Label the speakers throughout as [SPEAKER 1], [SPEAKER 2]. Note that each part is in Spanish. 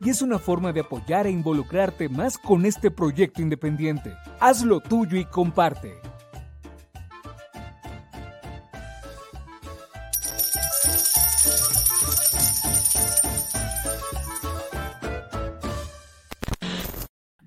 [SPEAKER 1] y es una forma de apoyar e involucrarte más con este proyecto independiente. Hazlo tuyo y comparte.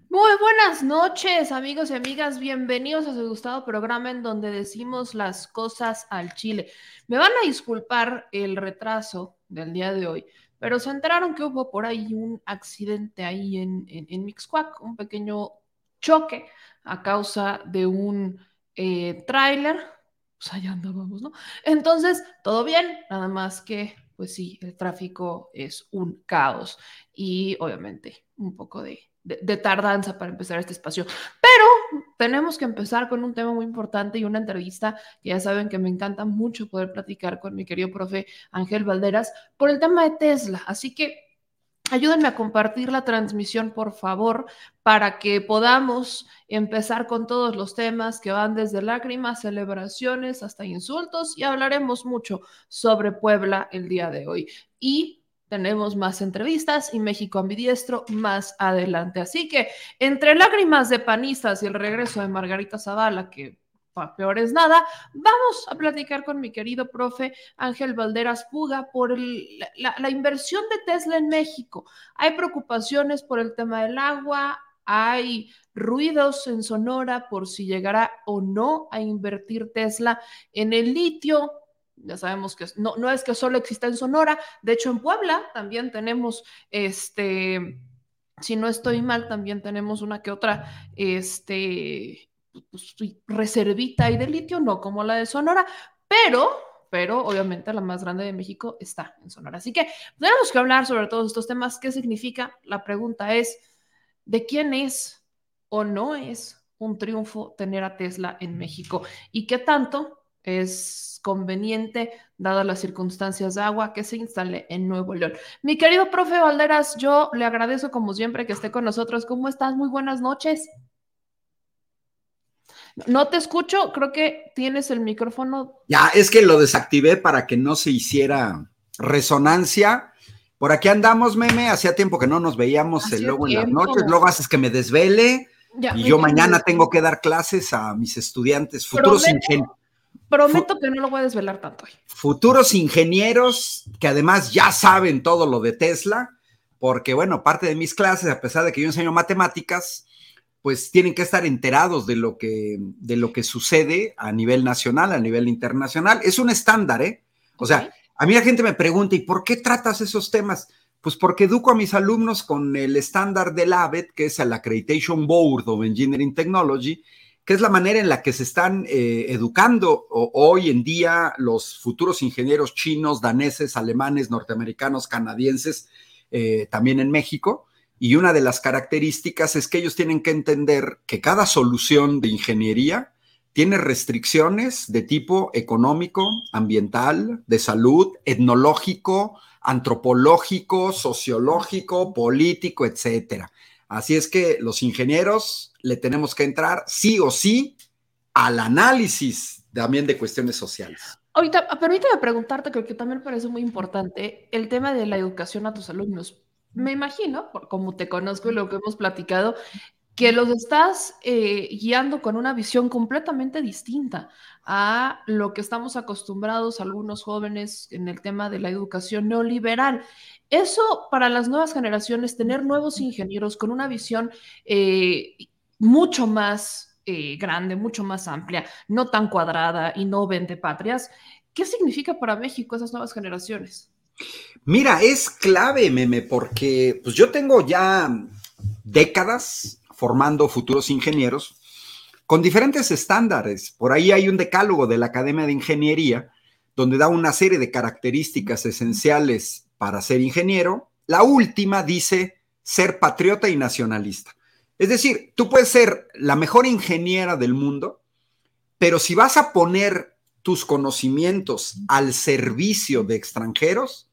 [SPEAKER 2] Muy buenas noches, amigos y amigas. Bienvenidos a su gustado programa en donde decimos las cosas al chile. Me van a disculpar el retraso del día de hoy, pero se enteraron que hubo por ahí un accidente ahí en, en, Mixcoac, un pequeño choque a causa de un eh, tráiler. Pues allá andábamos, ¿no? Entonces, todo bien, nada más que, pues sí, el tráfico es un caos y obviamente un poco de, de, tardanza para empezar este espacio. Pero tenemos que empezar con un tema muy importante y una entrevista que ya saben que me encanta mucho poder platicar con mi querido profe Ángel Valderas por el tema de Tesla. Así que ayúdenme a compartir la transmisión, por favor, para que podamos empezar con todos los temas que van desde lágrimas, celebraciones hasta insultos y hablaremos mucho sobre Puebla el día de hoy. Y tenemos más entrevistas y México ambidiestro más adelante. Así que entre lágrimas de panistas y el regreso de Margarita Zavala, que peor es nada, vamos a platicar con mi querido profe Ángel Valderas Puga por la, la inversión de Tesla en México. Hay preocupaciones por el tema del agua, hay ruidos en Sonora por si llegará o no a invertir Tesla en el litio ya sabemos que no, no es que solo exista en Sonora, de hecho en Puebla también tenemos este, si no estoy mal, también tenemos una que otra, este, pues, reservita y de litio, no como la de Sonora, pero, pero obviamente la más grande de México está en Sonora. Así que tenemos que hablar sobre todos estos temas. ¿Qué significa? La pregunta es, ¿de quién es o no es un triunfo tener a Tesla en México y qué tanto es conveniente, dadas las circunstancias de agua, que se instale en Nuevo León. Mi querido profe Valderas, yo le agradezco como siempre que esté con nosotros. ¿Cómo estás? Muy buenas noches. No te escucho, creo que tienes el micrófono.
[SPEAKER 3] Ya, es que lo desactivé para que no se hiciera resonancia. Por aquí andamos, meme, hacía tiempo que no nos veíamos el luego en las noches, luego haces que me desvele y yo mañana tengo que dar clases a mis estudiantes, futuros ingenieros.
[SPEAKER 2] Prometo que no lo voy a desvelar tanto hoy.
[SPEAKER 3] Futuros ingenieros que además ya saben todo lo de Tesla, porque bueno, parte de mis clases, a pesar de que yo enseño matemáticas, pues tienen que estar enterados de lo que, de lo que sucede a nivel nacional, a nivel internacional. Es un estándar, ¿eh? O sea, a mí la gente me pregunta, ¿y por qué tratas esos temas? Pues porque educo a mis alumnos con el estándar del ABET, que es el Accreditation Board of Engineering Technology, que es la manera en la que se están eh, educando hoy en día los futuros ingenieros chinos, daneses, alemanes, norteamericanos, canadienses, eh, también en México. Y una de las características es que ellos tienen que entender que cada solución de ingeniería tiene restricciones de tipo económico, ambiental, de salud, etnológico, antropológico, sociológico, político, etcétera. Así es que los ingenieros le tenemos que entrar sí o sí al análisis también de cuestiones sociales.
[SPEAKER 2] Ahorita, permíteme preguntarte, creo que también parece muy importante, el tema de la educación a tus alumnos. Me imagino, por como te conozco y lo que hemos platicado, que los estás eh, guiando con una visión completamente distinta a lo que estamos acostumbrados algunos jóvenes en el tema de la educación neoliberal. Eso para las nuevas generaciones, tener nuevos ingenieros con una visión eh, mucho más eh, grande, mucho más amplia, no tan cuadrada y no vende patrias, ¿qué significa para México esas nuevas generaciones?
[SPEAKER 3] Mira, es clave, meme, porque pues yo tengo ya décadas formando futuros ingenieros con diferentes estándares. Por ahí hay un decálogo de la Academia de Ingeniería donde da una serie de características esenciales para ser ingeniero. La última dice ser patriota y nacionalista. Es decir, tú puedes ser la mejor ingeniera del mundo, pero si vas a poner tus conocimientos al servicio de extranjeros,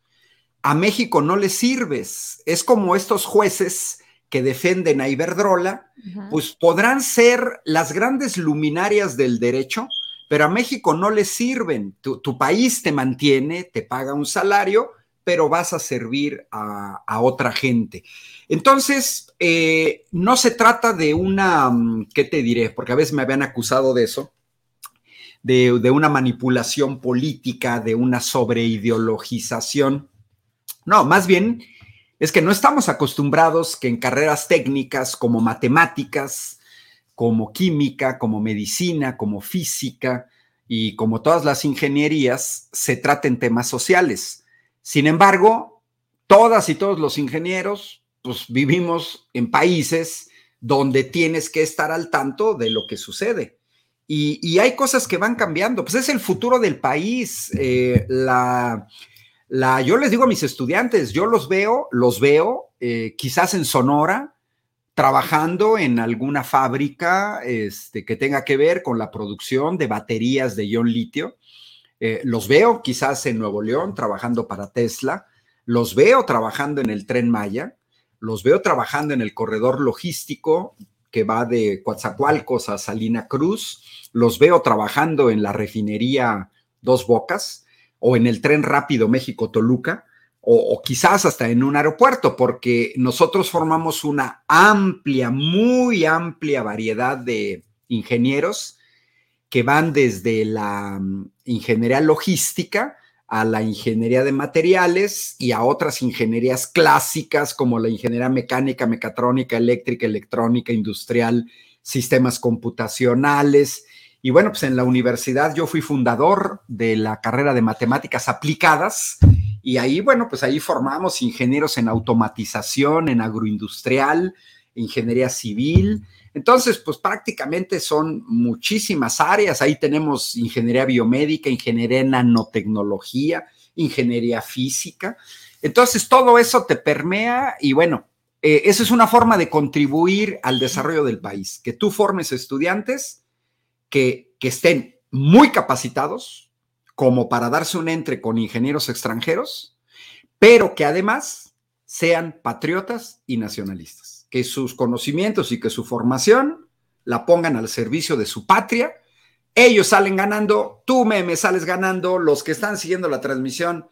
[SPEAKER 3] a México no le sirves. Es como estos jueces que defienden a Iberdrola, pues podrán ser las grandes luminarias del derecho, pero a México no le sirven. Tu, país te mantiene, te paga un salario, pero vas a servir a, otra gente. Entonces, eh, no se trata de una, mm, ¿qué te diré? Porque a veces me habían acusado de eso, de, de una manipulación política, de una sobreideologización. No, más bien es que no estamos acostumbrados que en carreras técnicas como matemáticas, como química, como medicina, como física y como todas las ingenierías, se traten temas sociales. Sin embargo, todas y todos los ingenieros, pues vivimos en países donde tienes que estar al tanto de lo que sucede. Y, hay cosas que van cambiando. Pues es el futuro del país. Eh, la, yo les digo a mis estudiantes, yo los veo, los veo eh, quizás en Sonora, trabajando en alguna fábrica este, que tenga que ver con la producción de baterías de ion litio. Eh, los veo quizás en Nuevo León trabajando para Tesla. Los veo trabajando en el tren Maya. Los veo trabajando en el corredor logístico que va de Coatzacoalcos a Salina Cruz. Los veo trabajando en la refinería Dos Bocas o en el tren rápido México-Toluca, o, quizás hasta en un aeropuerto, porque nosotros formamos una amplia, muy amplia variedad de ingenieros que van desde la mm, ingeniería logística a la ingeniería de materiales y a otras ingenierías clásicas como la ingeniería mecánica, mecatrónica, eléctrica, electrónica, industrial, sistemas computacionales, y bueno, pues en la universidad yo fui fundador de la carrera de matemáticas aplicadas y ahí, bueno, pues ahí formamos ingenieros en automatización, en agroindustrial, ingeniería civil. Entonces, pues prácticamente son muchísimas áreas. Ahí tenemos ingeniería biomédica, ingeniería en nanotecnología, ingeniería física. Entonces, todo eso te permea y bueno, eh, esa es una forma de contribuir al desarrollo del país, que tú formes estudiantes que, estén muy capacitados como para darse un entre con ingenieros extranjeros, pero que además sean patriotas y nacionalistas, que sus conocimientos y que su formación la pongan al servicio de su patria. Ellos salen ganando, tú me, sales ganando, los que están siguiendo la transmisión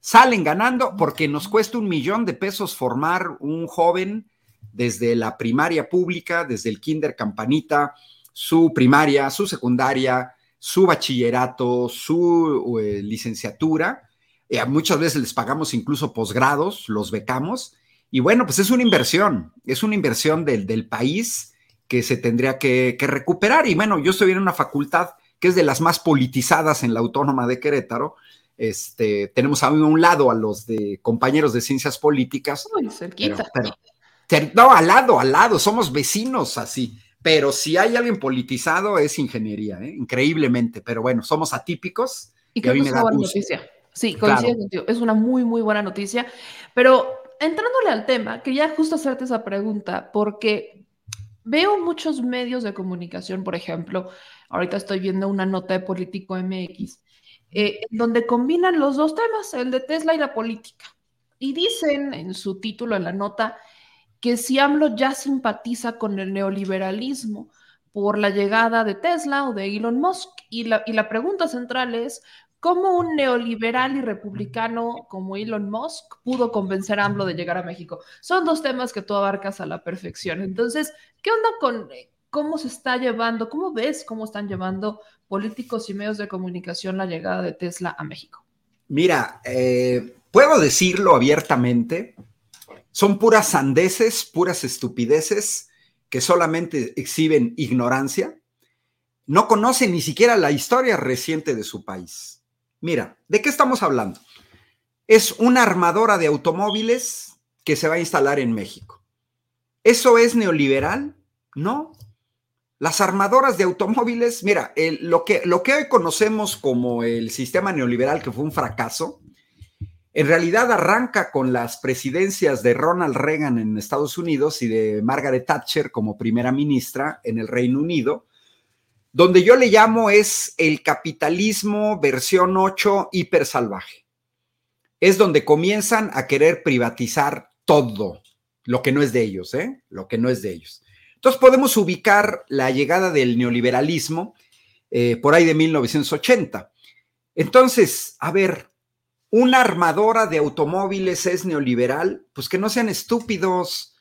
[SPEAKER 3] salen ganando porque nos cuesta un millón de pesos formar un joven desde la primaria pública, desde el kinder campanita, su primaria, su secundaria, su bachillerato, su eh, licenciatura. Eh, muchas veces les pagamos incluso posgrados, los becamos. Y bueno, pues es una inversión, es una inversión del, del país que se tendría que, recuperar. Y bueno, yo estoy en una facultad que es de las más politizadas en la Autónoma de Querétaro. Este, tenemos a un lado a los de compañeros de ciencias políticas.
[SPEAKER 2] Uy, cerquita.
[SPEAKER 3] no, al lado, al lado, somos vecinos así. Pero si hay alguien politizado es ingeniería, ¿eh? increíblemente. Pero bueno, somos atípicos.
[SPEAKER 2] Y, que a mí me da noticia. Sí, coincido contigo. Es una muy, muy buena noticia. Pero entrándole al tema, quería justo hacerte esa pregunta, porque veo muchos medios de comunicación, por ejemplo, ahorita estoy viendo una nota de Político MX, eh, donde combinan los dos temas, el de Tesla y la política. Y dicen en su título, en la nota, que si AMLO ya simpatiza con el neoliberalismo por la llegada de Tesla o de Elon Musk. Y la, y la pregunta central es, ¿cómo un neoliberal y republicano como Elon Musk pudo convencer a AMLO de llegar a México? Son dos temas que tú abarcas a la perfección. Entonces, ¿qué onda con eh, cómo se está llevando, cómo ves cómo están llevando políticos y medios de comunicación la llegada de Tesla a México?
[SPEAKER 3] Mira, eh, puedo decirlo abiertamente, son puras sandeces, puras estupideces que solamente exhiben ignorancia. No conocen ni siquiera la historia reciente de su país. Mira, ¿de qué estamos hablando? Es una armadora de automóviles que se va a instalar en México. ¿Eso es neoliberal? No. Las armadoras de automóviles, mira, lo, que, hoy conocemos como el sistema neoliberal, que fue un fracaso, en realidad arranca con las presidencias de Ronald Reagan en Estados Unidos y de Margaret Thatcher como primera ministra en el Reino Unido, donde yo le llamo es el capitalismo versión 8 hipersalvaje. Es donde comienzan a querer privatizar todo, lo que no es de ellos, ¿eh? Lo que no es de ellos. Entonces podemos ubicar la llegada del neoliberalismo eh, por ahí de 1980. Entonces, a ver, una armadora de automóviles es neoliberal, pues que no sean estúpidos.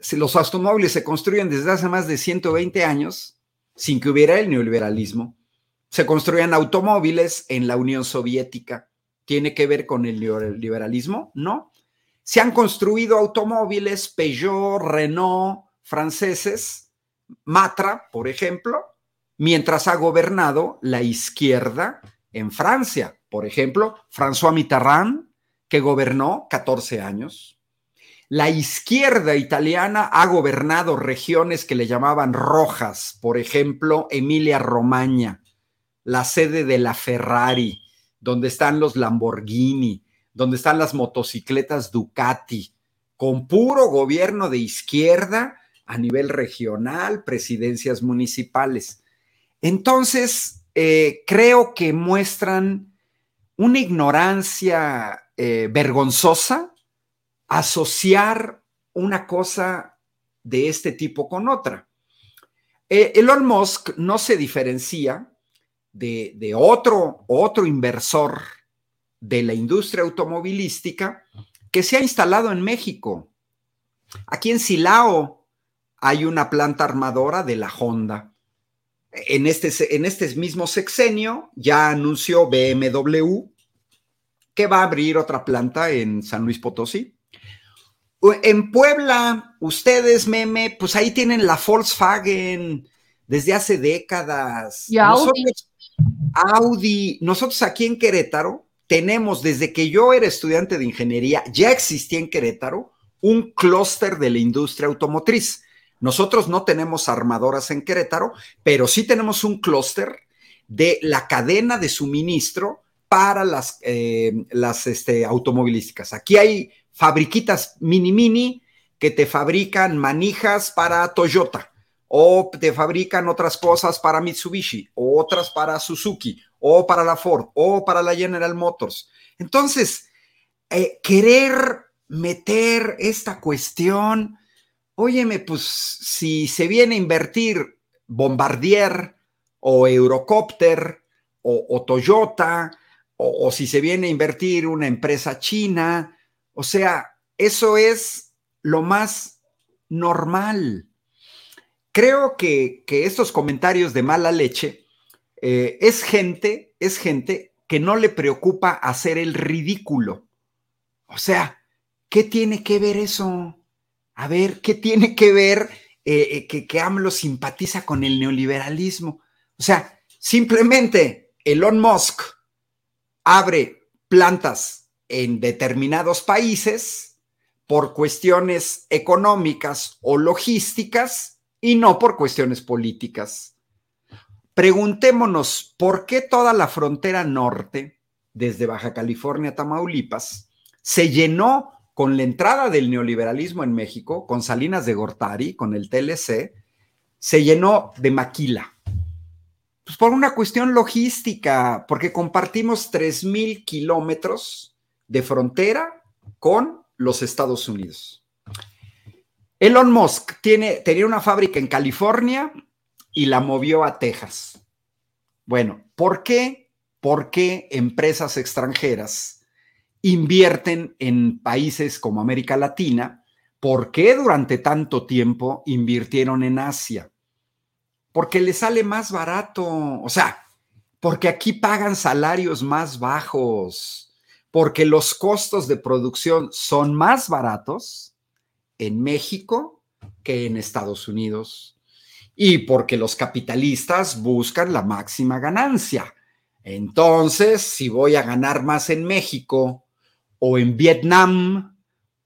[SPEAKER 3] Si los automóviles se construyen desde hace más de 120 años, sin que hubiera el neoliberalismo, se construían automóviles en la Unión Soviética. ¿Tiene que ver con el neoliberalismo? No. Se han construido automóviles Peugeot, Renault, franceses, Matra, por ejemplo, mientras ha gobernado la izquierda en Francia. Por ejemplo, François Mitterrand, que gobernó 14 años. La izquierda italiana ha gobernado regiones que le llamaban rojas, por ejemplo, Emilia Romagna, la sede de la Ferrari, donde están los Lamborghini, donde están las motocicletas Ducati, con puro gobierno de izquierda a nivel regional, presidencias municipales. Entonces, eh, creo que muestran una ignorancia eh, vergonzosa asociar una cosa de este tipo con otra. Eh, Elon Musk no se diferencia de, de, otro, otro inversor de la industria automovilística que se ha instalado en México. Aquí en Silao hay una planta armadora de la Honda en este, en este mismo sexenio ya anunció BMW que va a abrir otra planta en San Luis Potosí. En Puebla, ustedes, meme, pues ahí tienen la Volkswagen desde hace décadas.
[SPEAKER 2] Y Audi. Nosotros,
[SPEAKER 3] Audi, nosotros aquí en Querétaro tenemos, desde que yo era estudiante de ingeniería, ya existía en Querétaro un clúster de la industria automotriz. Nosotros no tenemos armadoras en Querétaro, pero sí tenemos un clúster de la cadena de suministro para las, eh, este, automovilísticas. Aquí hay fabriquitas mini mini que te fabrican manijas para Toyota o te fabrican otras cosas para Mitsubishi o otras para Suzuki o para la Ford o para la General Motors. Entonces, eh, querer meter esta cuestión, óyeme, pues si se viene a invertir Bombardier o Eurocopter o, Toyota, o, si se viene a invertir una empresa china, o sea, eso es lo más normal. Creo que, estos comentarios de mala leche eh, es gente, es gente que no le preocupa hacer el ridículo. O sea, ¿qué tiene que ver eso? A ver, ¿qué tiene que ver eh, eh, que, que AMLO simpatiza con el neoliberalismo? O sea, simplemente Elon Musk abre plantas en determinados países por cuestiones económicas o logísticas y no por cuestiones políticas. Preguntémonos por qué toda la frontera norte, desde Baja California a Tamaulipas, se llenó con la entrada del neoliberalismo en México, con Salinas de Gortari, con el TLC, se llenó de maquila. Pues por una cuestión logística, porque compartimos 3.000 kilómetros de frontera con los Estados Unidos. Elon Musk tiene, tenía una fábrica en California y la movió a Texas. Bueno, ¿por qué? ¿Por qué empresas extranjeras invierten en países como América Latina? ¿Por qué durante tanto tiempo invirtieron en Asia? Porque les sale más barato, o sea, porque aquí pagan salarios más bajos, porque los costos de producción son más baratos en México que en Estados Unidos y porque los capitalistas buscan la máxima ganancia. Entonces, si voy a ganar más en México o en Vietnam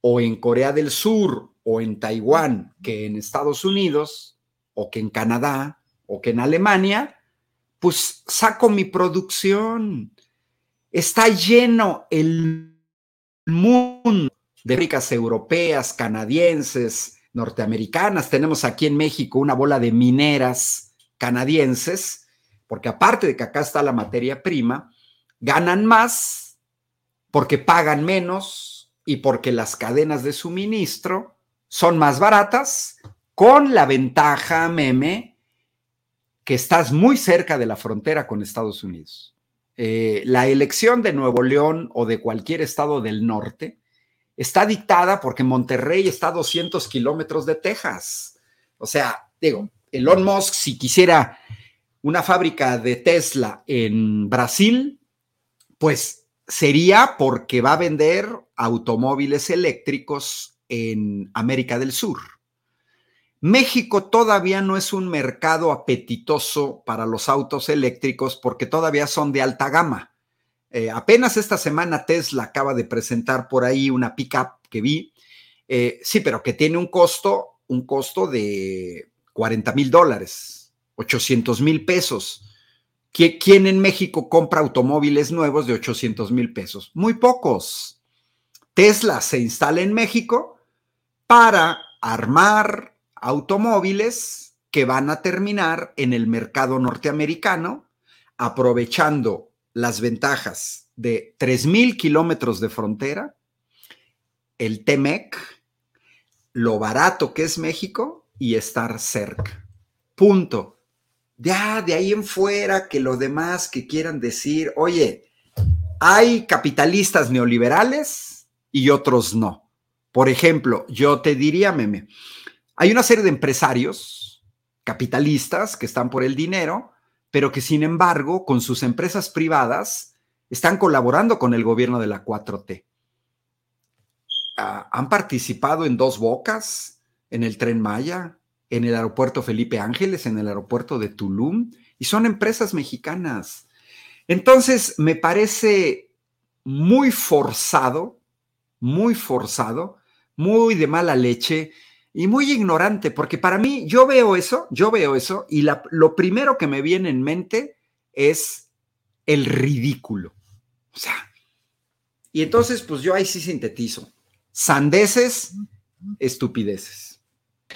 [SPEAKER 3] o en Corea del Sur o en Taiwán que en Estados Unidos o que en Canadá o que en Alemania, pues saco mi producción. Está lleno el mundo de ricas europeas, canadienses, norteamericanas. Tenemos aquí en México una bola de mineras canadienses, porque aparte de que acá está la materia prima, ganan más porque pagan menos y porque las cadenas de suministro son más baratas, con la ventaja, meme, que estás muy cerca de la frontera con Estados Unidos. Eh, la elección de Nuevo León o de cualquier estado del norte está dictada porque Monterrey está a 200 kilómetros de Texas. O sea, digo, Elon Musk, si quisiera una fábrica de Tesla en Brasil, pues sería porque va a vender automóviles eléctricos en América del Sur. México todavía no es un mercado apetitoso para los autos eléctricos porque todavía son de alta gama. Eh, apenas esta semana Tesla acaba de presentar por ahí una pickup que vi. Eh, sí, pero que tiene un costo, un costo de 40 mil dólares, 800 mil pesos. ¿Quién en México compra automóviles nuevos de 800 mil pesos? Muy pocos. Tesla se instala en México para armar automóviles que van a terminar en el mercado norteamericano, aprovechando las ventajas de 3.000 kilómetros de frontera, el TEMEC, lo barato que es México y estar cerca. Punto. Ya de ahí en fuera que lo demás que quieran decir, oye, hay capitalistas neoliberales y otros no. Por ejemplo, yo te diría, meme, hay una serie de empresarios capitalistas que están por el dinero pero que sin embargo con sus empresas privadas están colaborando con el gobierno de la 4T. Ah, han participado en dos bocas, en el tren Maya, en el aeropuerto Felipe Ángeles, en el aeropuerto de Tulum, y son empresas mexicanas. Entonces, me parece muy forzado, muy forzado, muy de mala leche y muy ignorante, porque para mí yo veo eso, yo veo eso, y lo primero que me viene en mente es el ridículo. O sea, y entonces, pues yo ahí sí sintetizo. Sandeces estupideces.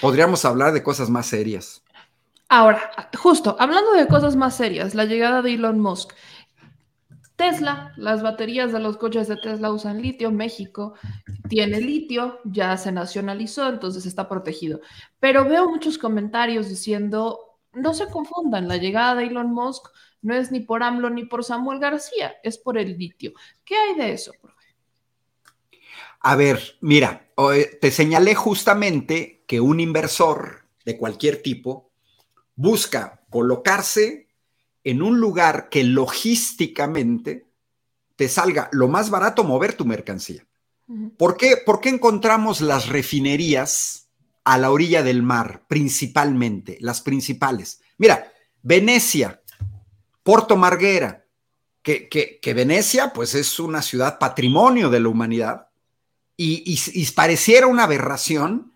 [SPEAKER 3] Podríamos hablar de cosas más serias.
[SPEAKER 2] Ahora, justo, hablando de cosas más serias, la llegada de Elon Musk. Tesla, las baterías de los coches de Tesla usan litio, México tiene litio, ya se nacionalizó, entonces está protegido. Pero veo muchos comentarios diciendo, no se confundan, la llegada de Elon Musk no es ni por AMLO ni por Samuel García, es por el litio. ¿Qué hay de eso,
[SPEAKER 3] A ver, mira, te señalé justamente que un inversor de cualquier tipo busca colocarse en un lugar que logísticamente te salga lo más barato mover tu mercancía. ¿Por qué, ¿Por qué encontramos las refinerías a la orilla del mar, principalmente, las principales? Mira, Venecia, Porto Marghera, que, que, Venecia pues es una ciudad patrimonio de la humanidad y, pareciera una aberración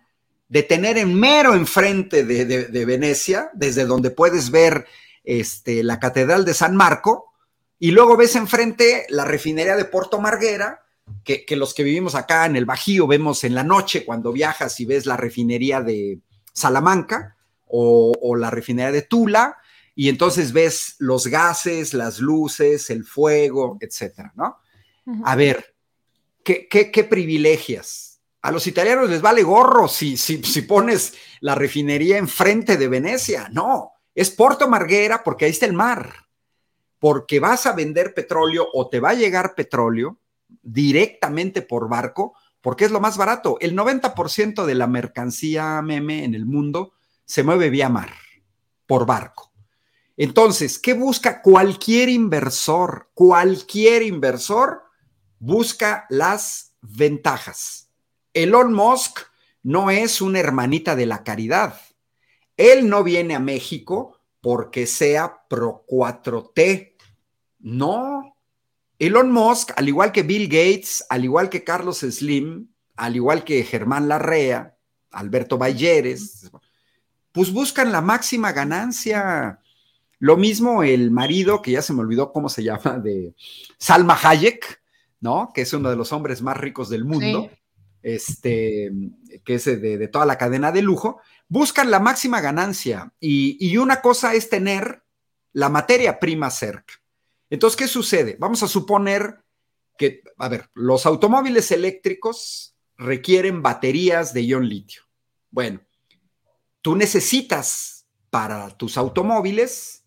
[SPEAKER 3] de tener en mero enfrente de, Venecia, desde donde puedes ver este, la Catedral de San Marco, y luego ves enfrente la refinería de Porto Marghera, que, que, los que vivimos acá en el Bajío vemos en la noche cuando viajas y ves la refinería de Salamanca o, o la refinería de Tula, y entonces ves los gases, las luces, el fuego, etcétera, ¿no? A ver, ¿qué, qué, privilegias? A los italianos les vale gorro si, si, si pones la refinería enfrente de Venecia. No, es Porto Marghera porque ahí está el mar. Porque vas a vender petróleo o te va a llegar petróleo directamente por barco porque es lo más barato. El 90% de la mercancía meme en el mundo se mueve vía mar, por barco. Entonces, ¿qué busca cualquier inversor? Cualquier inversor busca las ventajas. Elon Musk no es una hermanita de la caridad. Él no viene a México porque sea pro 4T. No. Elon Musk, al igual que Bill Gates, al igual que Carlos Slim, al igual que Germán Larrea, Alberto Balleres, pues buscan la máxima ganancia. Lo mismo el marido, que ya se me olvidó cómo se llama, de Salma Hayek, ¿no? Que es uno de los hombres más ricos del mundo, este, que es de, toda la cadena de lujo, buscan la máxima ganancia y, y una cosa es tener la materia prima cerca. Entonces, ¿qué sucede? Vamos a suponer que, a ver, los automóviles eléctricos requieren baterías de ion litio. Bueno, tú necesitas para tus automóviles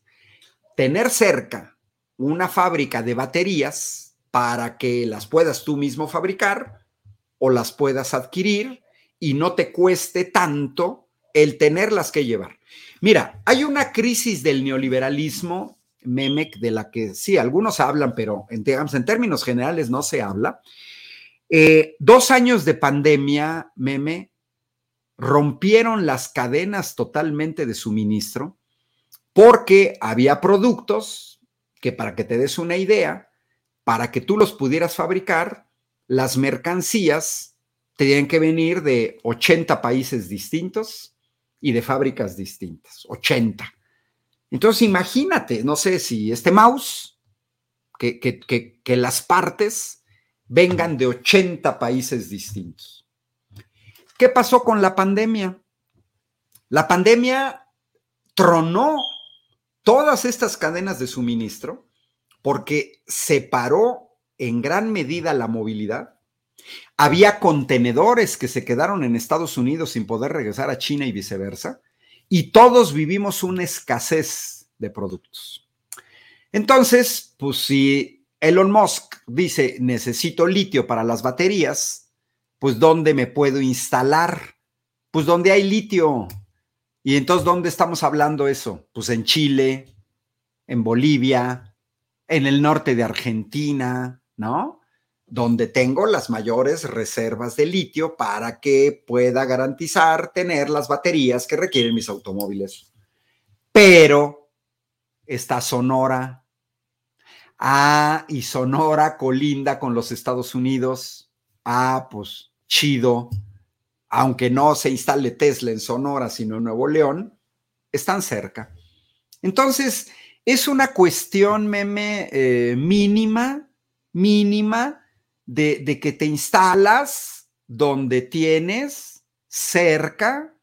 [SPEAKER 3] tener cerca una fábrica de baterías para que las puedas tú mismo fabricar o las puedas adquirir y no te cueste tanto el tenerlas que llevar. Mira, hay una crisis del neoliberalismo, Memec, de la que sí, algunos hablan, pero en, en términos generales no se habla. Eh, dos años de pandemia, Meme, rompieron las cadenas totalmente de suministro porque había productos que para que te des una idea, para que tú los pudieras fabricar, las mercancías tenían que venir de 80 países distintos y de fábricas distintas, 80. Entonces imagínate, no sé si este mouse, que, que, las partes vengan de 80 países distintos. ¿Qué pasó con la pandemia? La pandemia tronó todas estas cadenas de suministro porque separó en gran medida la movilidad. Había contenedores que se quedaron en Estados Unidos sin poder regresar a China y viceversa. Y todos vivimos una escasez de productos. Entonces, pues si Elon Musk dice, necesito litio para las baterías, pues ¿dónde me puedo instalar? Pues donde hay litio, y entonces, ¿dónde estamos hablando eso? Pues en Chile, en Bolivia, en el norte de Argentina, ¿no? Donde tengo las mayores reservas de litio para que pueda garantizar tener las baterías que requieren mis automóviles. Pero está Sonora. Ah, y Sonora colinda con los Estados Unidos. Ah, pues chido aunque no se instale Tesla en Sonora, sino en Nuevo León, están cerca. Entonces, es una cuestión, meme, eh, mínima, mínima, de, de, que te instalas donde tienes cerca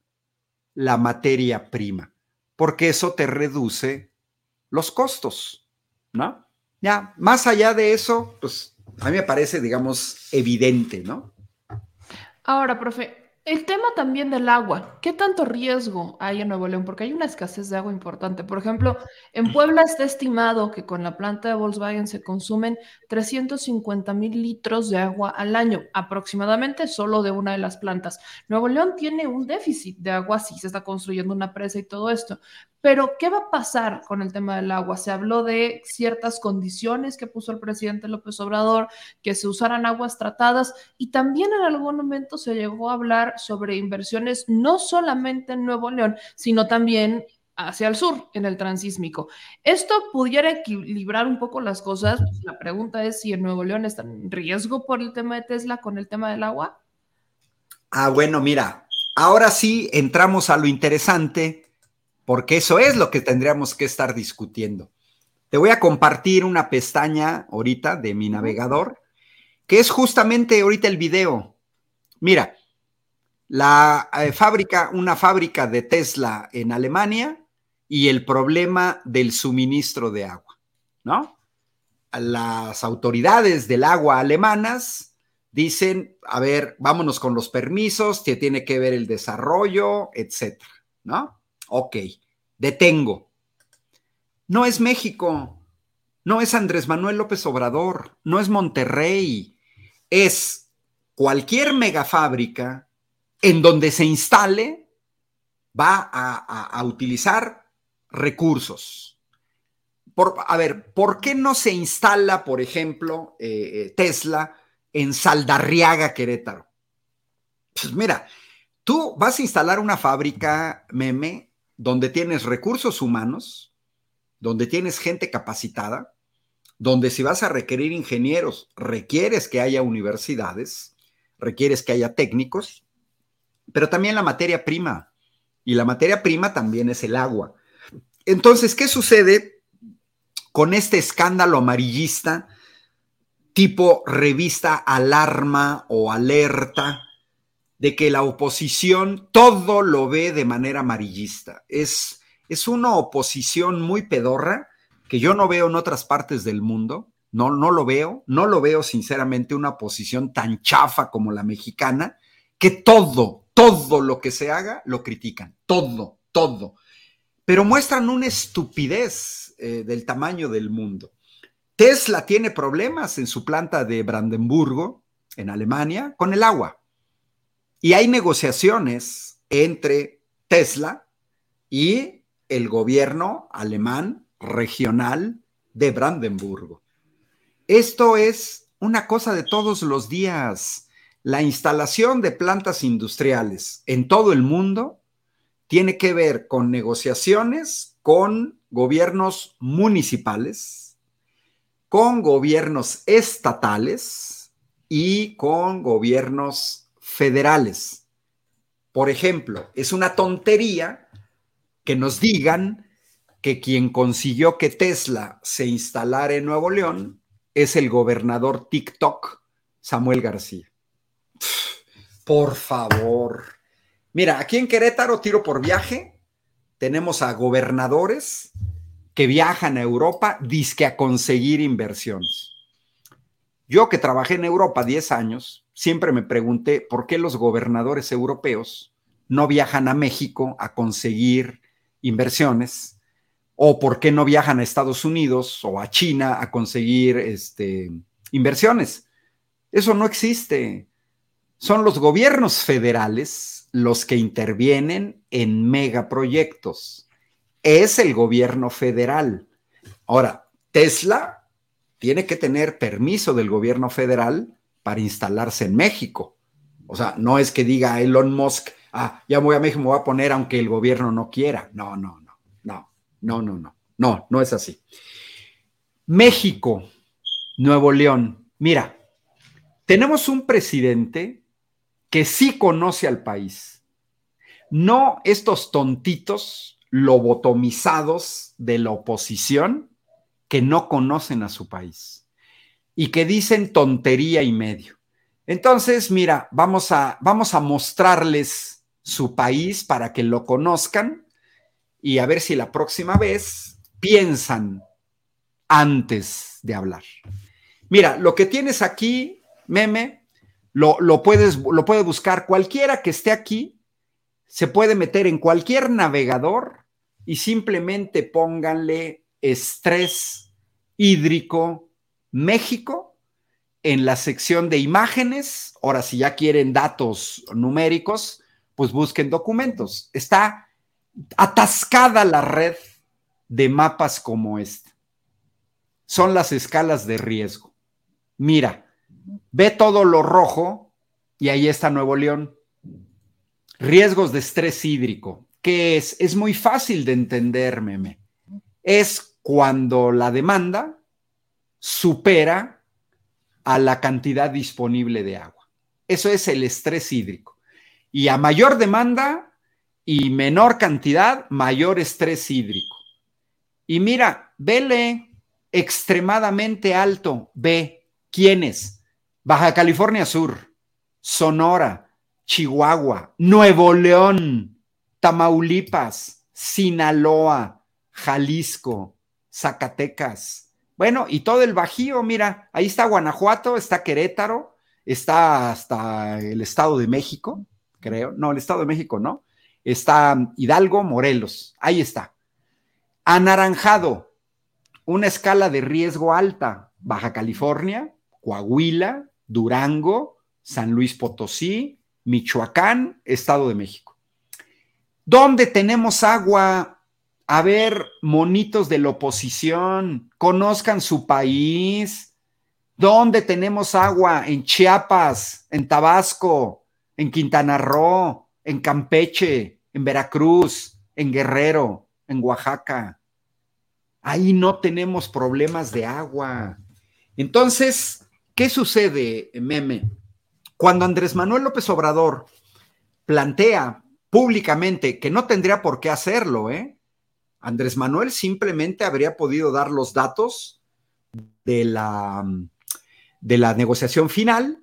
[SPEAKER 3] la materia prima, porque eso te reduce los costos, ¿no? Ya, más allá de eso, pues a mí me parece, digamos, evidente, ¿no?
[SPEAKER 2] Ahora, profe, el tema también del agua. ¿Qué tanto riesgo hay en Nuevo León? Porque hay una escasez de agua importante. Por ejemplo, en Puebla está estimado que con la planta de Volkswagen se consumen 350 mil litros de agua al año, aproximadamente solo de una de las plantas. Nuevo León tiene un déficit de agua, sí se está construyendo una presa y todo esto, pero, ¿qué va a pasar con el tema del agua? Se habló de ciertas condiciones que puso el presidente López Obrador, que se usaran aguas tratadas y también en algún momento se llegó a hablar sobre inversiones no solamente en Nuevo León, sino también hacia el sur, en el transísmico. ¿Esto pudiera equilibrar un poco las cosas? La pregunta es si en Nuevo León está en riesgo por el tema de Tesla con el tema del agua.
[SPEAKER 3] Ah, bueno, mira, ahora sí entramos a lo interesante porque eso es lo que tendríamos que estar discutiendo. Te voy a compartir una pestaña ahorita de mi navegador, que es justamente ahorita el video. Mira, la eh, fábrica, una fábrica de Tesla en Alemania y el problema del suministro de agua, ¿no? Las autoridades del agua alemanas dicen, a ver, vámonos con los permisos, que tiene que ver el desarrollo, etcétera, ¿no? Ok, detengo. No es México, no es Andrés Manuel López Obrador, no es Monterrey, es cualquier megafábrica en donde se instale va a, utilizar recursos. Por, a ver, ¿por qué no se instala, por ejemplo, eh, eh, Tesla en Saldarriaga, Querétaro? Pues mira, tú vas a instalar una fábrica, meme, donde tienes recursos humanos, donde tienes gente capacitada, donde si vas a requerir ingenieros, requieres que haya universidades, requieres que haya técnicos, pero también la materia prima. Y la materia prima también es el agua. Entonces, ¿qué sucede con este escándalo amarillista tipo revista alarma o alerta? De que la oposición todo lo ve de manera amarillista. Es, es una oposición muy pedorra que yo no veo en otras partes del mundo. No, no lo veo, no lo veo sinceramente una oposición tan chafa como la mexicana, que todo, todo lo que se haga lo critican, todo, todo. Pero muestran una estupidez eh, del tamaño del mundo. Tesla tiene problemas en su planta de Brandenburgo, en Alemania, con el agua. Y hay negociaciones entre Tesla y el gobierno alemán regional de Brandenburgo. Esto es una cosa de todos los días. La instalación de plantas industriales en todo el mundo tiene que ver con negociaciones con gobiernos municipales, con gobiernos estatales y con gobiernos federales. Por ejemplo, es una tontería que nos digan que quien consiguió que Tesla se instalara en Nuevo León es el gobernador TikTok, Samuel García. Por favor. Mira, aquí en Querétaro, tiro por viaje, tenemos a gobernadores que viajan a Europa, disque a conseguir inversiones. Yo que trabajé en Europa 10 años, siempre me pregunté por qué los gobernadores europeos no viajan a México a conseguir inversiones o por qué no viajan a Estados Unidos o a China a conseguir este, inversiones. Eso no existe. Son los gobiernos federales los que intervienen en megaproyectos. Es el gobierno federal. Ahora, Tesla tiene que tener permiso del gobierno federal para instalarse en México. O sea, no es que diga Elon Musk, ah, ya voy a México, me voy a poner aunque el gobierno no quiera. No, no, no, no, no, no, no, no, no es así. México, Nuevo León, mira, tenemos un presidente que sí conoce al país, no estos tontitos lobotomizados de la oposición que no conocen a su país y que dicen tontería y medio. Entonces, mira, vamos a, vamos a mostrarles su país para que lo conozcan y a ver si la próxima vez piensan antes de hablar. Mira, lo que tienes aquí, meme, lo, lo puedes, lo puede buscar cualquiera que esté aquí, se puede meter en cualquier navegador y simplemente pónganle estrés hídrico México en la sección de imágenes. Ahora, si ya quieren datos numéricos, pues busquen documentos. Está atascada la red de mapas como este. Son las escalas de riesgo. Mira, ve todo lo rojo y ahí está Nuevo León. Riesgos de estrés hídrico. ¿Qué es? Es muy fácil de entender, meme. Es cuando la demanda supera a la cantidad disponible de agua. Eso es el estrés hídrico. Y a mayor demanda y menor cantidad, mayor estrés hídrico. Y mira, vele extremadamente alto. Ve, ¿quiénes? Baja California Sur, Sonora, Chihuahua, Nuevo León, Tamaulipas, Sinaloa, Jalisco, Zacatecas. Bueno, y todo el Bajío, mira, ahí está Guanajuato, está Querétaro, está hasta el Estado de México, creo. No, el Estado de México no. Está Hidalgo, Morelos, ahí está. Anaranjado, una escala de riesgo alta, Baja California, Coahuila, Durango, San Luis Potosí, Michoacán, Estado de México. ¿Dónde tenemos agua? A ver, monitos de la oposición, conozcan su país. ¿Dónde tenemos agua? En Chiapas, en Tabasco, en Quintana Roo, en Campeche, en Veracruz, en Guerrero, en Oaxaca. Ahí no tenemos problemas de agua. Entonces, ¿qué sucede, meme? Cuando Andrés Manuel López Obrador plantea públicamente que no tendría por qué hacerlo, ¿eh? Andrés Manuel simplemente habría podido dar los datos de la, de la negociación final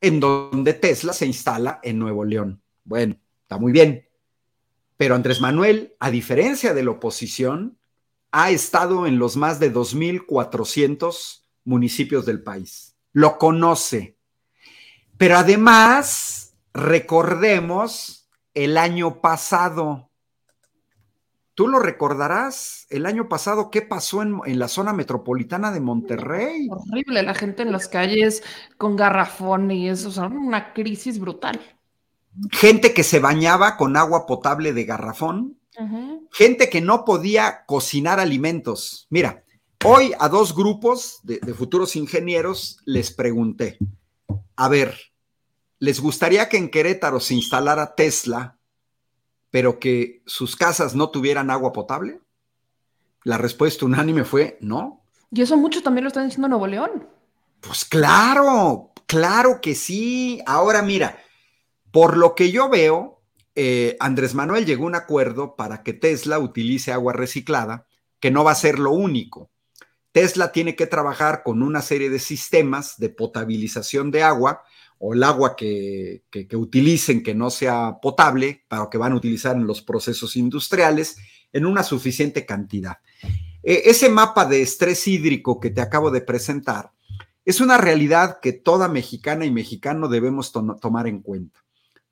[SPEAKER 3] en donde Tesla se instala en Nuevo León. Bueno, está muy bien. Pero Andrés Manuel, a diferencia de la oposición, ha estado en los más de 2.400 municipios del país. Lo conoce, pero además, recordemos el año pasado. Tú lo recordarás, el año pasado, ¿qué pasó en, la zona metropolitana de Monterrey?
[SPEAKER 2] Horrible, la gente en las calles con garrafón y eso, o sea, una crisis brutal.
[SPEAKER 3] Gente que se bañaba con agua potable de garrafón, gente que no podía cocinar alimentos. Mira, hoy a dos grupos de futuros ingenieros les pregunté, a ver, ¿les gustaría que en Querétaro se instalara Tesla, pero que sus casas no tuvieran agua potable? La respuesta unánime fue no.
[SPEAKER 2] Y eso mucho también lo están diciendo Nuevo León.
[SPEAKER 3] Pues claro, claro que sí. Ahora mira, por lo que yo veo, eh, Andrés Manuel llegó a un acuerdo para que Tesla utilice agua reciclada, que no va a ser lo único. Tesla tiene que trabajar con una serie de sistemas de potabilización de agua o el agua que, utilicen que no sea potable, para que van a utilizar en los procesos industriales, en una suficiente cantidad. E, ese mapa de estrés hídrico que te acabo de presentar es una realidad que toda mexicana y mexicano debemos tomar en cuenta.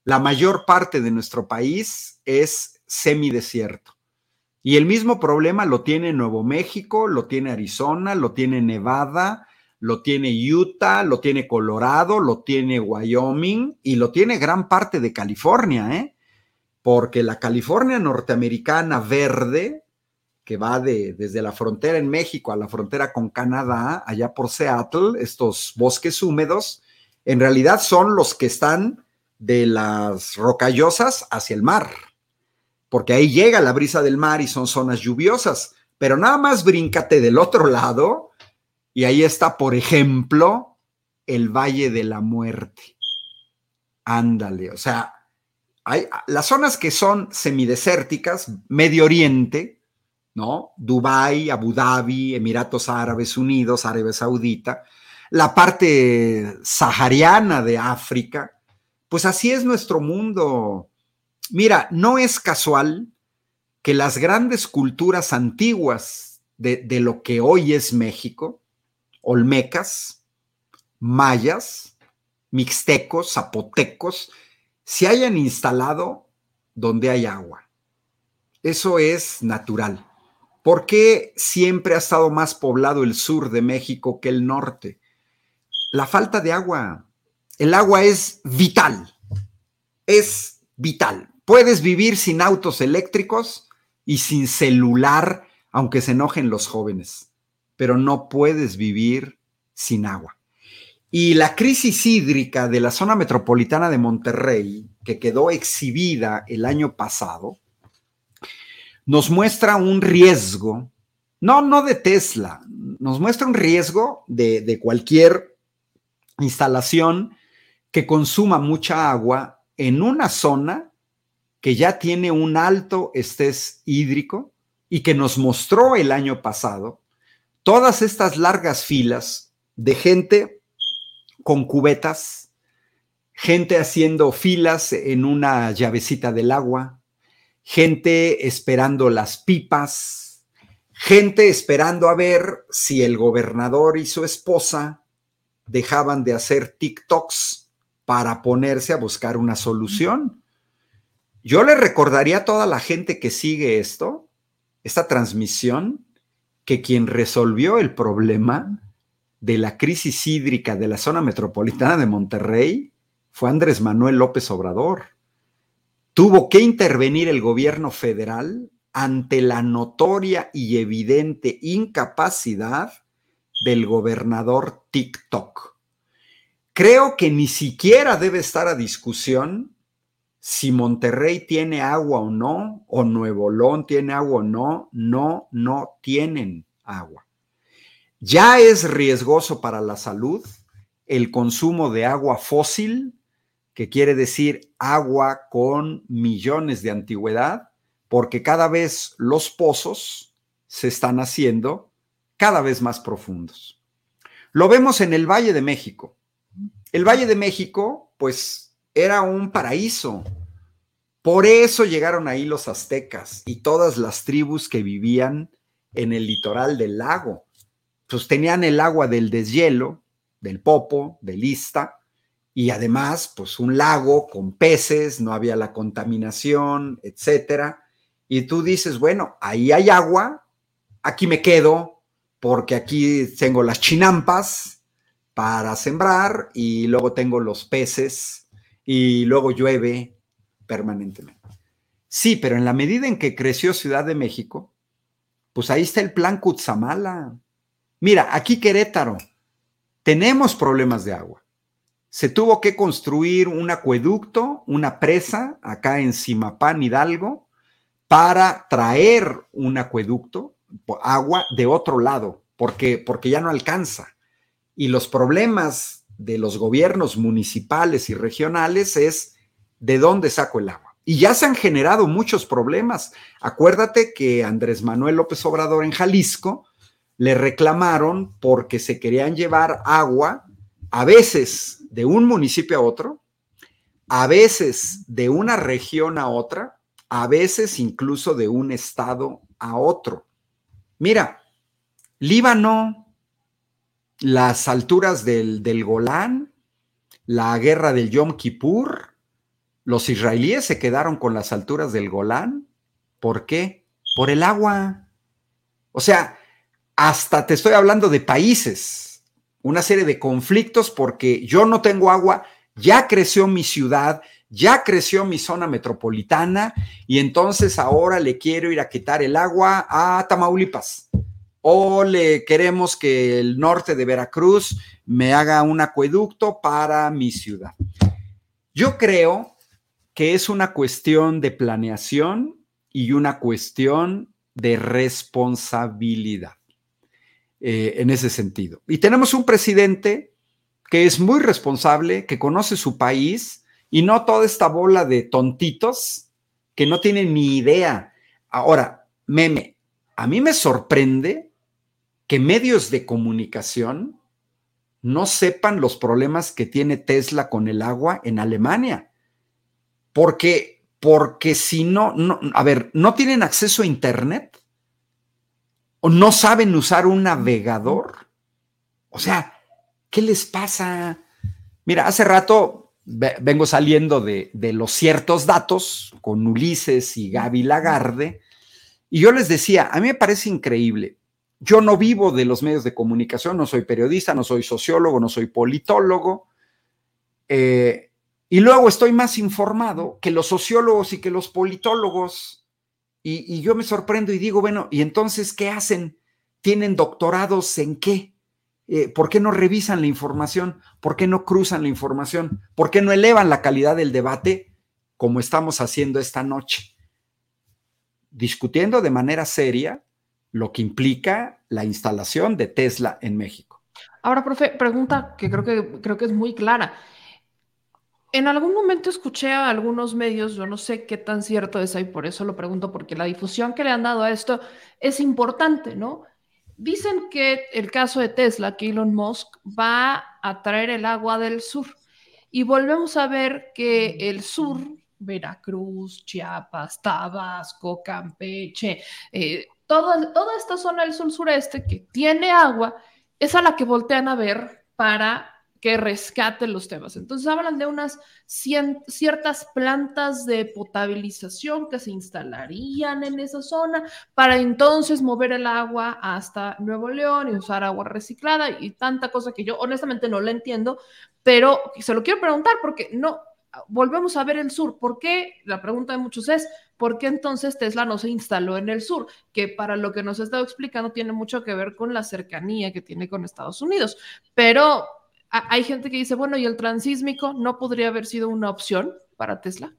[SPEAKER 3] La mayor parte de nuestro país es semidesierto. Y el mismo problema lo tiene Nuevo México, lo tiene Arizona, lo tiene Nevada, lo tiene Utah, lo tiene Colorado, lo tiene Wyoming y lo tiene gran parte de California, ¿eh? Porque la California norteamericana verde, que va de, desde la frontera en México a la frontera con Canadá, allá por Seattle, estos bosques húmedos, en realidad son los que están de las rocallosas hacia el mar porque ahí llega la brisa del mar y son zonas lluviosas, pero nada más bríncate del otro lado y ahí está, por ejemplo, el Valle de la Muerte. Ándale, o sea, hay las zonas que son semidesérticas, Medio Oriente, ¿no? Dubái, Abu Dhabi, Emiratos Árabes Unidos, Arabia Saudita, la parte sahariana de África, pues así es nuestro mundo Mira, no es casual que las grandes culturas antiguas de, de lo que hoy es México, olmecas, mayas, mixtecos, zapotecos, se hayan instalado donde hay agua. Eso es natural. ¿Por qué siempre ha estado más poblado el sur de México que el norte? La falta de agua. El agua es vital. Es vital. Puedes vivir sin autos eléctricos y sin celular, aunque se enojen los jóvenes, pero no puedes vivir sin agua. Y la crisis hídrica de la zona metropolitana de Monterrey, que quedó exhibida el año pasado, nos muestra un riesgo, no, no de Tesla, nos muestra un riesgo de, de cualquier instalación que consuma mucha agua en una zona que ya tiene un alto estrés hídrico y que nos mostró el año pasado todas estas largas filas de gente con cubetas, gente haciendo filas en una llavecita del agua, gente esperando las pipas, gente esperando a ver si el gobernador y su esposa dejaban de hacer TikToks para ponerse a buscar una solución. Yo le recordaría a toda la gente que sigue esto, esta transmisión, que quien resolvió el problema de la crisis hídrica de la zona metropolitana de Monterrey fue Andrés Manuel López Obrador tuvo que intervenir el gobierno federal ante la notoria y evidente incapacidad del gobernador TikTok. Creo que ni siquiera debe estar a discusión si Monterrey tiene agua o no, o Nuevo León tiene agua o no, no, no tienen agua. Ya es riesgoso para la salud el consumo de agua fósil que quiere decir agua con millones de antigüedad, porque cada vez los pozos se están haciendo cada vez más profundos. Lo vemos en el Valle de México. El Valle de México, pues, era un paraíso. Por eso llegaron ahí los aztecas y todas las tribus que vivían en el litoral del lago. Pues tenían el agua del deshielo, del Popo, del Ista, y además, pues un lago con peces, no había la contaminación, etcétera. Y tú dices, bueno, ahí hay agua, aquí me quedo, porque aquí tengo las chinampas para sembrar y luego tengo los peces y luego llueve permanentemente. Sí, pero en la medida en que creció Ciudad de México, pues ahí está el plan Cutzamala. Mira, aquí Querétaro, tenemos problemas de agua se tuvo que construir un acueducto, una presa acá en Simapán, Hidalgo, para traer un acueducto, agua de otro lado, porque, porque ya no alcanza. Y los problemas de los gobiernos municipales y regionales es de dónde saco el agua. Y ya se han generado muchos problemas. Acuérdate que Andrés Manuel López Obrador en Jalisco le reclamaron porque se querían llevar agua a veces de un municipio a otro, a veces de una región a otra, a veces incluso de un estado a otro. Mira, Líbano, las alturas del, Golán, la guerra del Yom Kippur, los israelíes se quedaron con las alturas del Golán. ¿Por qué? Por el agua. O sea, hasta te estoy hablando de países una serie de conflictos porque yo no tengo agua, ya creció mi ciudad, ya creció mi zona metropolitana y entonces ahora le quiero ir a quitar el agua a Tamaulipas. O le queremos que el norte de Veracruz me haga un acueducto para mi ciudad. Yo creo que es una cuestión de planeación y una cuestión de responsabilidad. Eh, en ese sentido. Y tenemos un presidente que es muy responsable, que conoce su país y no toda esta bola de tontitos que no tienen ni idea. Ahora, meme, a mí me sorprende que medios de comunicación no sepan los problemas que tiene Tesla con el agua en Alemania. Porque porque si no, no, a ver, no tienen acceso a Internet o no saben usar un navegador. O sea, ¿qué les pasa? Mira, hace rato vengo saliendo de, de los ciertos datos con Ulises y Gaby Lagarde, y yo les decía, a mí me parece increíble. Yo no vivo de los medios de comunicación, no soy periodista, no soy sociólogo, no soy politólogo. Eh, y luego estoy más informado que los sociólogos y que los politólogos. Y, yo me sorprendo y digo, bueno, ¿y entonces qué hacen? ¿Tienen doctorados en qué? Eh, ¿Por qué no revisan la información? ¿Por qué no cruzan la información? ¿Por qué no elevan la calidad del debate como estamos haciendo esta noche? Discutiendo de manera seria lo que implica la instalación de Tesla en México.
[SPEAKER 2] Ahora, profe, pregunta que creo que, creo que es muy clara. En algún momento escuché a algunos medios, yo no sé qué tan cierto es ahí, por eso lo pregunto, porque la difusión que le han dado a esto es importante, ¿no? Dicen que el caso de Tesla, que Elon Musk va a traer el agua del sur. Y volvemos a ver que el sur, Veracruz, Chiapas, Tabasco, Campeche, eh, toda, esta zona del sur sureste que tiene agua, es a la que voltean a ver para que rescate los temas. Entonces hablan de unas ciertas plantas de potabilización que se instalarían en esa zona para entonces mover el agua hasta Nuevo León y usar agua reciclada y tanta cosa que yo honestamente no la entiendo, pero se lo quiero preguntar porque no, volvemos a ver el sur. ¿Por qué? La pregunta de muchos es, ¿por qué entonces Tesla no se instaló en el sur? Que para lo que nos ha estado explicando tiene mucho que ver con la cercanía que tiene con Estados Unidos. Pero hay gente que dice, bueno, ¿y el transísmico no podría haber sido una opción para Tesla?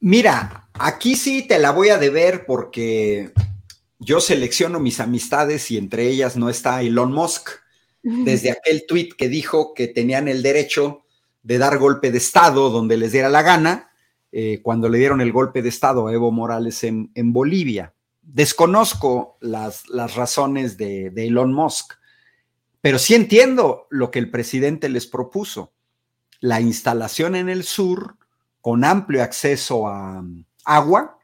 [SPEAKER 3] Mira, aquí sí te la voy a deber porque yo selecciono mis amistades y entre ellas no está Elon Musk. Desde aquel tuit que dijo que tenían el derecho de dar golpe de Estado donde les diera la gana, eh, cuando le dieron el golpe de Estado a Evo Morales en, Bolivia. Desconozco las, las razones de, Elon Musk pero sí entiendo lo que el presidente les propuso. La instalación en el sur con amplio acceso a um, agua,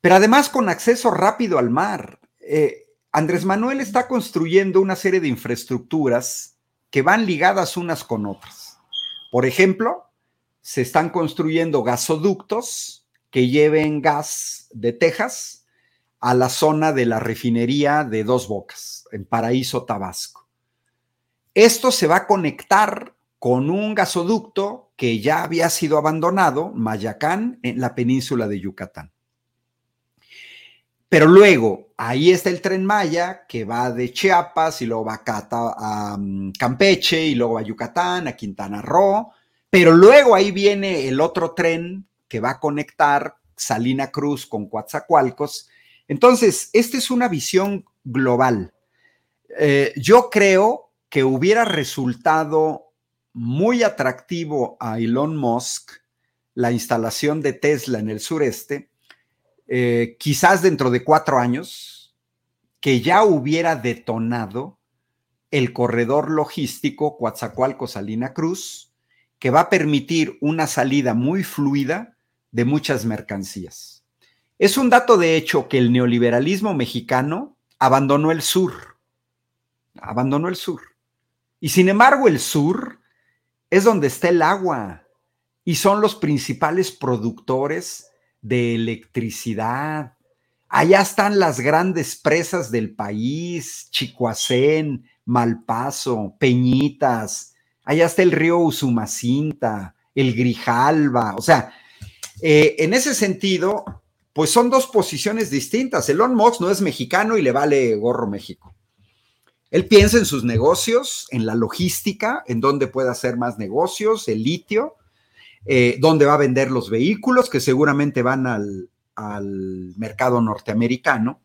[SPEAKER 3] pero además con acceso rápido al mar. Eh, Andrés Manuel está construyendo una serie de infraestructuras que van ligadas unas con otras. Por ejemplo, se están construyendo gasoductos que lleven gas de Texas a la zona de la refinería de Dos Bocas, en Paraíso, Tabasco. Esto se va a conectar con un gasoducto que ya había sido abandonado, Mayacán, en la península de Yucatán. Pero luego, ahí está el tren Maya que va de Chiapas y luego va a, mm, Campeche y luego a Yucatán, a Quintana Roo. Pero luego ahí viene el otro tren que va a conectar Salina Cruz con Coatzacoalcos. Entonces, esta es una visión global. Eh, yo creo que hubiera resultado muy atractivo a Elon Musk la instalación de Tesla en el sureste, eh, quizás dentro de cuatro años, que ya hubiera detonado el corredor logístico Coatzacoalcos-Salina Cruz, que va a permitir una salida muy fluida de muchas mercancías. Es un dato de hecho que el neoliberalismo mexicano abandonó el sur, abandonó el sur. Y sin embargo, el sur es donde está el agua y son los principales productores de electricidad. Allá están las grandes presas del país, Chicoacén, Malpaso, Peñitas, allá está el río Usumacinta, el Grijalba, o sea, eh, en ese sentido, pues son dos posiciones distintas. Elon Musk no es mexicano y le vale gorro México. Él piensa en sus negocios, en la logística, en dónde puede hacer más negocios, el litio, eh, dónde va a vender los vehículos que seguramente van al, mercado norteamericano.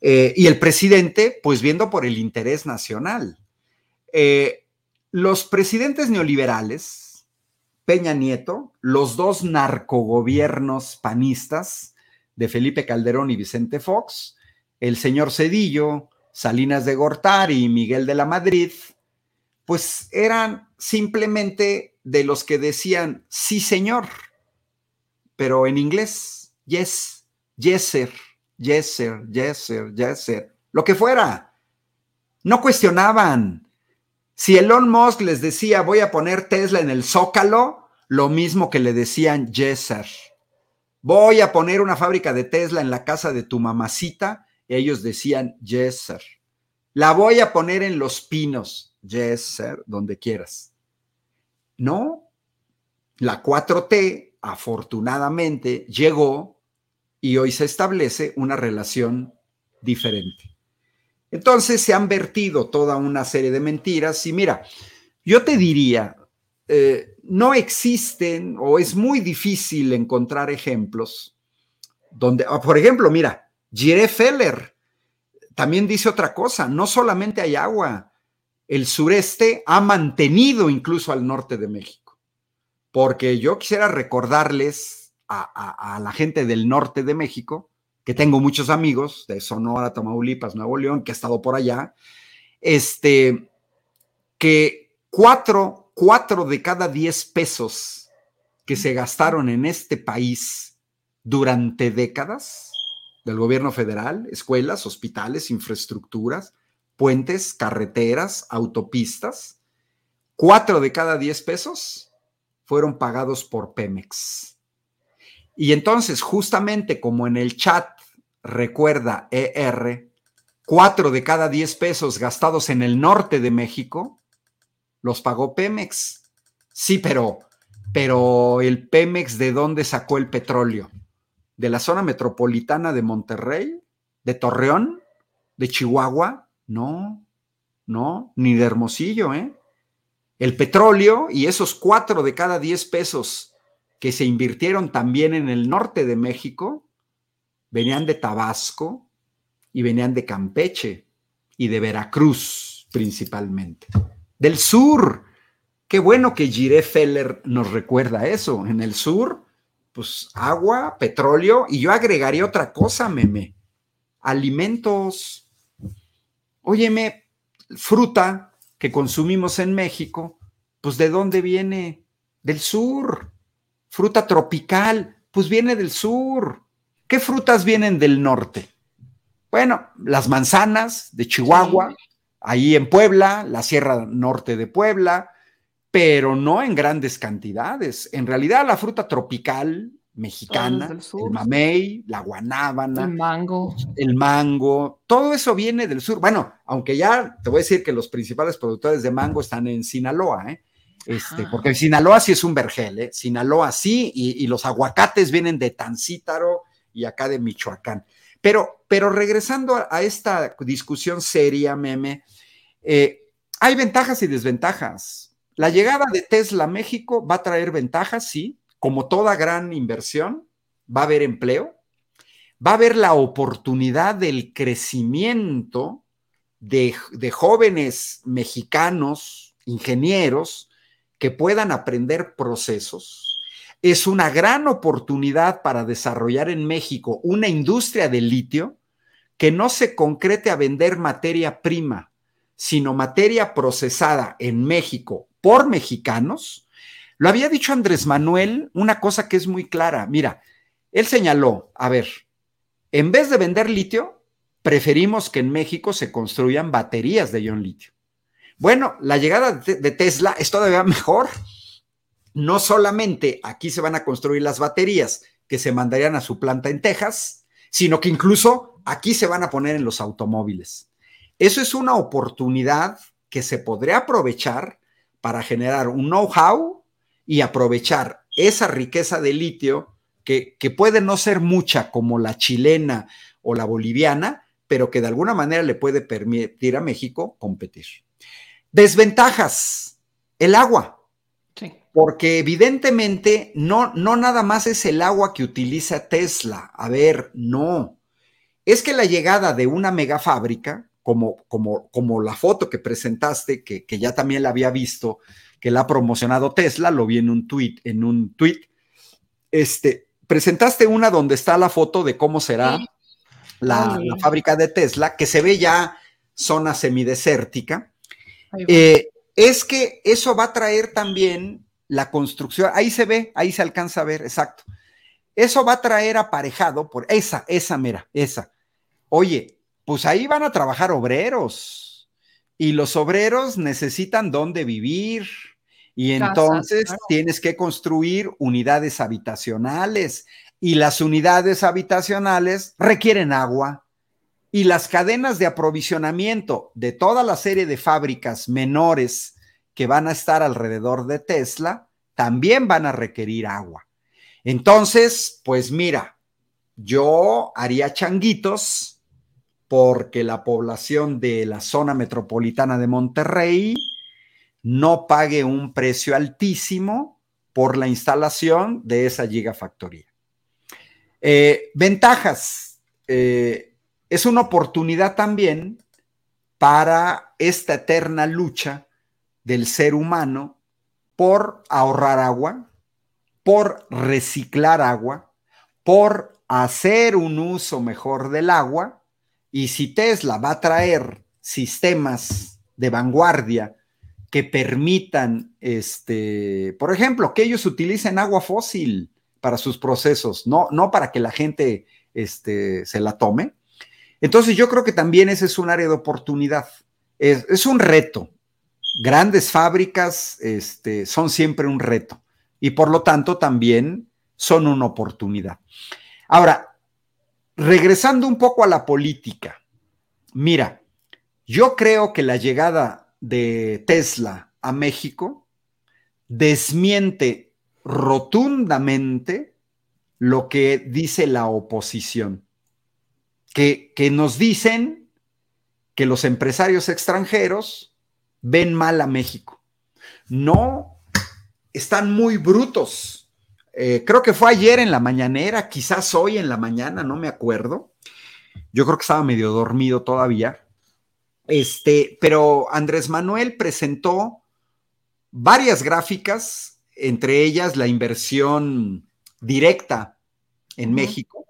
[SPEAKER 3] Eh, y el presidente, pues viendo por el interés nacional. Eh, los presidentes neoliberales, Peña Nieto, los dos narcogobiernos panistas de Felipe Calderón y Vicente Fox, el señor Cedillo, Salinas de Gortari y Miguel de la Madrid, pues eran simplemente de los que decían, sí señor, pero en inglés, yes, yeser, yeser, yeser, yeser, lo que fuera. No cuestionaban. Si Elon Musk les decía, voy a poner Tesla en el zócalo, lo mismo que le decían yeser. Voy a poner una fábrica de Tesla en la casa de tu mamacita, ellos decían yeser. La voy a poner en Los Pinos, yeser, donde quieras. No, la 4T afortunadamente llegó y hoy se establece una relación diferente. Entonces se han vertido toda una serie de mentiras y mira, yo te diría, eh, no existen o es muy difícil encontrar ejemplos donde, ah, por ejemplo, mira, Gire Feller también dice otra cosa, no solamente hay agua, el sureste ha mantenido incluso al norte de México, porque yo quisiera recordarles a, la gente del norte de México, que tengo muchos amigos de Sonora, Tamaulipas, Nuevo León, que he estado por allá, este, que cuatro, cuatro de cada diez pesos que se gastaron en este país durante décadas del gobierno federal, escuelas, hospitales, infraestructuras, puentes, carreteras, autopistas, cuatro de cada diez pesos fueron pagados por Pemex. Y entonces, justamente como en el chat recuerda ER, cuatro de cada diez pesos gastados en el norte de México, los pagó Pemex. Sí, pero, pero el Pemex, ¿de dónde sacó el petróleo? ¿De la zona metropolitana de Monterrey? ¿De Torreón? ¿De Chihuahua? No, no, ni de Hermosillo, ¿eh? El petróleo y esos cuatro de cada diez pesos que se invirtieron también en el norte de México, venían de Tabasco y venían de Campeche y de Veracruz principalmente. Del sur. Qué bueno que Gire Feller nos recuerda eso. En el sur, pues agua, petróleo y yo agregaría otra cosa, meme. Alimentos. Óyeme, fruta que consumimos en México, pues ¿de dónde viene? Del sur fruta tropical, pues viene del sur. ¿Qué frutas vienen del norte? Bueno, las manzanas de Chihuahua, ahí en Puebla, la Sierra Norte de Puebla, pero no en grandes cantidades. En realidad la fruta tropical mexicana, el mamey, la guanábana,
[SPEAKER 2] el mango.
[SPEAKER 3] el mango, todo eso viene del sur. Bueno, aunque ya te voy a decir que los principales productores de mango están en Sinaloa, ¿eh? Este, porque Sinaloa sí es un vergel, ¿eh? Sinaloa sí, y, los aguacates vienen de Tancítaro y acá de Michoacán. Pero, pero regresando a, esta discusión seria, meme, eh, hay ventajas y desventajas. La llegada de Tesla a México va a traer ventajas, sí, como toda gran inversión, va a haber empleo, va a haber la oportunidad del crecimiento de, de jóvenes mexicanos, ingenieros, que puedan aprender procesos. Es una gran oportunidad para desarrollar en México una industria del litio que no se concrete a vender materia prima, sino materia procesada en México por mexicanos. Lo había dicho Andrés Manuel, una cosa que es muy clara. Mira, él señaló, a ver, en vez de vender litio, preferimos que en México se construyan baterías de ion litio. Bueno, la llegada de Tesla es todavía mejor. No solamente aquí se van a construir las baterías que se mandarían a su planta en Texas, sino que incluso aquí se van a poner en los automóviles. Eso es una oportunidad que se podría aprovechar para generar un know-how y aprovechar esa riqueza de litio que, que, puede no ser mucha como la chilena o la boliviana, pero que de alguna manera le puede permitir a México competir. Desventajas, el agua. Sí. Porque evidentemente no, no nada más es el agua que utiliza Tesla. A ver, no. Es que la llegada de una megafábrica, como, como, como la foto que presentaste, que, que, ya también la había visto, que la ha promocionado Tesla, lo vi en un tweet, en un tweet. Este, presentaste una donde está la foto de cómo será la, la, fábrica de Tesla, que se ve ya zona semidesértica eh, es que eso va a traer también la construcción, ahí se ve, ahí se alcanza a ver, exacto. eso va a traer aparejado por esa, esa, mira, esa. Oye, pues ahí van a trabajar obreros y los obreros necesitan dónde vivir y entonces tienes que construir unidades habitacionales y las unidades habitacionales requieren agua y las cadenas de aprovisionamiento de toda la serie de fábricas menores que van a estar alrededor de Tesla también van a requerir agua. Entonces, pues mira, yo haría changuitos porque la población de la zona metropolitana de Monterrey no pague un precio altísimo por la instalación de esa gigafactoría. Eh, ventajas. Eh, es una oportunidad también para esta eterna lucha del ser humano por ahorrar agua, por reciclar agua, por hacer un uso mejor del agua. Y si Tesla va a traer sistemas de vanguardia que permitan, este, por ejemplo, que ellos utilicen agua fósil para sus procesos, no, no para que la gente este, se la tome. Entonces yo creo que también ese es un área de oportunidad. Es, un reto. Grandes fábricas este, son siempre un reto y por lo tanto también son una oportunidad. Ahora, regresando un poco a la política, mira, yo creo que la llegada de Tesla a México desmiente rotundamente lo que dice la oposición, que, que nos dicen que los empresarios extranjeros ven mal a México. No están muy brutos. Eh, creo que fue ayer en la mañanera, quizás hoy en la mañana, no me acuerdo. Yo creo que estaba medio dormido todavía. Este, pero Andrés Manuel presentó varias gráficas, entre ellas la inversión directa en México,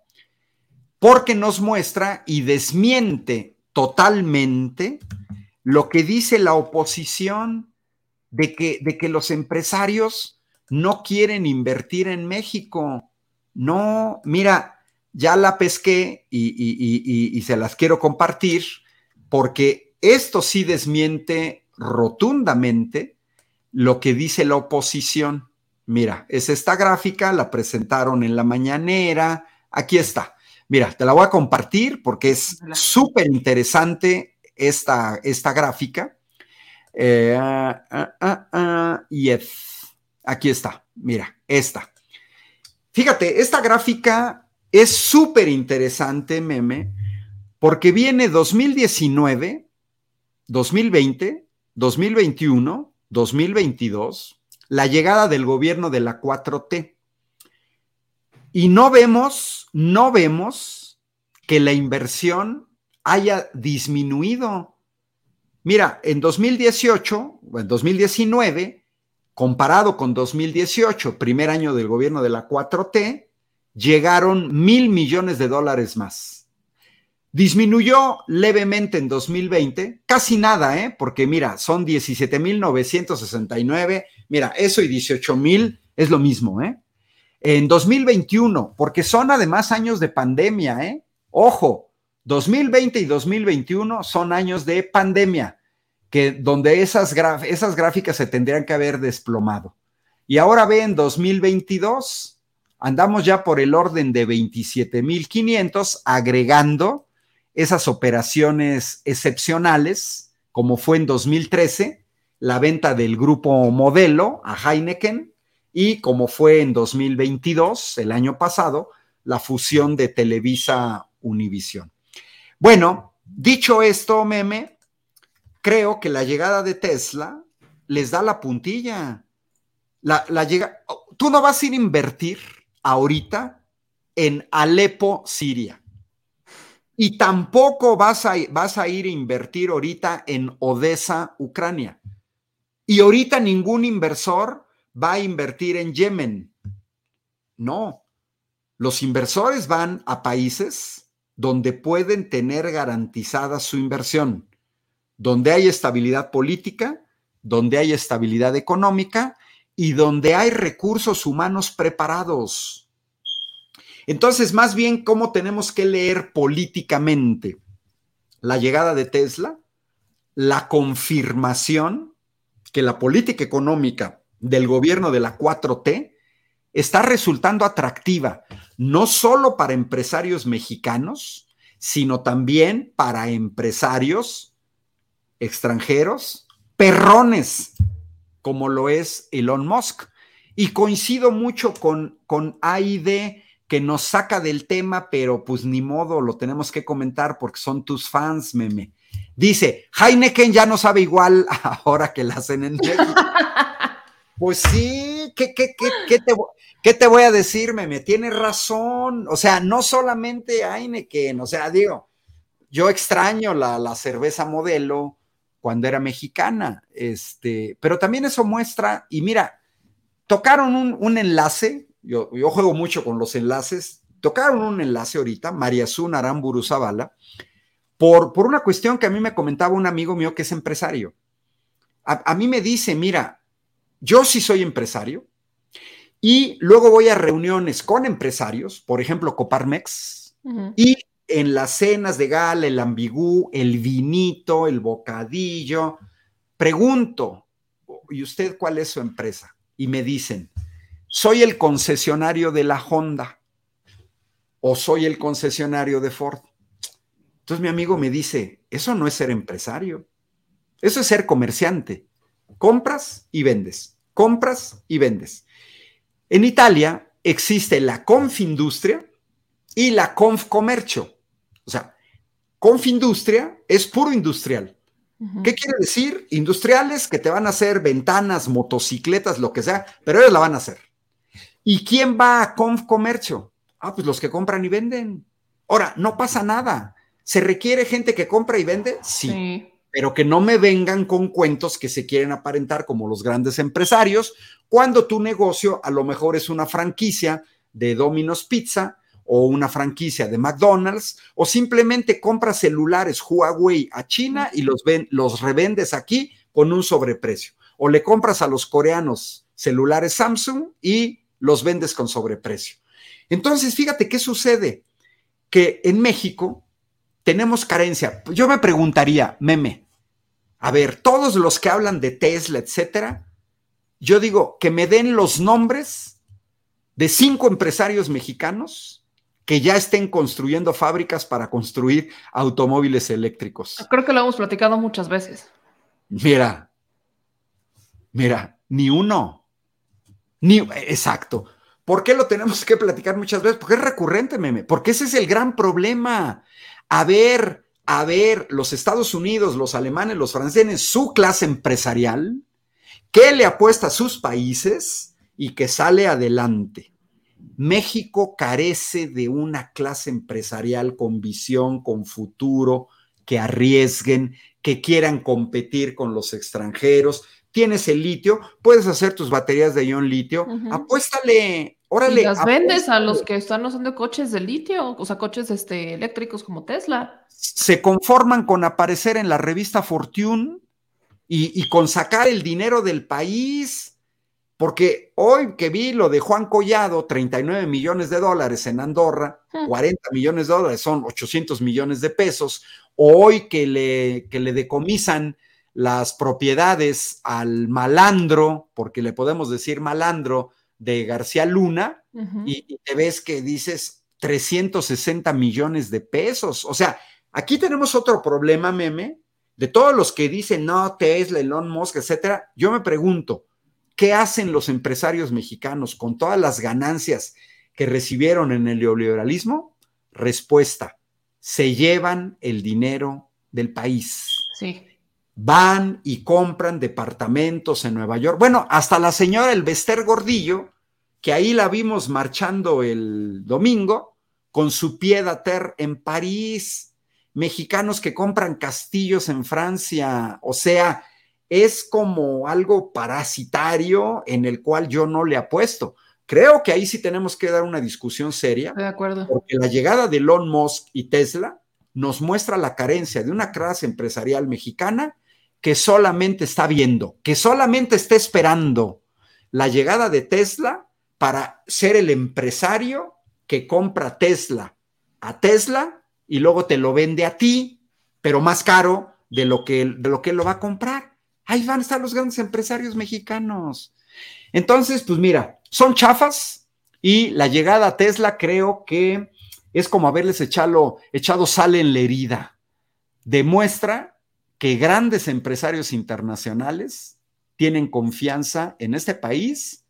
[SPEAKER 3] porque nos muestra y desmiente totalmente lo que dice la oposición de que, de que los empresarios no quieren invertir en México. No, mira, ya la pesqué y, y, se las quiero compartir porque esto sí desmiente rotundamente lo que dice la oposición. Mira, es esta gráfica, la presentaron en la mañanera, aquí está. Mira, te la voy a compartir porque es súper interesante esta, esta gráfica. Eh, ah, aquí está, mira, esta. Fíjate, esta gráfica es súper interesante, meme, porque viene 2019, 2020, 2021, 2022, la llegada del gobierno de la 4T. Y no vemos, no vemos que la inversión haya disminuido. Mira, en 2018 o en 2019, comparado con 2018, primer año del gobierno de la 4T, llegaron mil millones de dólares más. Disminuyó levemente en 2020, casi nada, ¿eh? porque mira, son 17.969, mira, eso y 18.000 es lo mismo, ¿eh? En 2021, porque son además años de pandemia, ¿eh? Ojo, 2020 y 2021 son años de pandemia, que donde esas, esas gráficas se tendrían que haber desplomado. Y ahora ve en 2022, andamos ya por el orden de 27.500, agregando esas operaciones excepcionales, como fue en 2013, la venta del grupo modelo a Heineken, y como fue en 2022, el año pasado, la fusión de Televisa Univisión. Bueno, dicho esto, meme, creo que la llegada de Tesla les da la puntilla. La, llega... Tú no vas a ir a invertir ahorita en Alepo, Siria. Y tampoco vas a, vas a ir a invertir ahorita en Odessa, Ucrania. Y ahorita ningún inversor va a invertir en Yemen. No. Los inversores van a países donde pueden tener garantizada su inversión, donde hay estabilidad política, donde hay estabilidad económica y donde hay recursos humanos preparados. Entonces, más bien, ¿cómo tenemos que leer políticamente la llegada de Tesla? La confirmación que la política económica del gobierno de la 4T está resultando atractiva, no solo para empresarios mexicanos, sino también para empresarios extranjeros, perrones, como lo es Elon Musk. Y coincido mucho con, con AID, que nos saca del tema, pero pues ni modo, lo tenemos que comentar porque son tus fans, meme. Dice, Heineken ya no sabe igual ahora que la hacen en México. pues sí, ¿qué, qué, qué, qué te, ¿Qué te voy a decir, meme? Tienes razón. O sea, no solamente Heineken, o sea, digo, yo extraño la, cerveza modelo cuando era mexicana, este, pero también eso muestra, y mira, tocaron un, enlace, yo, yo, juego mucho con los enlaces, tocaron un enlace ahorita, María Zun Aramburu Zavala, por, por una cuestión que a mí me comentaba un amigo mío que es empresario. A, a mí me dice, mira, yo sí soy empresario, y luego voy a reuniones con empresarios, por ejemplo, Coparmex, y en las cenas de gala, el ambigú, el vinito, el bocadillo, pregunto, ¿y usted cuál es su empresa? Y me dicen, soy el concesionario de la Honda o soy el concesionario de Ford. Entonces mi amigo me dice, eso no es ser empresario, eso es ser comerciante. Compras y vendes, compras y vendes. En Italia existe la Confindustria y la Confcomercio. O sea, Confindustria es puro industrial. ¿Qué quiere decir? Industriales que te van a hacer ventanas, motocicletas, lo que sea, pero ellos la van a hacer. ¿Y quién va a Confcomercio? Ah, pues los que compran y venden. Ahora, no pasa nada. ¿Se requiere gente que compra y vende? sí pero que no me vengan con cuentos que se quieren aparentar como los grandes empresarios, cuando tu negocio a lo mejor es una franquicia de Domino's Pizza o una franquicia de McDonald's, o simplemente compras celulares Huawei a China y los, ven, los revendes aquí con un sobreprecio, o le compras a los coreanos celulares Samsung y los vendes con sobreprecio. Entonces, fíjate qué sucede, que en México tenemos carencia. Yo me preguntaría, meme, a ver, todos los que hablan de Tesla, etcétera, yo digo que me den los nombres de cinco empresarios mexicanos que ya estén construyendo fábricas para construir automóviles eléctricos.
[SPEAKER 2] Creo que lo hemos platicado muchas veces.
[SPEAKER 3] Mira, mira, ni uno. Exacto. ¿Por qué lo tenemos que platicar muchas veces? Porque es recurrente, meme. Porque ese es el gran problema. A ver, a ver, los Estados Unidos, los alemanes, los franceses, su clase empresarial, que le apuesta a sus países y que sale adelante. México carece de una clase empresarial con visión, con futuro, que arriesguen, que quieran competir con los extranjeros. Tienes el litio, puedes hacer tus baterías de ion litio, apuéstale, órale.
[SPEAKER 2] ¿Y las vendes a los que están usando coches de litio, o sea, coches este, eléctricos como Tesla.
[SPEAKER 3] Se conforman con aparecer en la revista Fortune y, con sacar el dinero del país, porque hoy que vi lo de Juan Collado, 39 millones de dólares en Andorra, 40 hmm. millones de dólares son 800 millones de pesos, hoy que le, que le decomisan las propiedades al malandro, porque le podemos decir malandro, de García Luna, y, y, te ves que dices 360 millones de pesos. O sea, aquí tenemos otro problema, meme, de todos los que dicen, no, Tesla, Elon Musk, etcétera, yo me pregunto, ¿qué hacen los empresarios mexicanos con todas las ganancias que recibieron en el neoliberalismo? Respuesta, se llevan el dinero del país.
[SPEAKER 2] Sí.
[SPEAKER 3] Van y compran departamentos en Nueva York. Bueno, hasta la señora Elvester Gordillo, que ahí la vimos marchando el domingo con su pied a terre en París mexicanos que compran castillos en Francia, o sea, es como algo parasitario en el cual yo no le apuesto. Creo que ahí sí tenemos que dar una discusión seria.
[SPEAKER 2] De acuerdo.
[SPEAKER 3] Porque la llegada de Elon Musk y Tesla nos muestra la carencia de una clase empresarial mexicana que solamente está viendo, que solamente está esperando la llegada de Tesla para ser el empresario que compra Tesla a Tesla y luego te lo vende a ti, pero más caro de lo que, de lo que él lo va a comprar. Ahí van a estar los grandes empresarios mexicanos. Entonces, pues mira, son chafas y la llegada a Tesla creo que es como haberles echado, echado sal en la herida. Demuestra que grandes empresarios internacionales tienen confianza en este país,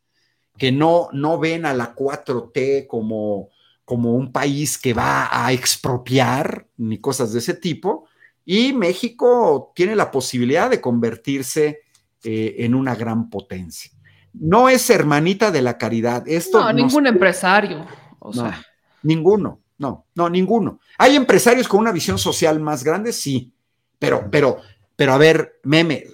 [SPEAKER 3] que no, no ven a la 4T como, como un país que va a expropiar ni cosas de ese tipo, y México tiene la posibilidad de convertirse eh, en una gran potencia. No es hermanita de la caridad. Esto
[SPEAKER 2] no, ningún empresario. O sea.
[SPEAKER 3] Ninguno, no, no, ninguno. Hay empresarios con una visión social más grande, sí, pero, pero, pero a ver, meme,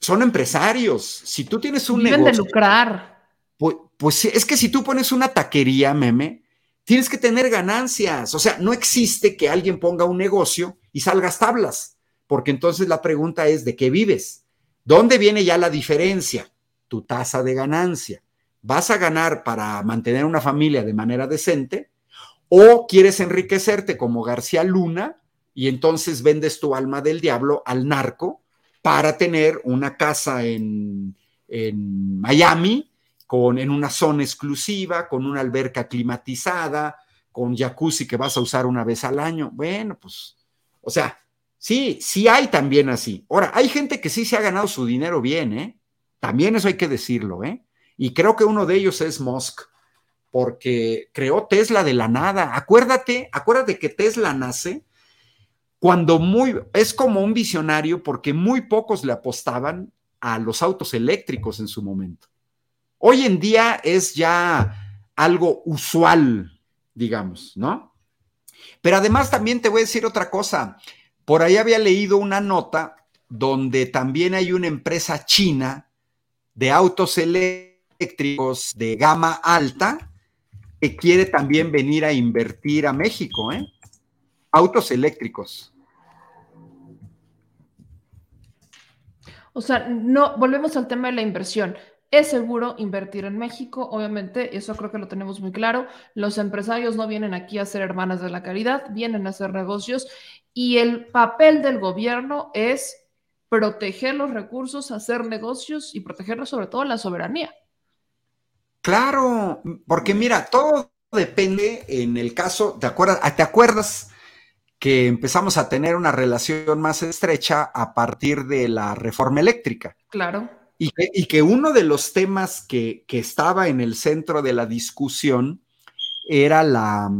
[SPEAKER 3] son empresarios. Si tú tienes un
[SPEAKER 2] Viven de lucrar.
[SPEAKER 3] Pues, pues es que si tú pones una taquería, meme, tienes que tener ganancias. O sea, no existe que alguien ponga un negocio y salgas tablas, porque entonces la pregunta es, ¿de qué vives? ¿Dónde viene ya la diferencia? Tu tasa de ganancia. ¿Vas a ganar para mantener una familia de manera decente? ¿O quieres enriquecerte como García Luna y entonces vendes tu alma del diablo al narco para tener una casa en, en Miami con, en una zona exclusiva, con una alberca climatizada, con jacuzzi que vas a usar una vez al año. Bueno, pues, o sea, sí, sí hay también así. Ahora, hay gente que sí se ha ganado su dinero bien, ¿eh? También eso hay que decirlo, ¿eh? Y creo que uno de ellos es Musk, porque creó Tesla de la nada. Acuérdate, acuérdate que Tesla nace cuando muy, es como un visionario porque muy pocos le apostaban a los autos eléctricos en su momento. Hoy en día es ya algo usual, digamos, ¿no? Pero además también te voy a decir otra cosa. Por ahí había leído una nota donde también hay una empresa china de autos eléctricos de gama alta que quiere también venir a invertir a México, ¿eh? Autos eléctricos.
[SPEAKER 2] O sea, no, volvemos al tema de la inversión. Es seguro invertir en México, obviamente, eso creo que lo tenemos muy claro. Los empresarios no vienen aquí a ser hermanas de la caridad, vienen a hacer negocios y el papel del gobierno es proteger los recursos, hacer negocios y proteger sobre todo la soberanía.
[SPEAKER 3] Claro, porque mira, todo depende en el caso, ¿te acuerdas, ¿te acuerdas que empezamos a tener una relación más estrecha a partir de la reforma eléctrica?
[SPEAKER 2] Claro.
[SPEAKER 3] Y que, uno de los temas que, estaba en el centro de la discusión era la,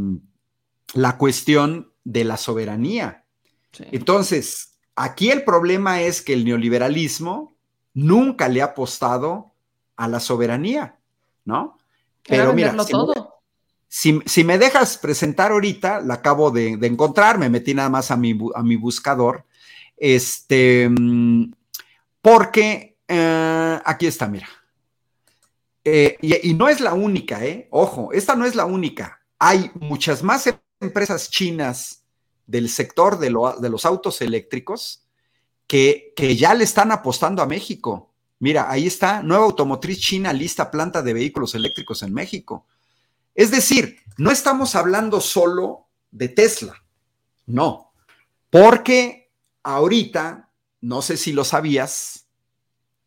[SPEAKER 3] la cuestión de la soberanía. Entonces, aquí el problema es que el neoliberalismo nunca le ha apostado a la soberanía, ¿no? Pero mira, si, Si, me dejas presentar ahorita, la acabo de, encontrar, me metí nada más a mi, a mi buscador, este, mm, porque eh, aquí está, mira. Eh, y, no es la única, ¿eh? Ojo, esta no es la única. Hay muchas más empresas chinas del sector de, los autos eléctricos que, que, ya le están apostando a México. Mira, ahí está, nueva automotriz china lista planta de vehículos eléctricos en México. Es decir, no estamos hablando solo de Tesla, no, porque ahorita, no sé si lo sabías,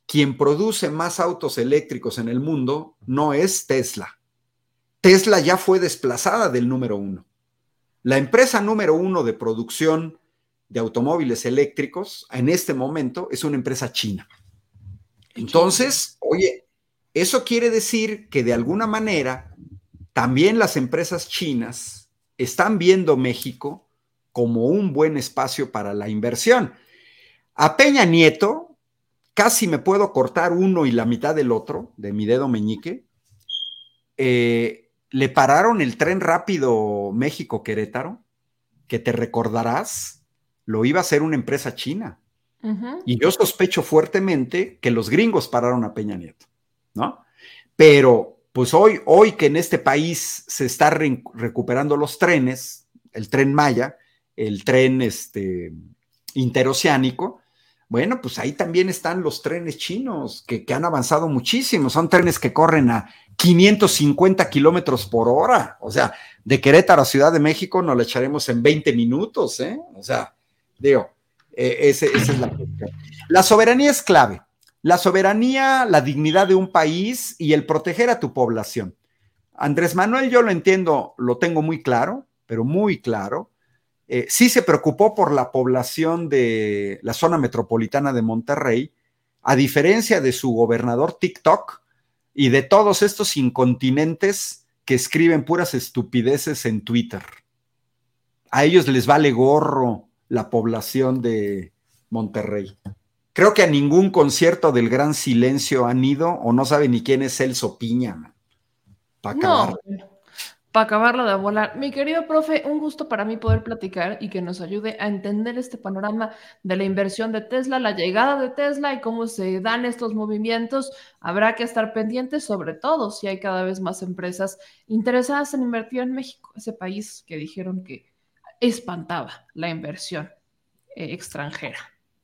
[SPEAKER 3] quien produce más autos eléctricos en el mundo no es Tesla. Tesla ya fue desplazada del número uno. La empresa número uno de producción de automóviles eléctricos en este momento es una empresa china. Entonces, oye, eso quiere decir que de alguna manera también las empresas chinas están viendo México como un buen espacio para la inversión. A Peña Nieto, casi me puedo cortar uno y la mitad del otro de mi dedo meñique. Eh, le pararon el tren rápido México-Querétaro, que te recordarás, lo iba a hacer una empresa china. Y yo sospecho fuertemente que los gringos pararon a Peña Nieto, ¿no? Pero pues hoy, hoy que en este país se está recuperando los trenes, el tren Maya, el tren este, interoceánico, bueno, pues ahí también están los trenes chinos que, han avanzado muchísimo. Son trenes que corren a 550 kilómetros por hora. O sea, de Querétaro a Ciudad de México nos la echaremos en 20 minutos, ¿eh? O sea, digo, eh, esa es la cuestión. La soberanía es clave. La soberanía, la dignidad de un país y el proteger a tu población. Andrés Manuel, yo lo entiendo, lo tengo muy claro, pero muy claro. Eh, sí se preocupó por la población de la zona metropolitana de Monterrey, a diferencia de su gobernador TikTok y de todos estos incontinentes que escriben puras estupideces en Twitter. A ellos les vale gorro la población de Monterrey. Creo que a ningún concierto del Gran Silencio han ido o no saben ni quién es Celso Piña.
[SPEAKER 2] Para no, para acabarlo de volar. Mi querido profe, un gusto para mí poder platicar y que nos ayude a entender este panorama de la inversión de Tesla, la llegada de Tesla y cómo se dan estos movimientos. Habrá que estar pendientes, sobre todo si hay cada vez más empresas interesadas en invertir en México, ese país que dijeron que espantaba la inversión eh, extranjera.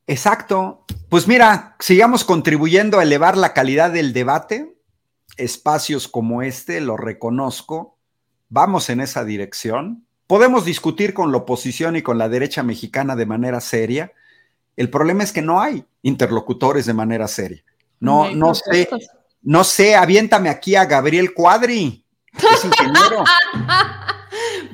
[SPEAKER 3] Exacto. Pues mira, sigamos contribuyendo a elevar la calidad del debate. Espacios como este, lo reconozco, vamos en esa dirección. Podemos discutir con la oposición y con la derecha mexicana de manera seria. El problema es que no hay interlocutores de manera seria. No, no sé, no sé, aviéntame aquí a Gabriel Cuadri, es ingeniero.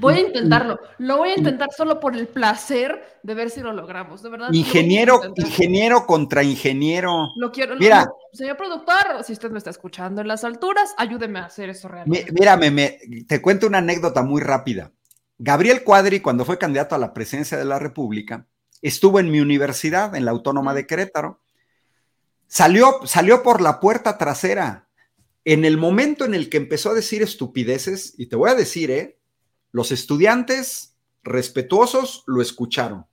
[SPEAKER 2] Voy a intentarlo. Lo voy a intentar solo por el placer de ver si lo logramos. De verdad.
[SPEAKER 3] Ingeniero, ingeniero contra ingeniero.
[SPEAKER 2] Lo quiero. Mira, señor productor, si usted me está escuchando en las alturas, ayúdeme a hacer eso realmente.
[SPEAKER 3] Mírame, me, te cuento una anécdota muy rápida. Gabriel Cuadri, cuando fue candidato a la presidencia de la República, estuvo en mi universidad, en la Autónoma de Querétaro. Salió, salió por la puerta trasera. En el momento en el que empezó a decir estupideces, y te voy a decir, ¿eh? Los estudiantes respetuosos lo escucharon.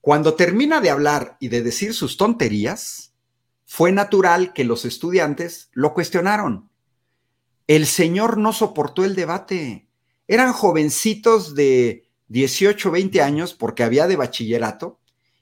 [SPEAKER 3] Cuando termina de hablar y de decir sus tonterías, fue natural que los estudiantes lo cuestionaron. El señor no soportó el debate. Eran jovencitos de 18, 20 años, porque había de bachillerato,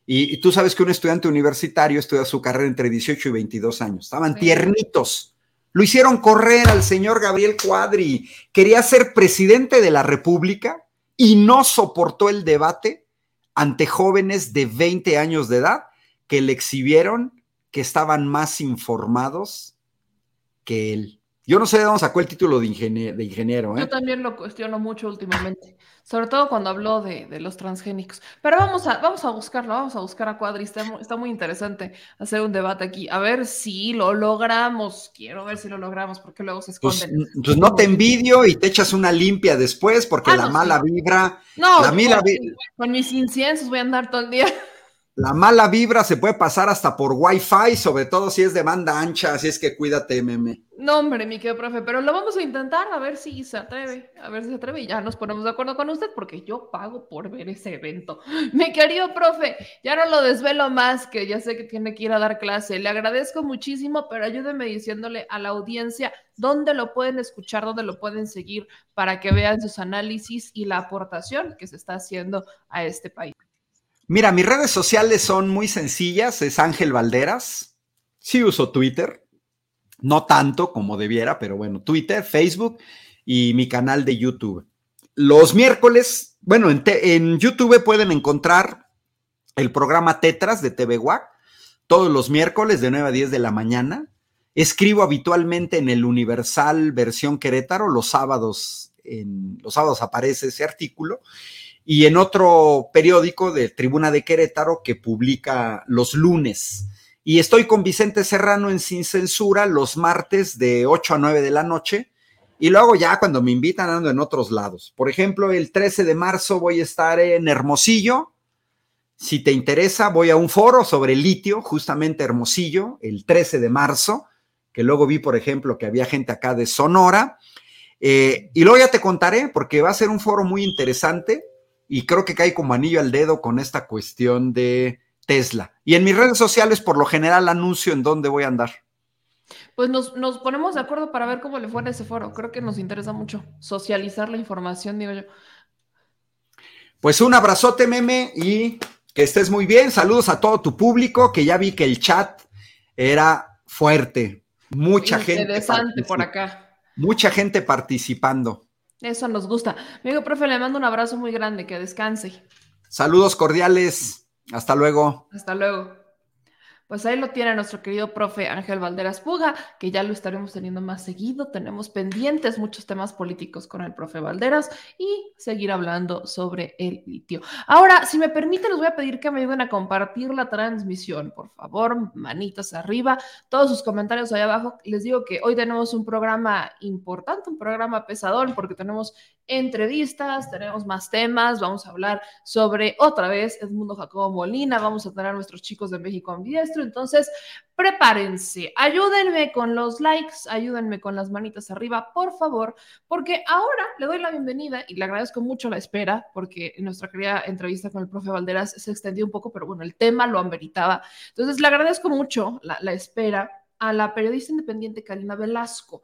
[SPEAKER 3] y, tú sabes que un estudiante universitario estudia su carrera entre 18 y 22 años. Estaban tiernitos. Lo hicieron correr al señor Gabriel Cuadri. Quería ser presidente de la República y no soportó el debate ante jóvenes de 20 años de edad que le exhibieron que estaban más informados que él. Yo no sé de dónde sacó el título de, ingeniero.
[SPEAKER 2] ¿eh? Yo también lo cuestiono mucho últimamente, sobre todo cuando habló de, los transgénicos. Pero vamos a, vamos a buscarlo, vamos a buscar a Cuadri. Está, muy interesante hacer un debate aquí. A ver si lo logramos. Quiero ver si lo logramos, porque luego se
[SPEAKER 3] pues,
[SPEAKER 2] esconden.
[SPEAKER 3] Pues, no te envidio y te echas una limpia después, porque ah, la mala vibra.
[SPEAKER 2] No, la mala con mis inciensos voy a andar todo el día.
[SPEAKER 3] La mala vibra se puede pasar hasta por Wi-Fi, sobre todo si es de banda ancha, así es que cuídate, meme.
[SPEAKER 2] No, hombre, mi querido profe, pero lo vamos a intentar a ver si se atreve, a ver si se atreve y ya nos ponemos de acuerdo con usted porque yo pago por ver ese evento. Mi querido profe, ya no lo desvelo más, que ya sé que tiene que ir a dar clase. Le agradezco muchísimo, pero ayúdeme diciéndole a la audiencia dónde lo pueden escuchar, dónde lo pueden seguir para que vean sus análisis y la aportación que se está haciendo a este país.
[SPEAKER 3] Mira, mis redes sociales son muy sencillas, es Ángel Valderas. Sí uso Twitter, no tanto como debiera, pero bueno, Twitter, Facebook y mi canal de YouTube. Los miércoles, bueno, en, YouTube pueden encontrar el programa Tetras de TV todos los miércoles de 9 a 10 de la mañana. Escribo habitualmente en el Universal versión Querétaro, los sábados, en, los sábados aparece ese artículo y en otro periódico de Tribuna de Querétaro que publica los lunes. Y estoy con Vicente Serrano en Sin Censura los martes de 8 a 9 de la noche. Y luego ya cuando me invitan ando en otros lados. Por ejemplo, el 13 de marzo voy a estar en Hermosillo. Si te interesa, voy a un foro sobre litio, justamente Hermosillo, el 13 de marzo, que luego vi, por ejemplo, que había gente acá de Sonora. Eh, y luego ya te contaré, porque va a ser un foro muy interesante y creo que cae como anillo al dedo con esta cuestión de Tesla. Y en mis redes sociales, por lo general, anuncio en dónde voy a andar.
[SPEAKER 2] Pues nos, ponemos de acuerdo para ver cómo le fue en ese foro. Creo que nos interesa mucho socializar la información, digo yo.
[SPEAKER 3] Pues un abrazote, meme, y que estés muy bien. Saludos a todo tu público, que ya vi que el chat era fuerte. Mucha gente.
[SPEAKER 2] Interesante por acá.
[SPEAKER 3] Mucha gente participando.
[SPEAKER 2] Eso nos gusta. Amigo profe, le mando un abrazo muy grande, que descanse.
[SPEAKER 3] Saludos cordiales. Hasta luego.
[SPEAKER 2] Hasta luego. Pues ahí lo tiene nuestro querido profe Ángel Valderas Puga, que ya lo estaremos teniendo más seguido. Tenemos pendientes muchos temas políticos con el profe Valderas y seguir hablando sobre el litio. Ahora, si me permite, les voy a pedir que me ayuden a compartir la transmisión, por favor, manitas arriba, todos sus comentarios ahí abajo. Les digo que hoy tenemos un programa importante, un programa pesadón, porque tenemos entrevistas, tenemos más temas, vamos a hablar sobre otra vez Edmundo Jacobo Molina, vamos a tener a nuestros chicos de México Entonces, prepárense, ayúdenme con los likes, ayúdenme con las manitas arriba, por favor, porque ahora le doy la bienvenida y le agradezco mucho la espera, porque nuestra querida entrevista con el profe Valderas se extendió un poco, pero bueno, el tema lo ameritaba. Entonces, le agradezco mucho la, espera a la periodista independiente Karina Velasco.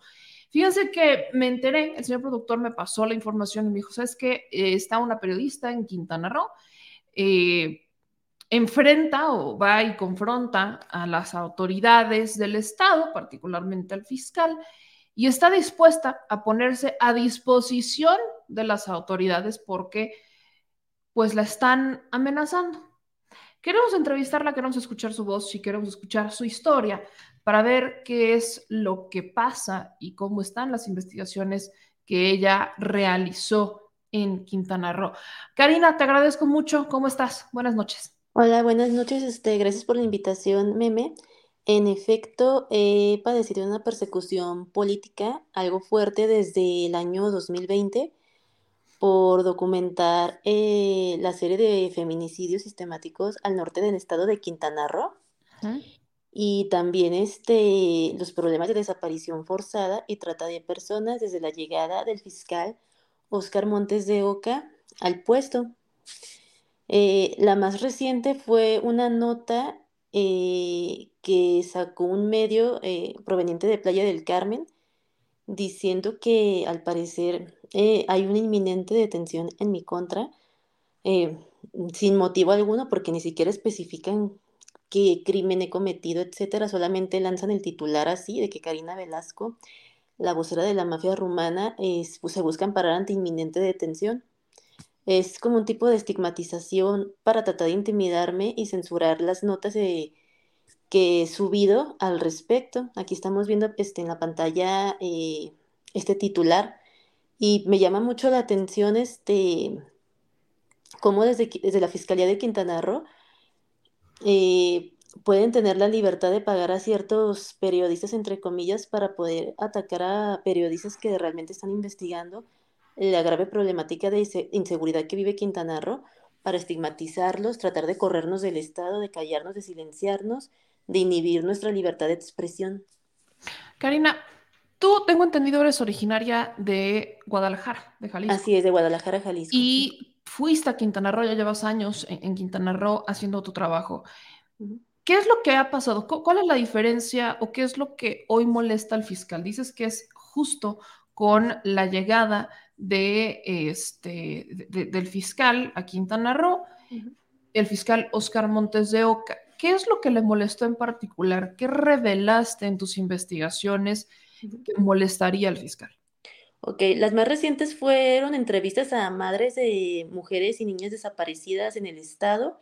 [SPEAKER 2] Fíjense que me enteré, el señor productor me pasó la información y me dijo, ¿sabes qué? Eh, está una periodista en Quintana Roo. Eh, enfrenta o va y confronta a las autoridades del Estado, particularmente al fiscal, y está dispuesta a ponerse a disposición de las autoridades porque pues la están amenazando. Queremos entrevistarla, queremos escuchar su voz y queremos escuchar su historia para ver qué es lo que pasa y cómo están las investigaciones que ella realizó en Quintana Roo. Karina, te agradezco mucho. ¿Cómo estás? Buenas noches.
[SPEAKER 4] Hola, buenas noches. Este, gracias por la invitación, Meme. En efecto, he padecido una persecución política algo fuerte desde el año 2020 por documentar eh, la serie de feminicidios sistemáticos al norte del estado de Quintana Roo y también este, los problemas de desaparición forzada y trata de personas desde la llegada del fiscal Oscar Montes de Oca al puesto. Eh, la más reciente fue una nota eh, que sacó un medio eh, proveniente de Playa del Carmen diciendo que al parecer hay una inminente detención en mi contra sin motivo alguno porque ni siquiera especifican qué crimen he cometido, etcétera, solamente lanzan el titular así de que Karina Velasco, la vocera de la mafia rumana, pues, se buscan parar ante inminente detención. Es como un tipo de estigmatización para tratar de intimidarme y censurar las notas que he subido al respecto. Aquí estamos viendo este, en la pantalla eh, este titular y me llama mucho la atención este, cómo desde, desde la Fiscalía de Quintana Roo eh, pueden tener la libertad de pagar a ciertos periodistas, entre comillas, para poder atacar a periodistas que realmente están investigando la grave problemática de inseguridad que vive Quintana Roo para estigmatizarlos, tratar de corrernos del Estado, de callarnos, de silenciarnos, de inhibir nuestra libertad de expresión.
[SPEAKER 2] Karina, tú tengo entendido eres originaria de Guadalajara, de Jalisco.
[SPEAKER 4] Así es, de Guadalajara, Jalisco.
[SPEAKER 2] Y fuiste a Quintana Roo, ya llevas años en, Quintana Roo haciendo tu trabajo. ¿Qué es lo que ha pasado? ¿Cuál es la diferencia o qué es lo que hoy molesta al fiscal? Dices que es justo con la llegada de este, del fiscal a Quintana Roo, el fiscal Oscar Montes de Oca. ¿Qué es lo que le molestó en particular? ¿Qué revelaste en tus investigaciones que molestaría al fiscal?
[SPEAKER 4] Ok, las más recientes fueron entrevistas a madres de mujeres y niñas desaparecidas en el estado,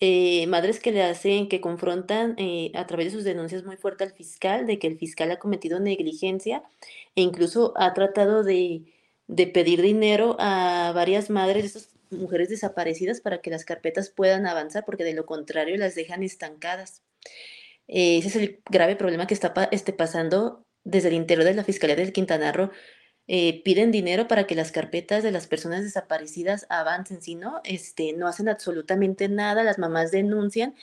[SPEAKER 4] eh, madres que le hacen, que confrontan eh, a través de sus denuncias muy fuerte al fiscal, de que el fiscal ha cometido negligencia e incluso ha tratado de de pedir dinero a varias madres estas mujeres desaparecidas para que las carpetas puedan avanzar, porque de lo contrario las dejan estancadas. Eh, ese es el grave problema que está este, pasando desde el interior de la Fiscalía del Quintana Roo. Eh, piden dinero para que las carpetas de las personas desaparecidas avancen, si no, este, no hacen absolutamente nada, las mamás denuncian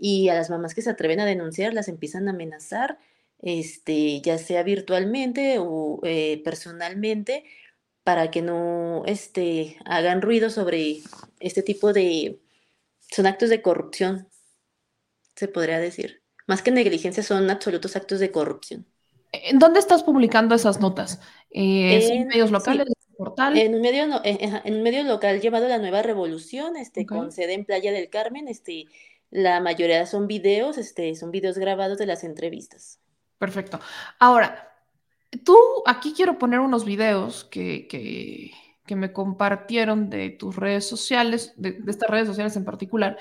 [SPEAKER 4] y a las mamás que se atreven a denunciar las empiezan a amenazar, este, ya sea virtualmente o eh, personalmente, para que no este, hagan ruido sobre este tipo de... Son actos de corrupción, se podría decir. Más que negligencia, son absolutos actos de corrupción.
[SPEAKER 2] ¿En dónde estás publicando esas notas? Eh, ¿En medios locales?
[SPEAKER 4] portal? En un medio, en, un medio local llamado La Nueva Revolución, este, con sede en Playa del Carmen. Este, la mayoría son videos, este, son videos grabados de las entrevistas.
[SPEAKER 2] Perfecto. Ahora, Tú aquí quiero poner unos videos que, que, me compartieron de tus redes sociales, de, estas redes sociales en particular,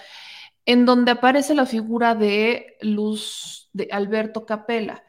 [SPEAKER 2] en donde aparece la figura de Luz, de Alberto Capella,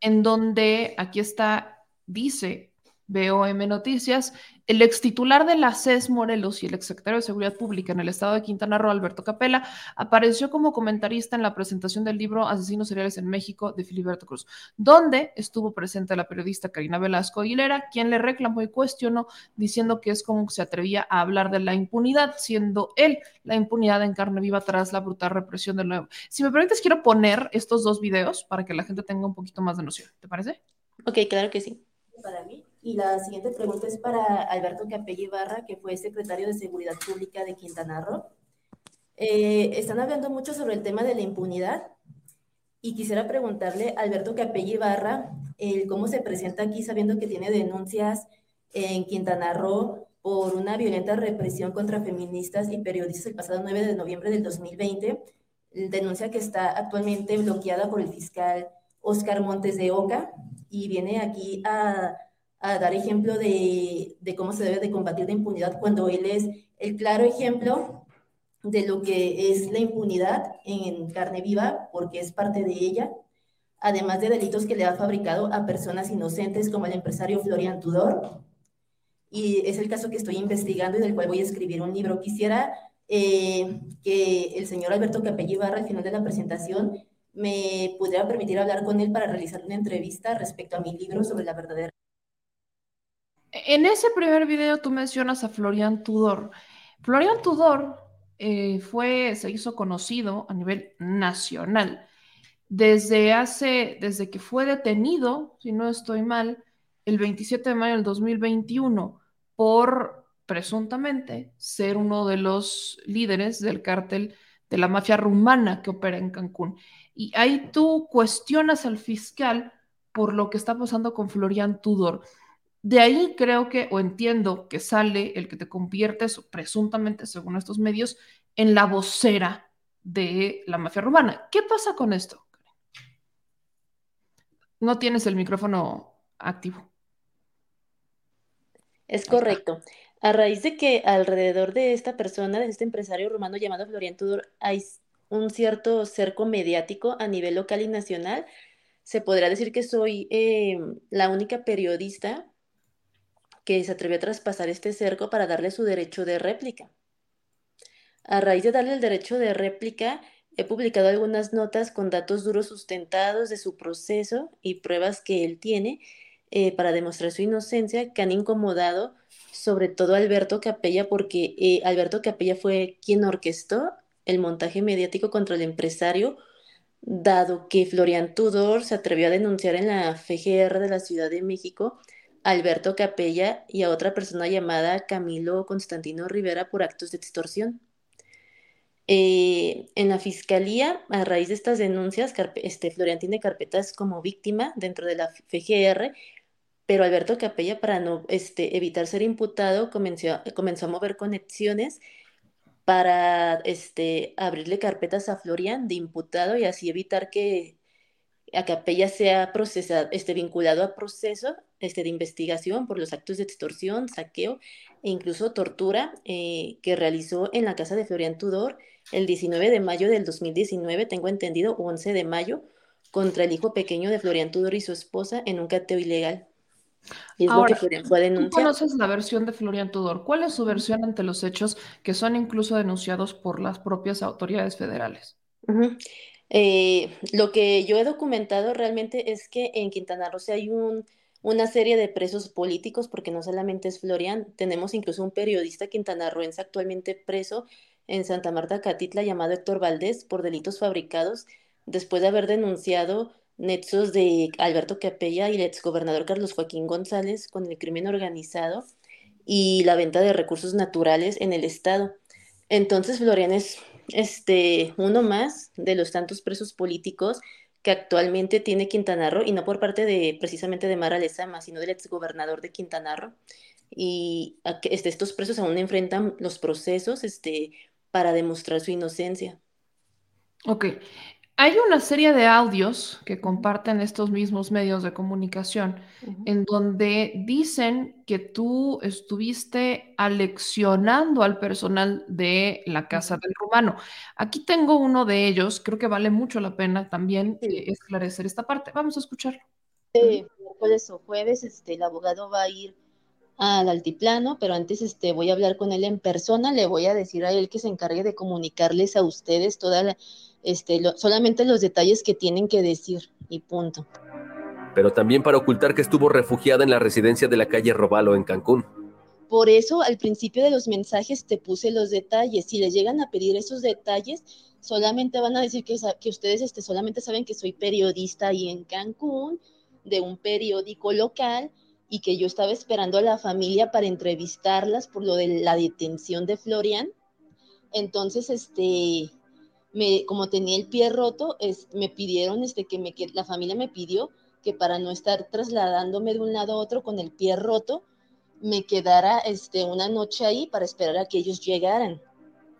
[SPEAKER 2] en donde aquí está, dice BOM Noticias, el ex titular de la CES Morelos y el ex secretario de Seguridad Pública en el estado de Quintana Roo, Alberto Capella, apareció como comentarista en la presentación del libro Asesinos Seriales en México de Filiberto Cruz, donde estuvo presente la periodista Karina Velasco Aguilera, quien le reclamó y cuestionó diciendo que es como se atrevía a hablar de la impunidad, siendo él la impunidad en carne viva tras la brutal represión del nuevo. Si me permites, quiero poner estos dos videos para que la gente tenga un poquito más de noción. ¿Te parece?
[SPEAKER 4] Ok, claro que sí.
[SPEAKER 5] Para mí, y la siguiente pregunta es para Alberto Capella Ibarra, que fue secretario de Seguridad Pública de Quintana Roo. Eh, están hablando mucho sobre el tema de la impunidad y quisiera preguntarle a Alberto Capella Ibarra el cómo se presenta aquí sabiendo que tiene denuncias en Quintana Roo por una violenta represión contra feministas y periodistas el pasado 9 de noviembre del 2020, denuncia que está actualmente bloqueada por el fiscal Oscar Montes de Oca y viene aquí a a dar ejemplo de, de, cómo se debe de combatir la impunidad cuando él es el claro ejemplo de lo que es la impunidad en carne viva, porque es parte de ella, además de delitos que le ha fabricado a personas inocentes como el empresario Florian Tudor. Y es el caso que estoy investigando y del cual voy a escribir un libro. Quisiera eh, que el señor Alberto Capelli Barra, al final de la presentación, me pudiera permitir hablar con él para realizar una entrevista respecto a mi libro sobre la verdadera
[SPEAKER 2] en ese primer video tú mencionas a Florian Tudor. Florian Tudor eh, fue, se hizo conocido a nivel nacional desde hace, desde que fue detenido, si no estoy mal, el 27 de mayo del 2021 por presuntamente ser uno de los líderes del cártel de la mafia rumana que opera en Cancún. Y ahí tú cuestionas al fiscal por lo que está pasando con Florian Tudor. De ahí creo que, o entiendo que sale el que te conviertes, presuntamente, según estos medios, en la vocera de la mafia rumana. ¿Qué pasa con esto? No tienes el micrófono activo.
[SPEAKER 4] Es correcto. A raíz de que alrededor de esta persona, de este empresario rumano llamado Florian Tudor, hay un cierto cerco mediático a nivel local y nacional, se podrá decir que soy eh, la única periodista que se atrevió a traspasar este cerco para darle su derecho de réplica. A raíz de darle el derecho de réplica, he publicado algunas notas con datos duros sustentados de su proceso y pruebas que él tiene eh, para demostrar su inocencia que han incomodado sobre todo a Alberto Capella porque eh, Alberto Capella fue quien orquestó el montaje mediático contra el empresario, dado que Florian Tudor se atrevió a denunciar en la FGR de la Ciudad de México Alberto Capella y a otra persona llamada Camilo Constantino Rivera por actos de extorsión. Eh, en la fiscalía, a raíz de estas denuncias, este, Florian tiene carpetas como víctima dentro de la FGR, pero Alberto Capella, para no este, evitar ser imputado, comenzó, a mover conexiones para este, abrirle carpetas a Florian de imputado y así evitar que a Capella sea procesado, este, vinculado a proceso este, de investigación por los actos de extorsión, saqueo e incluso tortura eh, que realizó en la casa de Florian Tudor el 19 de mayo del 2019, tengo entendido, 11 de mayo, contra el hijo pequeño de Florian Tudor y su esposa en un cateo ilegal.
[SPEAKER 2] Es lo que Florian fue ¿Tú conoces la versión de Florian Tudor? ¿Cuál es su versión ante los hechos que son incluso denunciados por las propias autoridades federales?
[SPEAKER 4] Eh, lo que yo he documentado realmente es que en Quintana Roo hay un, una serie de presos políticos, porque no solamente es Florian, tenemos incluso un periodista quintanarroense actualmente preso en Santa Marta Catitla llamado Héctor Valdés por delitos fabricados después de haber denunciado nexos de Alberto Capella y el exgobernador Carlos Joaquín González con el crimen organizado y la venta de recursos naturales en el estado. Entonces, Florian es este, uno más de los tantos presos políticos que actualmente tiene Quintana Roo, y no por parte de precisamente de Mara Lezama, sino del exgobernador de Quintana Roo. Y este, estos presos aún enfrentan los procesos este, para demostrar su inocencia.
[SPEAKER 2] Ok. Hay una serie de audios que comparten estos mismos medios de comunicación en donde dicen que tú estuviste aleccionando al personal de la Casa del Rumano. Aquí tengo uno de ellos, creo que vale mucho la pena también eh, esclarecer esta parte. Vamos a escucharlo.
[SPEAKER 4] Este miércoles o jueves, este, el abogado va a ir al altiplano, pero antes este, voy a hablar con él en persona, le voy a decir a él que se encargue de comunicarles a ustedes toda la este, solamente los detalles que tienen que decir y punto.
[SPEAKER 6] Pero también para ocultar que estuvo refugiada en la residencia de la calle Robalo en Cancún.
[SPEAKER 4] Por eso al principio de los mensajes te puse los detalles. Si les llegan a pedir esos detalles, solamente van a decir que, que ustedes este, solamente saben que soy periodista ahí en Cancún, de un periódico local, y que yo estaba esperando a la familia para entrevistarlas por lo de la detención de Florian. Entonces, este, como tenía el pie roto, es, me pidieron, este, que me, la familia me pidió que para no estar trasladándome de un lado a otro con el pie roto, me quedara este, una noche ahí para esperar a que ellos llegaran.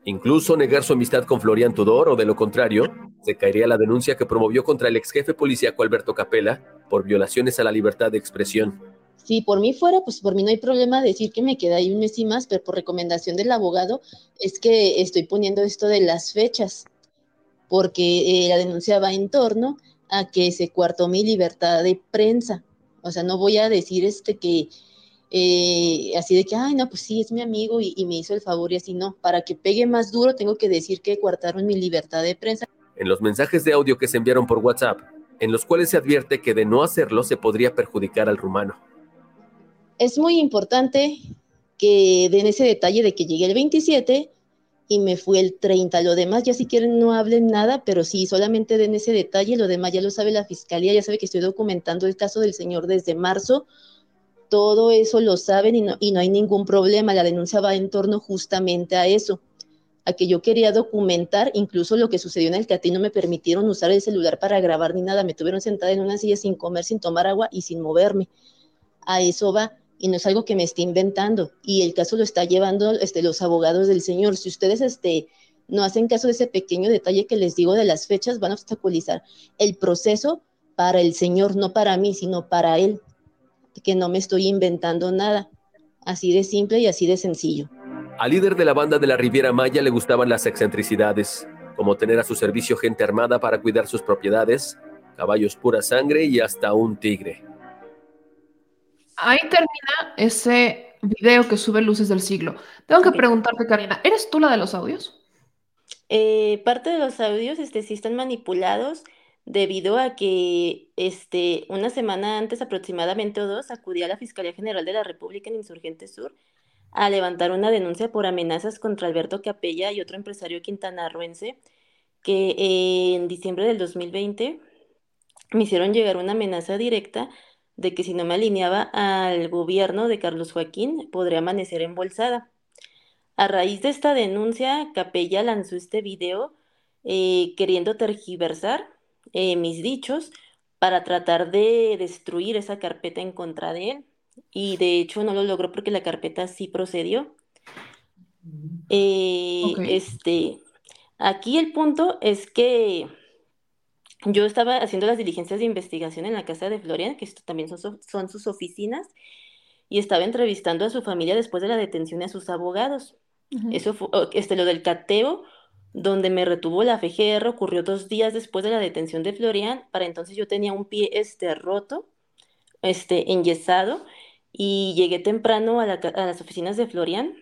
[SPEAKER 6] Incluso negar su amistad con Florian Tudor o de lo contrario, se caería la denuncia que promovió contra el ex jefe policíaco Alberto Capella por violaciones a la libertad de expresión.
[SPEAKER 4] Si por mí fuera, pues por mí no hay problema decir que me queda ahí un mes y más, pero por recomendación del abogado es que estoy poniendo esto de las fechas porque eh, la denuncia va en torno a que se cuartó mi libertad de prensa. O sea, no voy a decir este que eh, así de que, ay, no, pues sí, es mi amigo y, me hizo el favor y así no. Para que pegue más duro, tengo que decir que cuartaron mi libertad de prensa.
[SPEAKER 6] En los mensajes de audio que se enviaron por WhatsApp, en los cuales se advierte que de no hacerlo se podría perjudicar al rumano.
[SPEAKER 4] Es muy importante que den ese detalle de que llegue el 27 y me fui el 30. Lo demás ya si quieren no hablen nada, pero sí, solamente den ese detalle, lo demás ya lo sabe la fiscalía, ya sabe que estoy documentando el caso del señor desde marzo, todo eso lo saben y no, y no hay ningún problema, la denuncia va en torno justamente a eso, a que yo quería documentar incluso lo que sucedió en el Catí, no me permitieron usar el celular para grabar ni nada, me tuvieron sentada en una silla sin comer, sin tomar agua y sin moverme. A eso va y no es algo que me esté inventando y el caso lo está llevando este, los abogados del señor. Si ustedes este, no hacen caso de ese pequeño detalle que les digo de las fechas, van a obstaculizar el proceso para el señor, no para mí, sino para él, que no me estoy inventando nada. Así de simple y así de sencillo.
[SPEAKER 6] Al líder de la banda de la Riviera Maya le gustaban las excentricidades, como tener a su servicio gente armada para cuidar sus propiedades, caballos pura sangre y hasta un tigre.
[SPEAKER 2] Ahí termina ese video que sube Luces del Siglo. Tengo que preguntarte, Karina, ¿eres tú la de los audios?
[SPEAKER 4] Eh, parte de los audios este, sí están manipulados debido a que este, una semana antes aproximadamente o dos acudí a la Fiscalía General de la República en Insurgente Sur a levantar una denuncia por amenazas contra Alberto Capella y otro empresario quintanarruense que en diciembre del 2020 me hicieron llegar una amenaza directa de que si no me alineaba al gobierno de Carlos Joaquín, podría amanecer embolsada. A raíz de esta denuncia, Capella lanzó este video eh, queriendo tergiversar eh, mis dichos para tratar de destruir esa carpeta en contra de él. Y de hecho no lo logró porque la carpeta sí procedió. Eh, este, aquí el punto es que yo estaba haciendo las diligencias de investigación en la casa de Florian, que esto también son, son sus oficinas, y estaba entrevistando a su familia después de la detención y a sus abogados. Eso fue, este, lo del cateo, donde me retuvo la FGR, ocurrió dos días después de la detención de Florian. Para entonces yo tenía un pie este, roto, este, enyesado, y llegué temprano a, las oficinas de Florian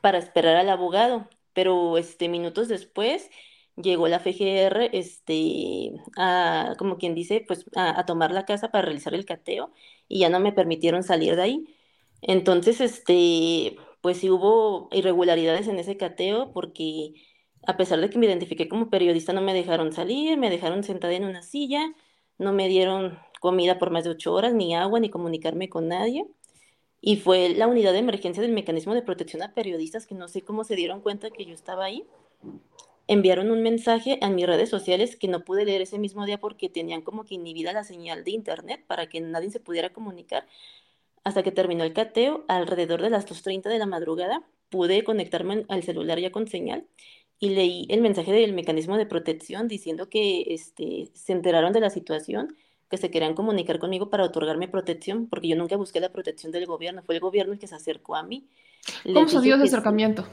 [SPEAKER 4] para esperar al abogado. Pero este, minutos después llegó la FGR, este, a, como quien dice, pues a, tomar la casa para realizar el cateo y ya no me permitieron salir de ahí. Entonces, este, pues sí hubo irregularidades en ese cateo porque a pesar de que me identifiqué como periodista no me dejaron salir, me dejaron sentada en una silla, no me dieron comida por más de ocho horas, ni agua, ni comunicarme con nadie. Y fue la unidad de emergencia del mecanismo de protección a periodistas que no sé cómo se dieron cuenta que yo estaba ahí enviaron un mensaje a mis redes sociales que no pude leer ese mismo día porque tenían como que inhibida la señal de internet para que nadie se pudiera comunicar. Hasta que terminó el cateo, alrededor de las 2.30 de la madrugada, pude conectarme al celular ya con señal y leí el mensaje del mecanismo de protección diciendo que este, se enteraron de la situación, que se querían comunicar conmigo para otorgarme protección, porque yo nunca busqué la protección del gobierno, fue el gobierno el que se acercó a mí.
[SPEAKER 2] ¿Cómo se dio ese acercamiento?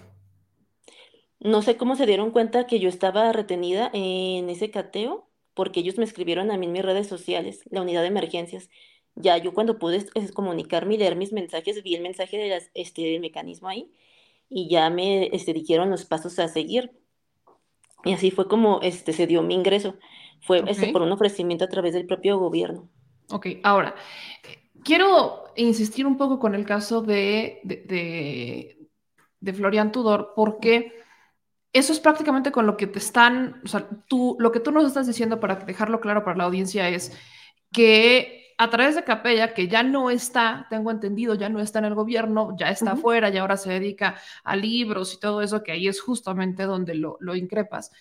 [SPEAKER 4] No sé cómo se dieron cuenta que yo estaba retenida en ese cateo, porque ellos me escribieron a mí en mis redes sociales, la unidad de emergencias. Ya yo cuando pude comunicarme y leer mis mensajes, vi el mensaje de las, este, del mecanismo ahí y ya me este, dijeron los pasos a seguir. Y así fue como este, se dio mi ingreso. Fue este, por un ofrecimiento a través del propio gobierno.
[SPEAKER 2] Ok, ahora, quiero insistir un poco con el caso de, de, de, Florian Tudor, porque eso es prácticamente con lo que te están, o sea, tú, lo que tú nos estás diciendo para dejarlo claro para la audiencia es que a través de Capella, que ya no está, tengo entendido, ya no está en el gobierno, ya está afuera y ahora se dedica a libros y todo eso, que ahí es justamente donde lo, increpas,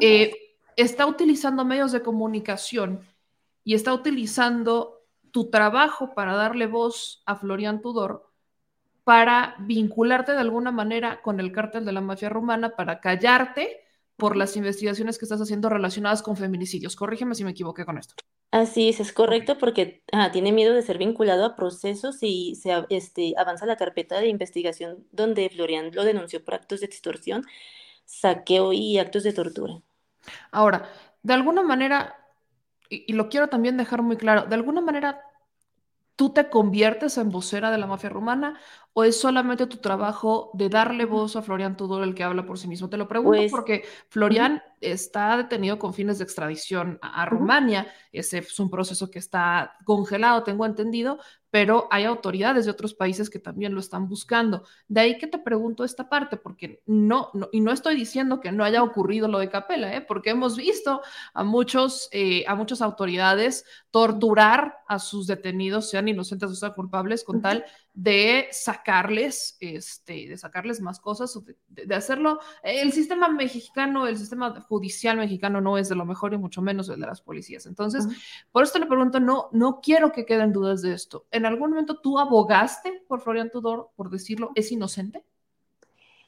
[SPEAKER 2] eh, está utilizando medios de comunicación y está utilizando tu trabajo para darle voz a Florian Tudor para vincularte de alguna manera con el cártel de la mafia rumana, para callarte por las investigaciones que estás haciendo relacionadas con feminicidios. Corrígeme si me equivoqué con esto.
[SPEAKER 4] Así es, es correcto porque tiene miedo de ser vinculado a procesos y se este, avanza la carpeta de investigación donde Florian lo denunció por actos de extorsión, saqueo y actos de tortura.
[SPEAKER 2] Ahora, de alguna manera, y, lo quiero también dejar muy claro, de alguna manera tú te conviertes en vocera de la mafia rumana o es solamente tu trabajo de darle voz a Florian Tudor el que habla por sí mismo? Te lo pregunto pues, porque Florian está detenido con fines de extradición a, Rumania. Ese es un proceso que está congelado, tengo entendido, pero hay autoridades de otros países que también lo están buscando. De ahí que te pregunto esta parte, porque no, y no estoy diciendo que no haya ocurrido lo de Capela, ¿eh? porque hemos visto a, muchos, eh, a muchas autoridades torturar a sus detenidos, sean inocentes o sean culpables, con tal de sacarles, este, de sacarles más cosas, de, hacerlo. El sistema mexicano, el sistema judicial mexicano no es de lo mejor y mucho menos el de las policías. Entonces, por esto le pregunto, no, no quiero que queden dudas de esto. ¿En algún momento tú abogaste por Florian Tudor, por decirlo, es inocente?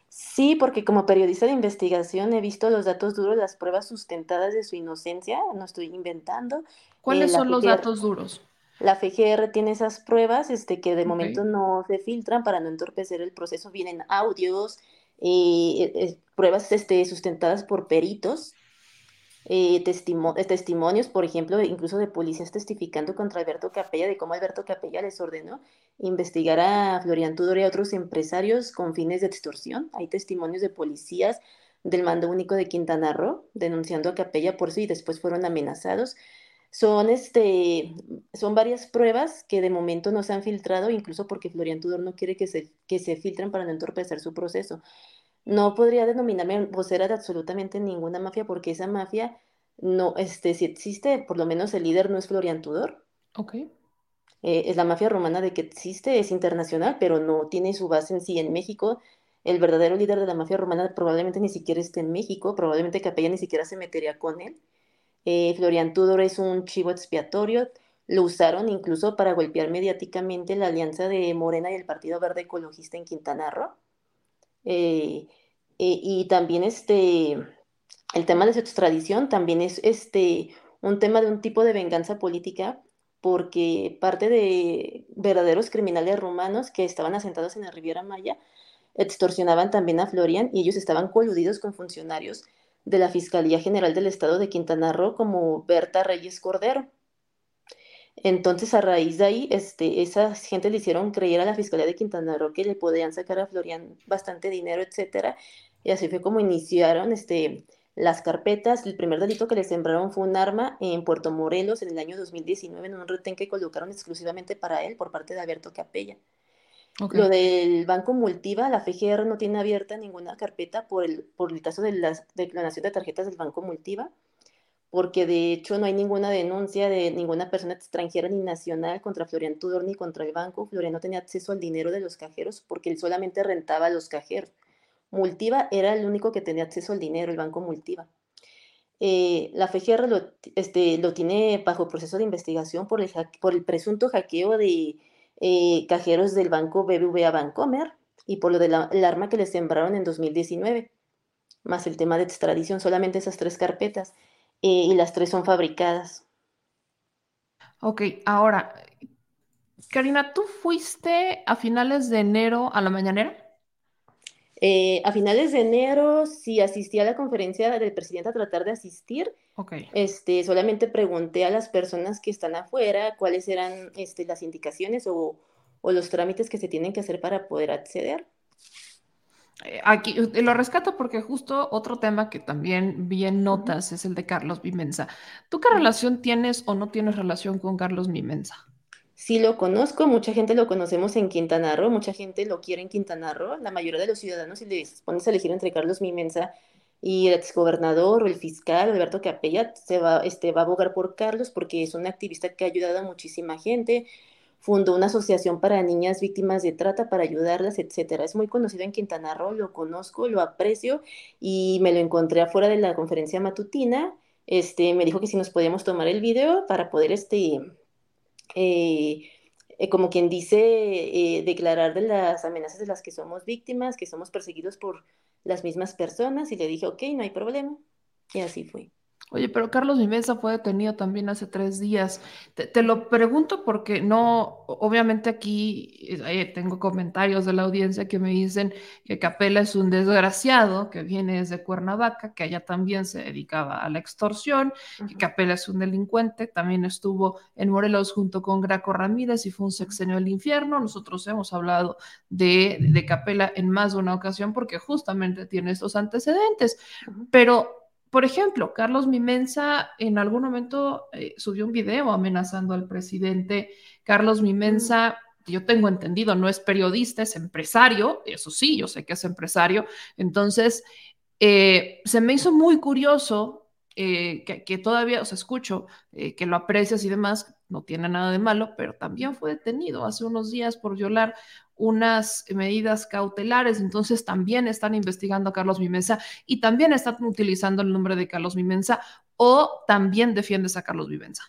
[SPEAKER 4] Sí, porque como periodista de investigación he visto los datos duros, las pruebas sustentadas de su inocencia, no estoy inventando.
[SPEAKER 2] ¿Cuáles eh, son los datos duros?
[SPEAKER 4] La FGR tiene esas pruebas este, que de momento no se filtran para no entorpecer el proceso. Vienen audios, eh, eh, pruebas este, sustentadas por peritos, eh, testimonios, por ejemplo, incluso de policías testificando contra Alberto Capella, de cómo Alberto Capella les ordenó investigar a Florian Tudor y a otros empresarios con fines de extorsión. Hay testimonios de policías del mando único de Quintana Roo denunciando a Capella por sí y después fueron amenazados. Son, este, son varias pruebas que de momento no se han filtrado, incluso porque Florian Tudor no quiere que se, que se filtren para no entorpecer su proceso. No podría denominarme vocera de absolutamente ninguna mafia porque esa mafia no, este, si existe, por lo menos el líder no es Florian Tudor.
[SPEAKER 2] Ok.
[SPEAKER 4] Eh, es la mafia romana de que existe, es internacional, pero no tiene su base en sí en México. El verdadero líder de la mafia romana probablemente ni siquiera esté en México, probablemente Capella ni siquiera se metería con él. Eh, Florian Tudor es un chivo expiatorio. Lo usaron incluso para golpear mediáticamente la alianza de Morena y el Partido Verde Ecologista en Quintana Roo. Eh, eh, y también este, el tema de su extradición también es este, un tema de un tipo de venganza política porque parte de verdaderos criminales rumanos que estaban asentados en la Riviera Maya extorsionaban también a Florian y ellos estaban coludidos con funcionarios de la Fiscalía General del Estado de Quintana Roo como Berta Reyes Cordero. Entonces, a raíz de ahí, este, esa gente le hicieron creer a la Fiscalía de Quintana Roo que le podían sacar a Florian bastante dinero, etcétera, y así fue como iniciaron este, las carpetas. El primer delito que le sembraron fue un arma en Puerto Morelos en el año 2019 en un retén que colocaron exclusivamente para él por parte de Alberto Capella. Lo del Banco Multiva, la FGR no tiene abierta ninguna carpeta por el, por el caso de la declaración de tarjetas del Banco Multiva, porque de hecho no hay ninguna denuncia de ninguna persona extranjera ni nacional contra Florian Tudor ni contra el banco. Florian no tenía acceso al dinero de los cajeros porque él solamente rentaba a los cajeros. Multiva era el único que tenía acceso al dinero, el Banco Multiva. Eh, la FGR lo, este, lo tiene bajo proceso de investigación por el, por el presunto hackeo de eh, cajeros del banco BBVA Bancomer y por lo del arma que le sembraron en 2019. más el tema de extradición, solamente esas tres carpetas, eh, y las tres son fabricadas.
[SPEAKER 2] Ok, ahora, Karina, ¿tú fuiste a finales de enero a la mañanera?
[SPEAKER 4] Eh, a finales de enero sí asistí a la conferencia del presidente a tratar de asistir.
[SPEAKER 2] Ok.
[SPEAKER 4] Este, solamente pregunté a las personas que están afuera cuáles eran este, las indicaciones o, o los trámites que se tienen que hacer para poder acceder.
[SPEAKER 2] Eh, Aquí eh, lo rescato porque justo otro tema que también vi en notas es el de Carlos Vimensa. ¿Tú qué relación tienes o no tienes relación con Carlos Vimensa?
[SPEAKER 4] Sí lo conozco, mucha gente lo conocemos en Quintana Roo, mucha gente lo quiere en Quintana Roo. La mayoría de los ciudadanos, si les pones a elegir entre Carlos Mimensa y el exgobernador o el fiscal Alberto Capella, se va, este, va a abogar por Carlos porque es un activista que ha ayudado a muchísima gente. Fundó una asociación para niñas víctimas de trata para ayudarlas, etcétera. Es muy conocido en Quintana Roo, lo conozco, lo aprecio y me lo encontré afuera de la conferencia matutina. Este, me dijo que si nos podíamos tomar el video para poder este, eh, eh, como quien dice, eh, declarar de las amenazas de las que somos víctimas, que somos perseguidos por las mismas personas, y le dije, ok, no hay problema. Y así fue.
[SPEAKER 2] Oye, pero Carlos Vimensa fue detenido también hace tres días. Te, te lo pregunto porque no, obviamente aquí eh, tengo comentarios de la audiencia que me dicen que Capela es un desgraciado, que viene desde Cuernavaca, que allá también se dedicaba a la extorsión, que
[SPEAKER 4] Ujú.
[SPEAKER 2] Capela es un delincuente, también estuvo en Morelos junto con Graco Ramírez y fue un sexenio del infierno. Nosotros hemos hablado de, de Capela en más de una ocasión porque justamente tiene estos antecedentes, pero por ejemplo, Carlos Mimensa en algún momento eh, subió un video amenazando al presidente. Carlos. Mimensa, yo tengo entendido, no es periodista, es empresario, eso sí, yo sé que es empresario. Entonces, eh, se me hizo muy curioso eh, que, que, todavía, os escucho, que lo aprecias y demás, no tiene nada de malo, pero también fue detenido hace unos días por violar unas medidas cautelares, entonces también están investigando a Carlos Mimensa y también están utilizando el nombre de Carlos Mimensa o también defiendes a Carlos Mimensa.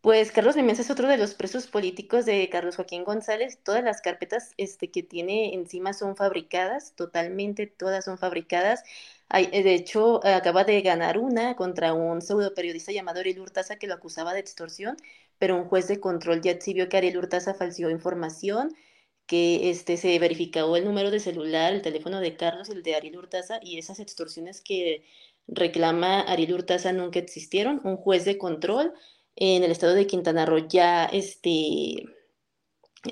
[SPEAKER 4] Pues Carlos Mimensa es otro de los presos políticos de Carlos Joaquín González. Todas las carpetas este, que tiene encima son fabricadas, totalmente todas son fabricadas. De hecho, acaba de ganar una contra un pseudo periodista llamado Ariel Hurtaza que lo acusaba de extorsión, pero un juez de control ya exhibió que Ariel Hurtaza falseó información, que este, se verificó el número de celular, el teléfono de Carlos y el de Ariel Hurtaza, y esas extorsiones que reclama Ariel Hurtaza nunca existieron. Un juez de control en el estado de Quintana Roo ya este,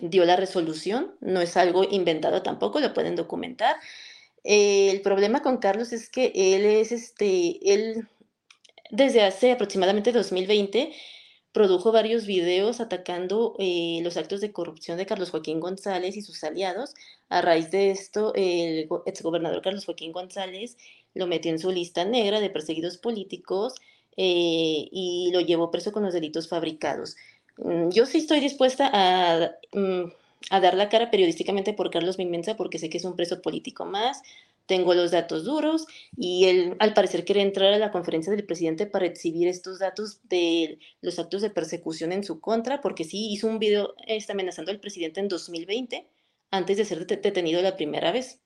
[SPEAKER 4] dio la resolución, no es algo inventado tampoco, lo pueden documentar. Eh, el problema con Carlos es que él es, este, él desde hace aproximadamente 2020 produjo varios videos atacando eh, los actos de corrupción de Carlos Joaquín González y sus aliados. A raíz de esto, el exgobernador Carlos Joaquín González lo metió en su lista negra de perseguidos políticos eh, y lo llevó preso con los delitos fabricados. Mm, yo sí estoy dispuesta a, mm, a dar la cara periodísticamente por Carlos Mimensa porque sé que es un preso político más, tengo los datos duros y él al parecer quiere entrar a la conferencia del presidente para exhibir estos datos de los actos de persecución en su contra, porque sí hizo un video está amenazando al presidente en 2020 antes de ser detenido la primera vez.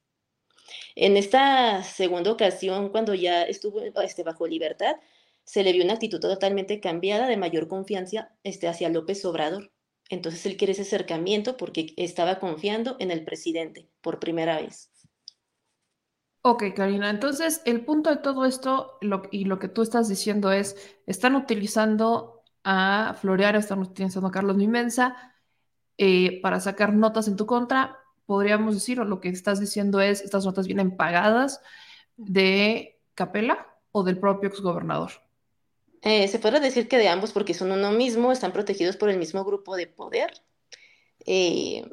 [SPEAKER 4] En esta segunda ocasión, cuando ya estuvo este, bajo libertad, se le vio una actitud totalmente cambiada, de mayor confianza este, hacia López Obrador. Entonces él quiere ese acercamiento porque estaba confiando en el presidente por primera vez.
[SPEAKER 2] Ok, Karina, entonces el punto de todo esto lo, y lo que tú estás diciendo es, están utilizando a Florear, están utilizando a Carlos Mimensa eh, para sacar notas en tu contra, podríamos decir, o lo que estás diciendo es, estas notas vienen pagadas de Capela o del propio exgobernador.
[SPEAKER 4] Eh, se puede decir que de ambos porque son uno mismo, están protegidos por el mismo grupo de poder. Eh,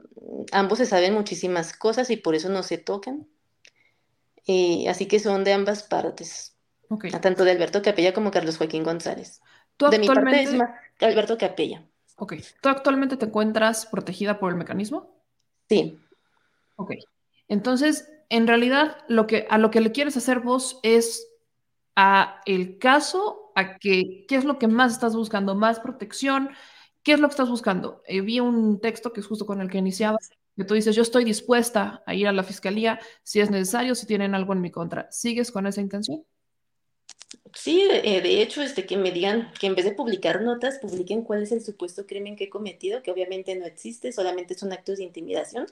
[SPEAKER 4] ambos se saben muchísimas cosas y por eso no se tocan. Eh, así que son de ambas partes,
[SPEAKER 2] Okay.
[SPEAKER 4] tanto de Alberto Capella como Carlos Joaquín González.
[SPEAKER 2] ¿Tú
[SPEAKER 4] De mi parte es más Alberto Capella.
[SPEAKER 2] ok, ¿tú actualmente te encuentras protegida por el mecanismo?
[SPEAKER 4] Sí,
[SPEAKER 2] Ok. Entonces, en realidad, lo que, a lo que le quieres hacer vos es a el caso, a que, ¿qué es lo que más estás buscando? ¿Más protección? ¿Qué es lo que estás buscando? Eh, vi un texto que es justo con el que iniciaba. Que tú dices, yo estoy dispuesta a ir a la fiscalía si es necesario, si tienen algo en mi contra. ¿Sigues con esa intención?
[SPEAKER 4] Sí, de, de hecho, este, que me digan que en vez de publicar notas, publiquen cuál es el supuesto crimen que he cometido, que obviamente no existe, solamente son actos de intimidación.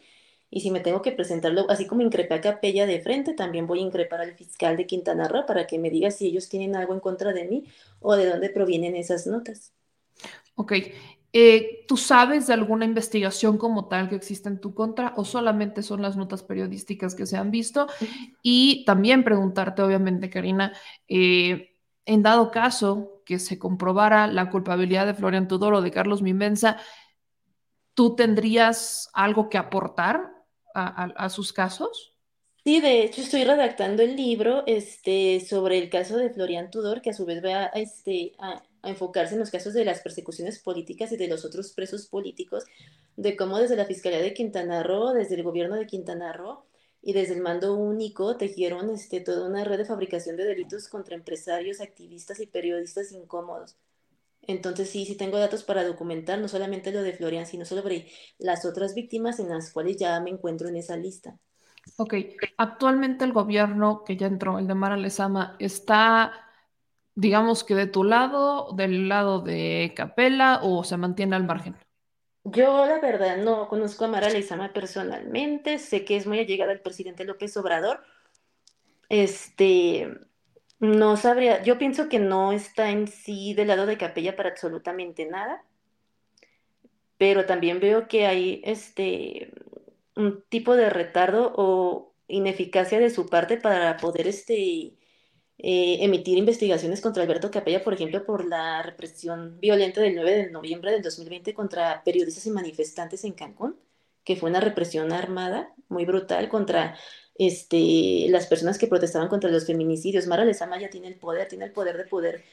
[SPEAKER 4] Y si me tengo que presentarlo, así como increpé a Capella de frente, también voy a increpar al fiscal de Quintana Roo para que me diga si ellos tienen algo en contra de mí o de dónde provienen esas notas.
[SPEAKER 2] Ok. Eh, ¿Tú sabes de alguna investigación como tal que existe en tu contra o solamente son las notas periodísticas que se han visto? Y también preguntarte, obviamente, Karina, eh, en dado caso que se comprobara la culpabilidad de Florian Tudor o de Carlos Mimensa, ¿tú tendrías algo que aportar a, a, sus casos?
[SPEAKER 4] Sí, de hecho estoy redactando el libro este, sobre el caso de Florian Tudor, que a su vez va este, a, a enfocarse en los casos de las persecuciones políticas y de los otros presos políticos, de cómo desde la Fiscalía de Quintana Roo, desde el gobierno de Quintana Roo y desde el mando único tejieron este, toda una red de fabricación de delitos contra empresarios, activistas y periodistas incómodos. Entonces sí, sí tengo datos para documentar no solamente lo de Florian, sino sobre las otras víctimas en las cuales ya me encuentro en esa lista.
[SPEAKER 2] Ok, actualmente el gobierno que ya entró, el de Mara Lezama, está digamos que de tu lado, del lado de Capela o se mantiene al margen?
[SPEAKER 4] Yo la verdad no conozco a Mara Lezama personalmente, sé que es muy allegada al presidente López Obrador. Este, no sabría, yo pienso que no está en sí del lado de Capella para absolutamente nada, pero también veo que hay este un tipo de retardo o ineficacia de su parte para poder este eh, emitir investigaciones contra Alberto Capella, por ejemplo, por la represión violenta del 9 de noviembre del 2020 contra periodistas y manifestantes en Cancún, que fue una represión armada muy brutal contra este, las personas que protestaban contra los feminicidios. Mara Lezama ya tiene el poder, tiene el poder de poder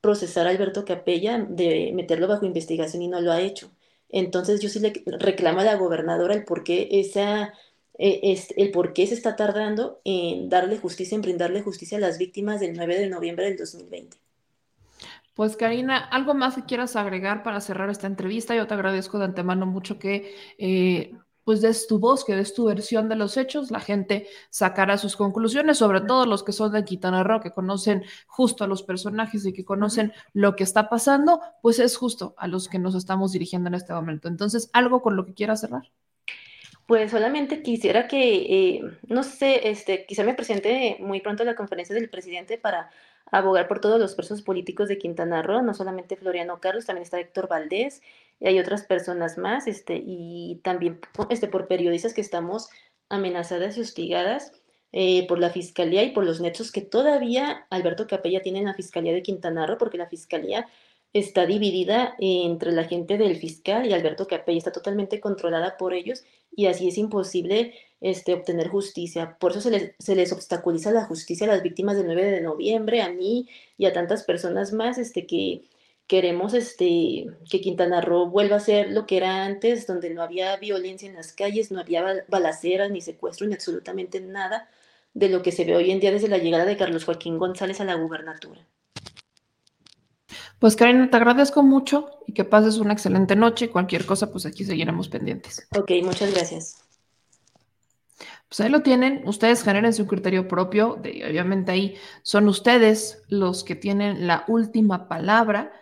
[SPEAKER 4] procesar a Alberto Capella, de meterlo bajo investigación y no lo ha hecho. Entonces yo sí le reclamo a la gobernadora el por qué esa eh, es el por qué se está tardando en darle justicia, en brindarle justicia a las víctimas del 9 de noviembre del 2020.
[SPEAKER 2] Pues Karina, ¿algo más que quieras agregar para cerrar esta entrevista? Yo te agradezco de antemano mucho que eh, pues des tu voz, que des tu versión de los hechos, la gente sacará sus conclusiones, sobre todo los que son de Quintana Roo, que conocen justo a los personajes y que conocen lo que está pasando, pues es justo a los que nos estamos dirigiendo en este momento. Entonces, ¿algo con lo que quieras cerrar?
[SPEAKER 4] Pues solamente quisiera que, eh, no sé, este, quizá me presente muy pronto a la conferencia del presidente para abogar por todos los presos políticos de Quintana Roo, no solamente Floriano Carlos, también está Héctor Valdés, y hay otras personas más, este, y también este, por periodistas que estamos amenazadas y hostigadas eh, por la fiscalía y por los nexos que todavía Alberto Capella tiene en la fiscalía de Quintana Roo, porque la fiscalía está dividida entre la gente del fiscal y Alberto Capella, está totalmente controlada por ellos y así es imposible este, obtener justicia. Por eso se les, se les obstaculiza la justicia a las víctimas del 9 de noviembre, a mí y a tantas personas más este, que queremos este, que Quintana Roo vuelva a ser lo que era antes, donde no había violencia en las calles, no había balaceras, ni secuestro, ni absolutamente nada de lo que se ve hoy en día desde la llegada de Carlos Joaquín González a la gubernatura.
[SPEAKER 2] Pues Karina, te agradezco mucho y que pases una excelente noche. Cualquier cosa, pues aquí seguiremos pendientes.
[SPEAKER 4] Ok, muchas gracias.
[SPEAKER 2] Pues ahí lo tienen, ustedes generen su criterio propio, de, obviamente ahí son ustedes los que tienen la última palabra.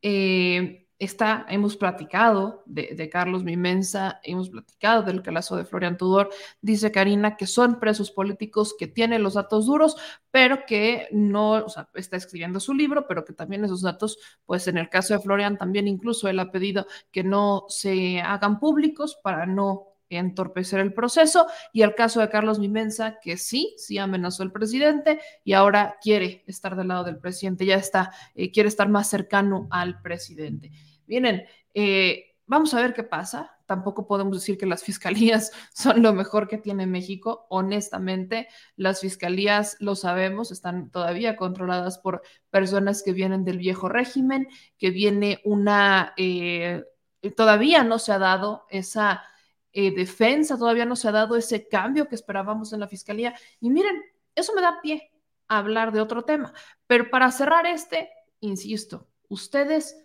[SPEAKER 2] Eh, está, hemos platicado de, Carlos Mimensa, hemos platicado del caso de Florian Tudor, dice Karina que son presos políticos que tienen los datos duros, pero que no, o sea, está escribiendo su libro, pero que también esos datos, pues en el caso de Florian también incluso él ha pedido que no se hagan públicos para no entorpecer el proceso y el caso de Carlos Mimensa, que sí, sí amenazó al presidente y ahora quiere estar del lado del presidente, ya está, eh, quiere estar más cercano al presidente. Miren, eh, vamos a ver qué pasa. Tampoco podemos decir que las fiscalías son lo mejor que tiene México. Honestamente, las fiscalías, lo sabemos, están todavía controladas por personas que vienen del viejo régimen, que viene una, eh, todavía no se ha dado esa eh, defensa, todavía no se ha dado ese cambio que esperábamos en la fiscalía. Y miren, eso me da pie a hablar de otro tema. Pero para cerrar este, insisto, ustedes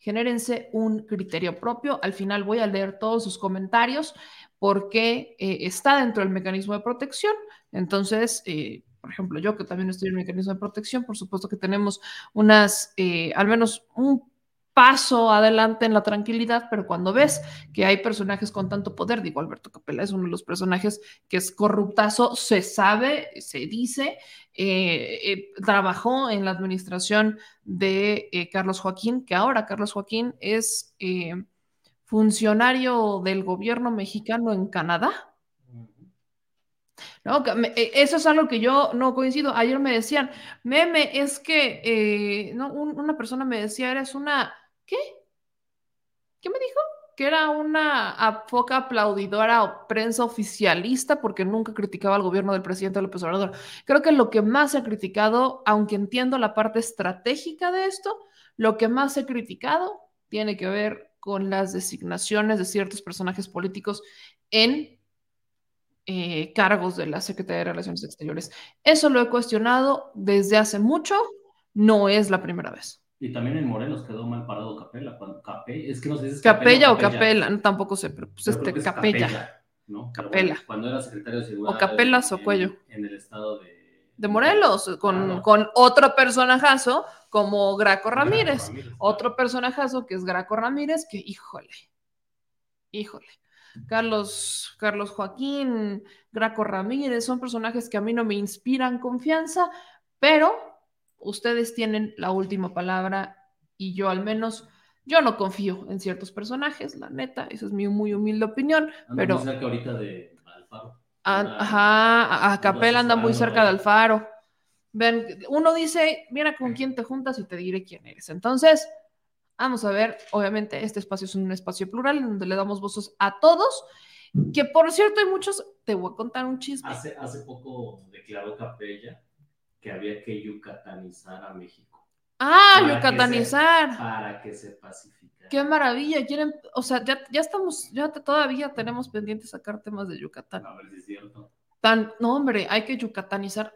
[SPEAKER 2] Genérense un criterio propio. Al final voy a leer todos sus comentarios porque eh, está dentro del mecanismo de protección. Entonces, eh, por ejemplo, yo que también estoy en el mecanismo de protección, por supuesto que tenemos unas, al menos un paso adelante en la tranquilidad, pero cuando ves que hay personajes con tanto poder, digo, Alberto Capella es uno de los personajes que es corruptazo, se sabe, se dice, eh, eh, trabajó en la administración de eh, Carlos Joaquín, que ahora Carlos Joaquín es funcionario del gobierno mexicano en Canadá. Eso es algo que yo no coincido. Ayer me decían, meme, es que no, una persona me decía, eres una ¿Qué? ¿Qué me dijo? Que era una poca aplaudidora o prensa oficialista porque nunca criticaba al gobierno del presidente López Obrador. Creo que lo que más he criticado, aunque entiendo la parte estratégica de esto, lo que más he criticado tiene que ver con las designaciones de ciertos personajes políticos en eh, cargos de la Secretaría de Relaciones Exteriores. Eso lo he cuestionado desde hace mucho, no es la primera vez.
[SPEAKER 7] Y también en Morelos quedó mal parado Capella. Cuando, Capella es que no sé si es
[SPEAKER 2] Capella, o Capella, no, tampoco sé, pero pues este, Capella. Capella
[SPEAKER 7] ¿no?
[SPEAKER 2] Capella.
[SPEAKER 7] cuando era secretario de Seguridad.
[SPEAKER 2] O Capelas o Cuello.
[SPEAKER 7] En el estado de.
[SPEAKER 2] De Morelos, con, con otro personajazo como Graco Ramírez. Otro personajazo que es Graco Ramírez, que híjole, híjole. Carlos, Carlos Joaquín, Graco Ramírez, son personajes que a mí no me inspiran confianza, pero ustedes tienen la última palabra y yo al menos, yo no confío en ciertos personajes, la neta, esa es mi muy humilde opinión, pero...
[SPEAKER 7] Muy ahorita de Alfaro.
[SPEAKER 2] ajá, a Capela anda muy cerca de Alfaro. Ven, uno dice, mira con quién te juntas y te diré quién eres. Entonces, vamos a ver, obviamente este espacio es un espacio plural donde le damos voces a todos, que por cierto hay muchos, te voy a contar un chisme.
[SPEAKER 7] Hace, hace poco declaró Capella que había que yucatanizar a México.
[SPEAKER 2] Ah, yucatanizar.
[SPEAKER 7] para que se pacifique.
[SPEAKER 2] Qué maravilla, quieren, o sea, ya, ya estamos, ya todavía tenemos pendiente sacar temas de Yucatán.
[SPEAKER 7] A ver si es cierto.
[SPEAKER 2] Tan, no, hombre, hay que yucatanizar.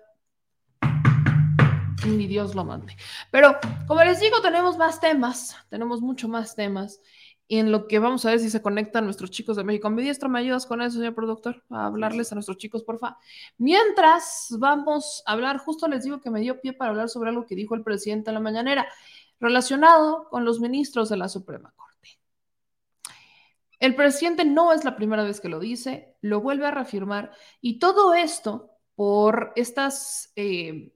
[SPEAKER 2] Ni Dios lo mande. Pero, como les digo, tenemos más temas, tenemos mucho más temas en lo que vamos a ver si se conectan nuestros chicos de México. Ambidiestro, ¿me ayudas con eso, señor productor? A hablarles a nuestros chicos, porfa. Mientras vamos a hablar, justo les digo que me dio pie para hablar sobre algo que dijo el presidente en la mañanera, relacionado con los ministros de la Suprema Corte. El presidente no es la primera vez que lo dice, lo vuelve a reafirmar, y todo esto por estas... Eh,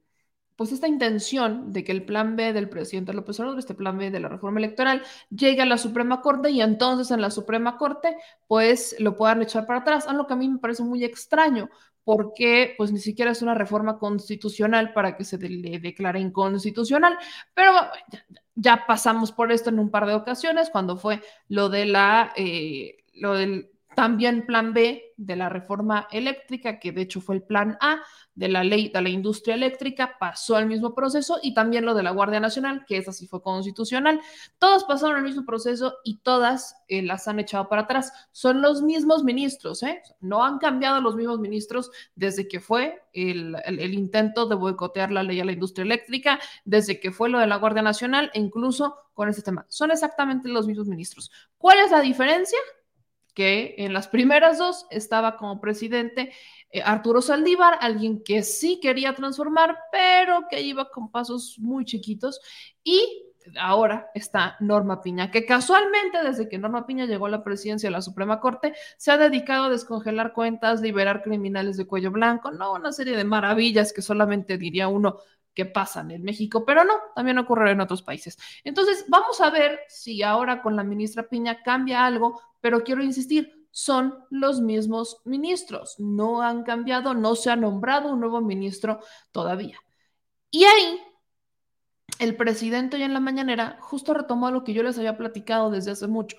[SPEAKER 2] pues esta intención de que el plan B del presidente López Obrador, este plan B de la reforma electoral, llegue a la Suprema Corte y entonces en la Suprema Corte pues lo puedan echar para atrás, algo que a mí me parece muy extraño porque pues ni siquiera es una reforma constitucional para que se le declare inconstitucional, pero ya, pasamos por esto en un par de ocasiones cuando fue lo de la, eh, lo del también plan B de la reforma eléctrica, que de hecho fue el plan A de la ley de la industria eléctrica, pasó el mismo proceso y también lo de la Guardia Nacional, que esa sí fue constitucional. Todas pasaron el mismo proceso y todas eh, las han echado para atrás. Son los mismos ministros, ¿eh? No han cambiado los mismos ministros desde que fue el, el intento de boicotear la ley a la industria eléctrica, desde que fue lo de la Guardia Nacional e incluso con este tema. Son exactamente los mismos ministros. ¿Cuál es la diferencia? Que en las primeras dos estaba como presidente eh, Arturo Saldívar, alguien que sí quería transformar, pero que iba con pasos muy chiquitos. Y ahora está Norma Piña, que casualmente desde que Norma Piña llegó a la presidencia de la Suprema Corte, se ha dedicado a descongelar cuentas, liberar criminales de cuello blanco, no una serie de maravillas que solamente diría uno que pasan en México, pero no, también ocurre en otros países. Entonces, vamos a ver si ahora con la ministra Piña cambia algo, pero quiero insistir, son los mismos ministros, no han cambiado, no se ha nombrado un nuevo ministro todavía. Y ahí, el presidente hoy en la mañanera justo retomó lo que yo les había platicado desde hace mucho.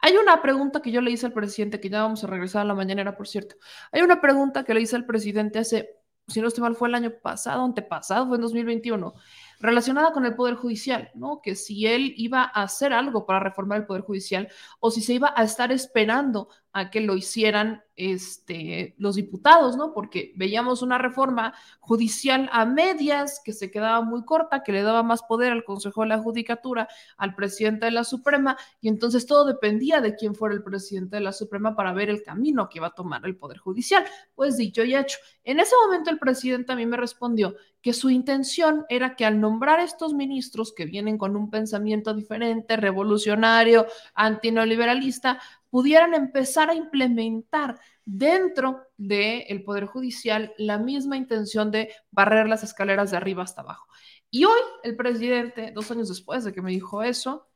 [SPEAKER 2] Hay una pregunta que yo le hice al presidente, que ya vamos a regresar a la mañanera, por cierto. Hay una pregunta que le hice al presidente hace si no estoy mal, fue el año pasado, antepasado, fue en 2021, relacionada con el Poder Judicial, ¿no? Que si él iba a hacer algo para reformar el Poder Judicial o si se iba a estar esperando a que lo hicieran este, los diputados, ¿no? Porque veíamos una reforma judicial a medias que se quedaba muy corta, que le daba más poder al Consejo de la Judicatura, al presidente de la Suprema, y entonces todo dependía de quién fuera el presidente de la Suprema para ver el camino que iba a tomar el Poder Judicial. Pues dicho y hecho, en ese momento el presidente a mí me respondió que su intención era que al nombrar estos ministros que vienen con un pensamiento diferente, revolucionario, antineoliberalista, pudieran empezar a implementar dentro del Poder Judicial la misma intención de barrer las escaleras de arriba hasta abajo. Y hoy el presidente, dos años después de que me dijo eso,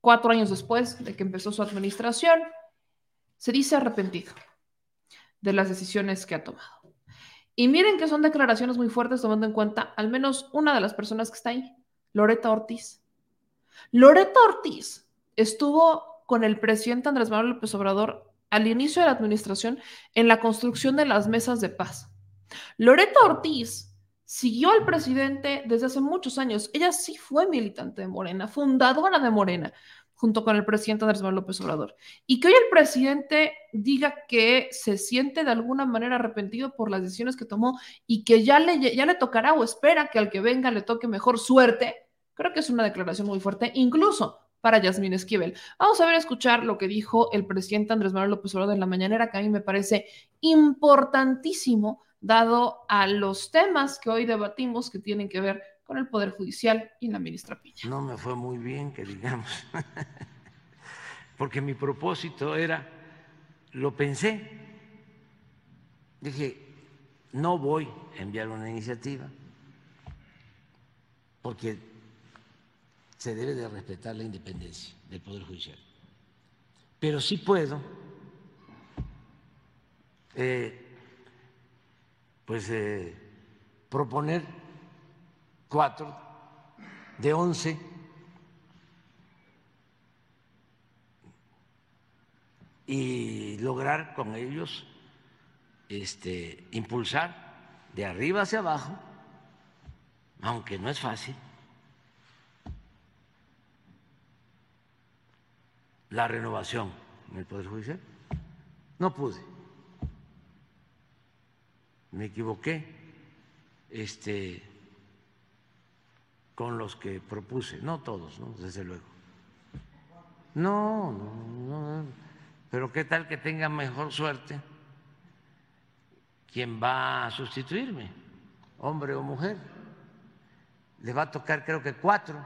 [SPEAKER 2] cuatro años después de que empezó su administración, se dice arrepentido de las decisiones que ha tomado. Y miren que son declaraciones muy fuertes tomando en cuenta al menos una de las personas que está ahí, Loreta Ortiz. Loreta Ortiz estuvo con el presidente Andrés Manuel López Obrador al inicio de la administración en la construcción de las mesas de paz. Loreta Ortiz siguió al presidente desde hace muchos años. Ella sí fue militante de Morena, fundadora de Morena, junto con el presidente Andrés Manuel López Obrador. Y que hoy el presidente diga que se siente de alguna manera arrepentido por las decisiones que tomó y que ya le, ya le tocará o espera que al que venga le toque mejor suerte, creo que es una declaración muy fuerte, incluso para Yasmín Esquivel. Vamos a ver, escuchar lo que dijo el presidente Andrés Manuel López Obrador en la mañanera, que a mí me parece importantísimo, dado a los temas que hoy debatimos que tienen que ver con el Poder Judicial y la ministra Piña.
[SPEAKER 8] No me fue muy bien, que digamos, porque mi propósito era, lo pensé, dije, no voy a enviar una iniciativa, porque se debe de respetar la independencia del Poder Judicial. Pero sí puedo eh, pues eh, proponer cuatro de once y lograr con ellos este, impulsar de arriba hacia abajo, aunque no es fácil, la renovación en el Poder Judicial. No pude. Me equivoqué este, con los que propuse, no todos, desde luego. No, no, no, pero qué tal que tenga mejor suerte quien va a sustituirme, hombre o mujer. Le va a tocar creo que cuatro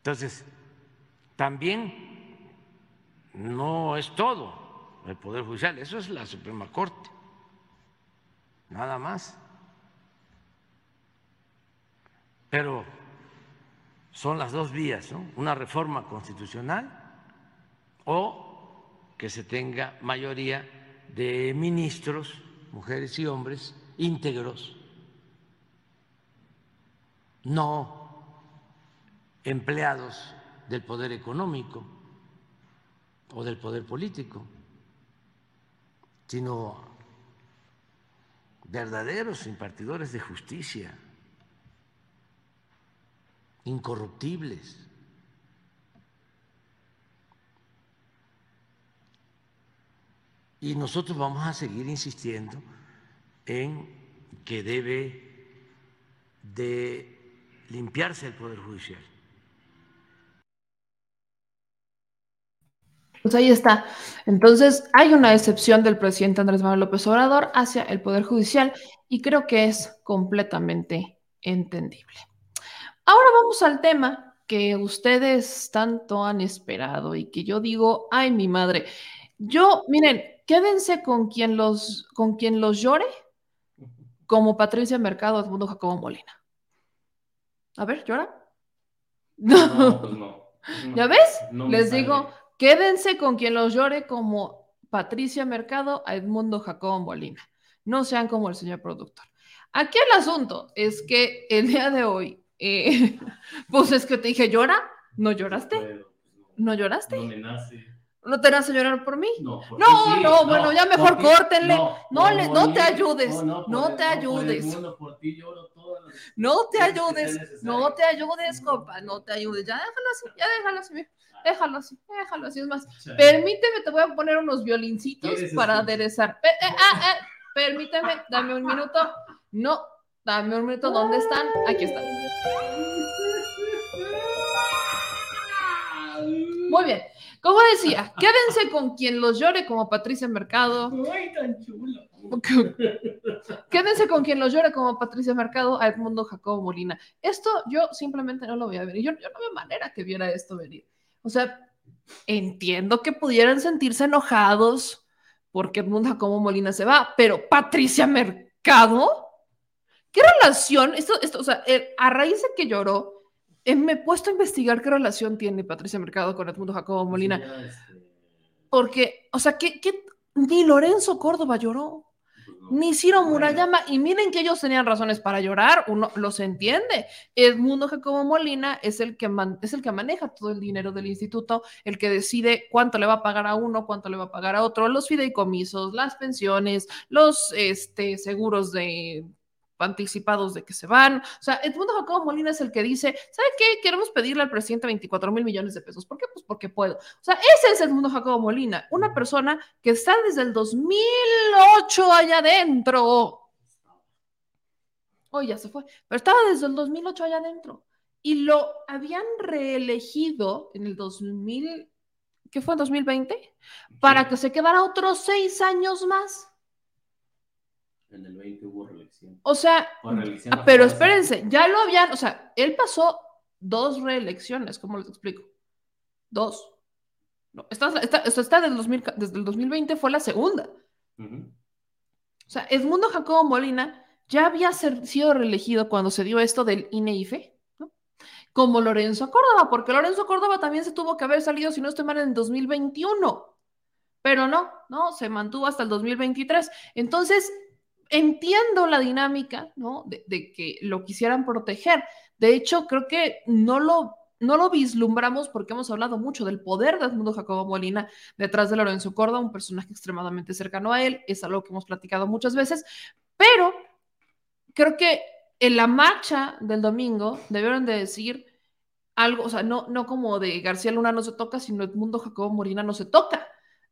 [SPEAKER 8] Entonces, también no es todo el Poder Judicial, eso es la Suprema Corte, nada más. Pero son las dos vías, ¿no? Una reforma constitucional o que se tenga mayoría de ministros, mujeres y hombres, íntegros. No empleados del poder económico o del poder político, sino verdaderos impartidores de justicia, incorruptibles. Y nosotros vamos a seguir insistiendo en que debe de limpiarse el Poder Judicial.
[SPEAKER 2] Pues ahí está. Entonces, hay una excepción del presidente Andrés Manuel López Obrador hacia el Poder Judicial y creo que es completamente entendible. Ahora vamos al tema que ustedes tanto han esperado y que yo digo, ay, mi madre. Yo, miren, quédense con quien los, con quien los llore, como Patricia Mercado, Edmundo Jacobo Molina. A ver, ¿llora?
[SPEAKER 7] No, pues no.
[SPEAKER 2] ¿Ya ves?
[SPEAKER 7] No
[SPEAKER 2] Les
[SPEAKER 7] sale.
[SPEAKER 2] digo, quédense con quien los llore como Patricia Mercado a Edmundo Jacobo Molina. No sean como el señor productor. Aquí el asunto es que el día de hoy, eh, pues es que te dije, ¿llora? ¿No lloraste?
[SPEAKER 7] Pues,
[SPEAKER 2] ¿No lloraste?
[SPEAKER 7] No me nace.
[SPEAKER 2] ¿No te vas a llorar por mí?
[SPEAKER 7] No,
[SPEAKER 2] No,
[SPEAKER 7] sí,
[SPEAKER 2] no, bueno, ya mejor
[SPEAKER 7] porque-
[SPEAKER 2] córtenle. No,
[SPEAKER 7] por
[SPEAKER 2] le- no te ayudes, no te ayudes. No te ayudes, no te ayudes, compa, no te ayudes. Ya déjalo así, ya déjalo así, mira, déjalo así, déjalo así. Es más,
[SPEAKER 7] Chale.
[SPEAKER 2] permíteme, te voy a poner unos violincitos
[SPEAKER 7] ¿Quieres
[SPEAKER 2] para aderezar. Pe- eh, ah, eh, permíteme, dame un minuto. No, dame un minuto. ¿Dónde están? Aquí están. Muy bien. Como decía, quédense con quien los llore como Patricia Mercado.
[SPEAKER 7] Ay, tan chulo.
[SPEAKER 2] Quédense con quien los llore como Patricia Mercado a Edmundo Jacobo Molina. Esto yo simplemente no lo voy a ver. Yo, yo no veo manera que viera esto venir. O sea, entiendo que pudieran sentirse enojados porque Edmundo Jacobo Molina se va, pero Patricia Mercado, ¿qué relación? Esto, esto, o sea, eh, a raíz de que lloró, eh, me he puesto a investigar qué relación tiene Patricia Mercado con Edmundo Jacobo Molina.
[SPEAKER 7] Ya, este,
[SPEAKER 2] Porque, o sea, que, ni Lorenzo Córdoba lloró,
[SPEAKER 7] pues no.
[SPEAKER 2] ni Ciro
[SPEAKER 7] Bueno,
[SPEAKER 2] Murayama, y miren que ellos tenían razones para llorar, uno los entiende. Edmundo Jacobo Molina es el, que man- es el que maneja todo el dinero del instituto, el que decide cuánto le va a pagar a uno, cuánto le va a pagar a otro, los fideicomisos, las pensiones, los este, seguros de anticipados de que se van. O sea, Edmundo Jacobo Molina es el que dice, ¿sabe qué? Queremos pedirle al presidente 24 mil millones de pesos. ¿Por qué? Pues porque puedo. O sea, ese es Edmundo Jacobo Molina, una persona que está desde el 2008 allá adentro. Hoy ya se fue, pero estaba desde el 2008 allá adentro. Y lo habían reelegido en el 2000, ¿qué fue en 2020? Para que se quedara otros seis años más.
[SPEAKER 7] En el 20 hubo reelección.
[SPEAKER 2] O sea,
[SPEAKER 7] reelección
[SPEAKER 2] ah, pero espérense, ya lo habían, o sea, él pasó dos reelecciones, ¿cómo les explico? Dos. No, está- está desde, el 2000 desde el 2020 fue la segunda. O sea, Edmundo Jacobo Molina ya había ser- sido reelegido cuando se dio esto del INEIFE, ¿no? Como Lorenzo Córdoba, porque Lorenzo Córdoba también se tuvo que haber salido, si no estoy mal, en el 2021. Pero no, no, se mantuvo hasta el 2023. Entonces, entiendo la dinámica, ¿no? De, que lo quisieran proteger. De hecho, creo que no lo, no lo vislumbramos porque hemos hablado mucho del poder de Edmundo Jacobo Molina detrás de Lorenzo Córdoba, un personaje extremadamente cercano a él, es algo que hemos platicado muchas veces, pero creo que en la marcha del domingo debieron de decir algo, o sea, no, no como de García Luna no se toca, sino Edmundo Jacobo Molina no se toca.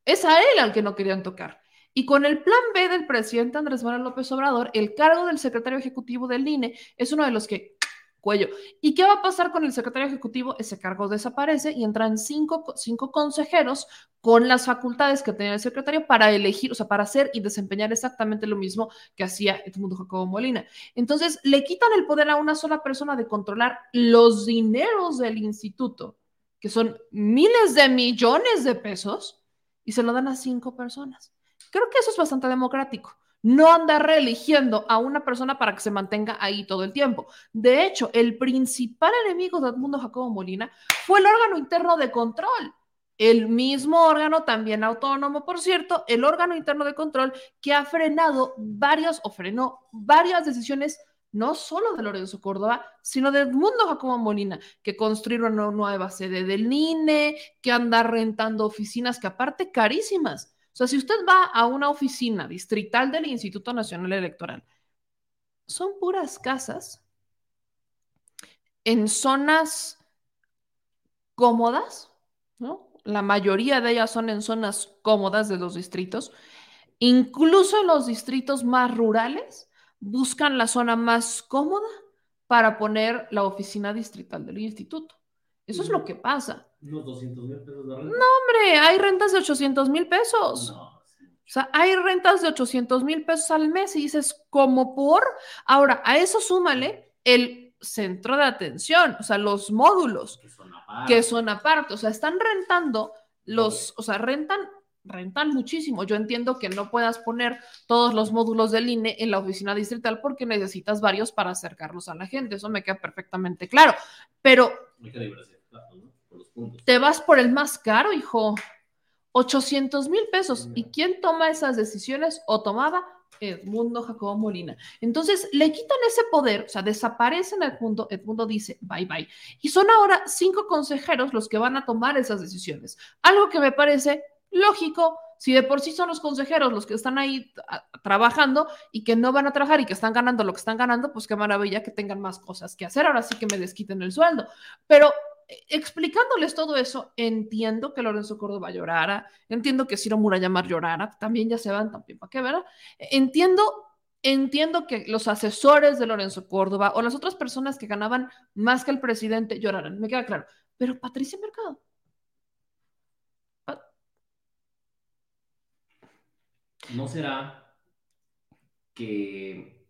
[SPEAKER 2] Es a él al que no querían tocar. Y con el plan B del presidente Andrés Manuel López Obrador, el cargo del secretario ejecutivo del INE es uno de los que cuello. ¿Y qué va a pasar con el secretario ejecutivo? Ese cargo desaparece y entran cinco, cinco consejeros con las facultades que tenía el secretario para elegir, o sea, para hacer y desempeñar exactamente lo mismo que hacía Edmundo Jacobo Molina. Entonces, le quitan el poder a una sola persona de controlar los dineros del instituto, que son miles de millones de pesos, y se lo dan a cinco personas. Creo que eso es bastante democrático. No andar reeligiendo a una persona para que se mantenga ahí todo el tiempo. De hecho, el principal enemigo de Edmundo Jacobo Molina fue el órgano interno de control. El mismo órgano, también autónomo, por cierto, el órgano interno de control que ha frenado varias o frenó varias decisiones, no solo de Lorenzo Córdoba, sino de Edmundo Jacobo Molina, que construir una nueva sede del INE, que anda rentando oficinas que aparte carísimas. O sea, si usted va a una oficina distrital del Instituto Nacional Electoral, son puras casas en zonas cómodas, ¿no? La mayoría de ellas son en zonas cómodas de los distritos. Incluso en los distritos más rurales buscan la zona más cómoda para poner la oficina distrital del instituto. Eso es lo que pasa.
[SPEAKER 7] Unos 200 mil pesos de renta.
[SPEAKER 2] Hombre, hay rentas de 800 mil pesos.
[SPEAKER 7] No, sí.
[SPEAKER 2] O sea, hay rentas de 800 mil pesos al mes y dices, ¿cómo por? Ahora, a eso súmale el centro de atención, o sea, los módulos
[SPEAKER 7] Que son aparte.
[SPEAKER 2] que son aparte, o sea, están rentando los, o sea, rentan, rentan muchísimo. Yo entiendo que no puedas poner todos los módulos del INE en la oficina distrital porque necesitas varios para acercarlos a la gente, eso me queda perfectamente claro, pero
[SPEAKER 7] Hay que puntos.
[SPEAKER 2] te vas por el más caro, hijo. 800 mil pesos. ¿Y quién toma esas decisiones o tomaba Edmundo Jacobo Molina. Entonces le quitan ese poder, o sea, desaparecen Edmundo, Edmundo dice bye bye. Y son ahora cinco consejeros los que van a tomar esas decisiones. Algo que me parece lógico, si de por sí son los consejeros los que están ahí trabajando y que no van a trabajar y que están ganando lo que están ganando, pues qué maravilla que tengan más cosas que hacer. Ahora sí que me desquiten el sueldo. Pero explicándoles todo eso, entiendo que Lorenzo Córdoba llorara, entiendo que Ciro Murayamar llorara, también ya se van también, ¿para qué, verdad? Entiendo, entiendo que los asesores de Lorenzo Córdoba o las otras personas que ganaban más que el presidente lloraran, me queda claro, pero Patricia Mercado.
[SPEAKER 7] ¿No será que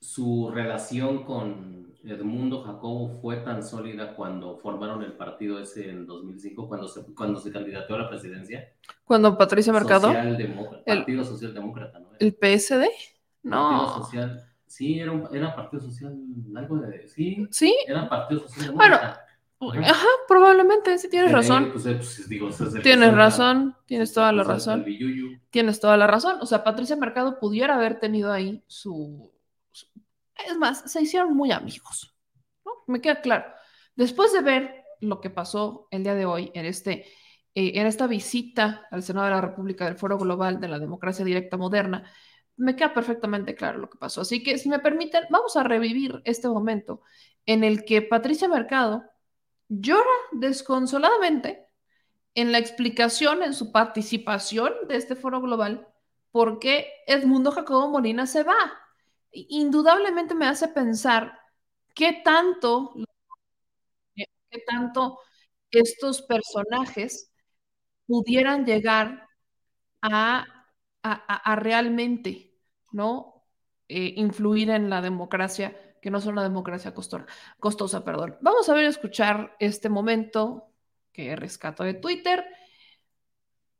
[SPEAKER 7] su relación con Edmundo Jacobo fue tan sólida cuando formaron el partido ese en 2005, cuando se, cuando se candidateó a la presidencia.
[SPEAKER 2] Cuando Patricia Mercado.
[SPEAKER 7] partido Socialdemócrata, ¿no?
[SPEAKER 2] ¿El PSD? No.
[SPEAKER 7] social, sí, era, un, era Partido Social, algo de. Sí,
[SPEAKER 2] ¿Sí?
[SPEAKER 7] era Partido Social
[SPEAKER 2] Bueno. Ajá, probablemente, sí tienes razón. tienes razón, tienes toda la razón. Tienes toda la razón. O sea, Patricia Mercado pudiera haber tenido ahí su es más, se hicieron muy amigos. Me queda claro. Después de ver lo que pasó el día de hoy en, este, eh, en esta visita al Senado de la República del Foro Global de la Democracia Directa Moderna, me queda perfectamente claro lo que pasó. Así que, si me permiten, vamos a revivir este momento en el que Patricia Mercado llora desconsoladamente en la explicación, en su participación de este foro global, por qué Edmundo Jacobo Molina se va indudablemente me hace pensar qué tanto, qué tanto estos personajes pudieran llegar a, realmente, ¿no? Eh, influir en la democracia, que no es una democracia costosa, perdón. Vamos a ver, escuchar este momento que rescato de Twitter.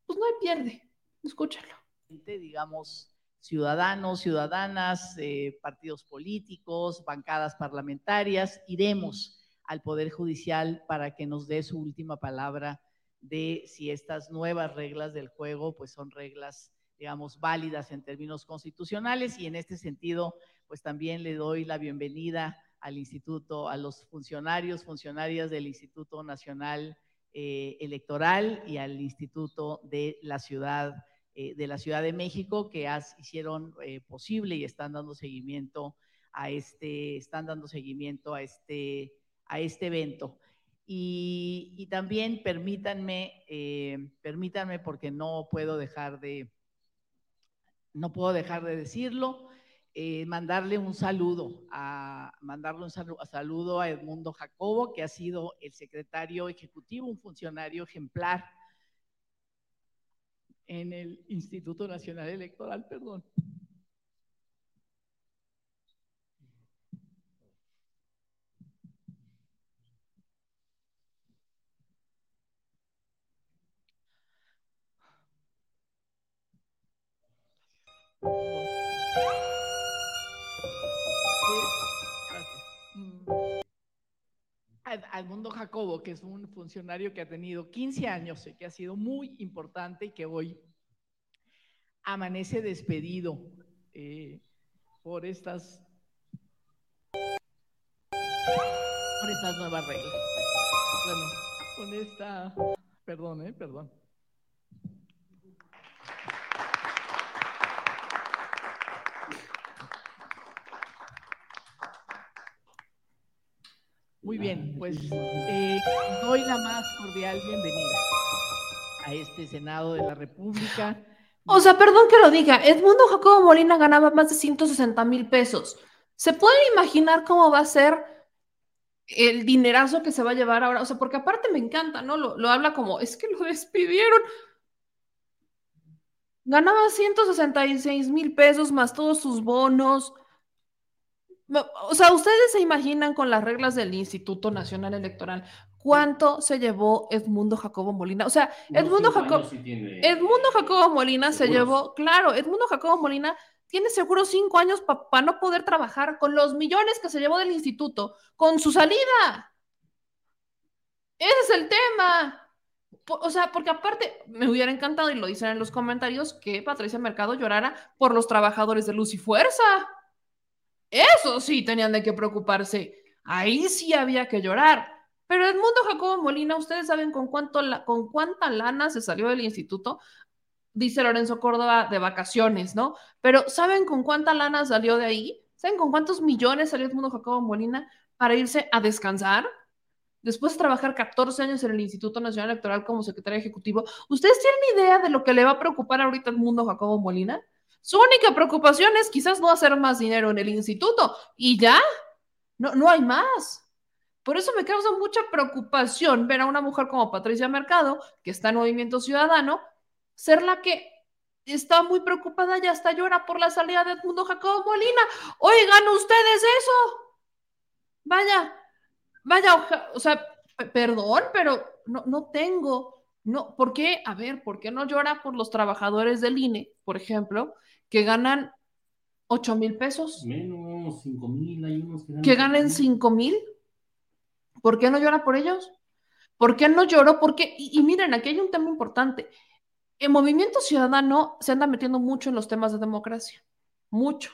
[SPEAKER 2] Pues no hay pierde, escúchalo.
[SPEAKER 9] Digamos, ciudadanos, ciudadanas, eh, partidos políticos, bancadas parlamentarias, iremos al Poder Judicial para que nos dé su última palabra de si estas nuevas reglas del juego pues son reglas digamos válidas en términos constitucionales. Y en este sentido pues también le doy la bienvenida al instituto, a los funcionarios, funcionarias del Instituto Nacional eh, Electoral y al Instituto de la Ciudad eh, de la Ciudad de México que hicieron eh, posible y están dando seguimiento a este, están dando seguimiento a este, a este evento. Y, también permítanme, eh, permítanme porque no puedo dejar de, no puedo dejar de decirlo, mandarle un saludo, a, mandarle un saludo a Edmundo Jacobo, que ha sido el secretario ejecutivo, un funcionario ejemplar en el Instituto Nacional Electoral, perdón. Al mundo Jacobo, que es un funcionario que ha tenido 15 años y que ha sido muy importante y que hoy amanece despedido eh, por estas por estas nuevas reglas. Bueno, con esta, perdón, eh, perdón. Muy bien, pues eh, doy la más cordial bienvenida a este Senado de la República.
[SPEAKER 2] O sea, perdón que lo diga, Edmundo Jacobo Molina ganaba más de 160 mil pesos. ¿Se pueden imaginar cómo va a ser el dinerazo que se va a llevar ahora? O sea, porque aparte me encanta, ¿no? Lo, lo habla como, es que lo despidieron. Ganaba 166 mil pesos más todos sus bonos o sea, ustedes se imaginan con las reglas del Instituto Nacional Electoral cuánto se llevó Edmundo Jacobo Molina. O sea, Edmundo, Jacobo, Edmundo Jacobo Molina se llevó, claro, Edmundo Jacobo Molina tiene seguro cinco años para no poder trabajar con los millones que se llevó del instituto, con su salida. Ese es el tema. O sea, porque aparte me hubiera encantado, y lo dicen en los comentarios, que Patricia Mercado llorara por los trabajadores de Luz y Fuerza. Eso sí tenían de qué preocuparse. Ahí sí había que llorar. Pero Edmundo Jacobo Molina, ¿ustedes saben con, cuánto con cuánta lana se salió del instituto? Dice Lorenzo Córdoba de vacaciones, ¿no? Pero ¿saben con cuánta lana salió de ahí? ¿Saben con cuántos millones salió Edmundo Jacobo Molina para irse a descansar? Después de trabajar 14 años en el Instituto Nacional Electoral como secretario ejecutivo, ¿ustedes tienen idea de lo que le va a preocupar ahorita Edmundo Jacobo Molina? Su única preocupación es quizás no hacer más dinero en el instituto y ya, no, no hay más. Por eso me causa mucha preocupación ver a una mujer como Patricia Mercado, que está en Movimiento Ciudadano, ser la que está muy preocupada y hasta llora por la salida de Edmundo Jacobo Molina. Oigan ustedes eso. Vaya, vaya, o sea, perdón, pero no, no tengo, no, ¿por qué? A ver, ¿por qué no llora por los trabajadores del INE, por ejemplo, que ganan 8 mil pesos?
[SPEAKER 7] Menos, 5 mil, hay unos que
[SPEAKER 2] ganan. Que ganen 5 mil. ¿Por qué no llora por ellos? ¿Por qué no lloró? Porque, y, y miren, aquí hay un tema importante. El movimiento ciudadano se anda metiendo mucho en los temas de democracia, mucho.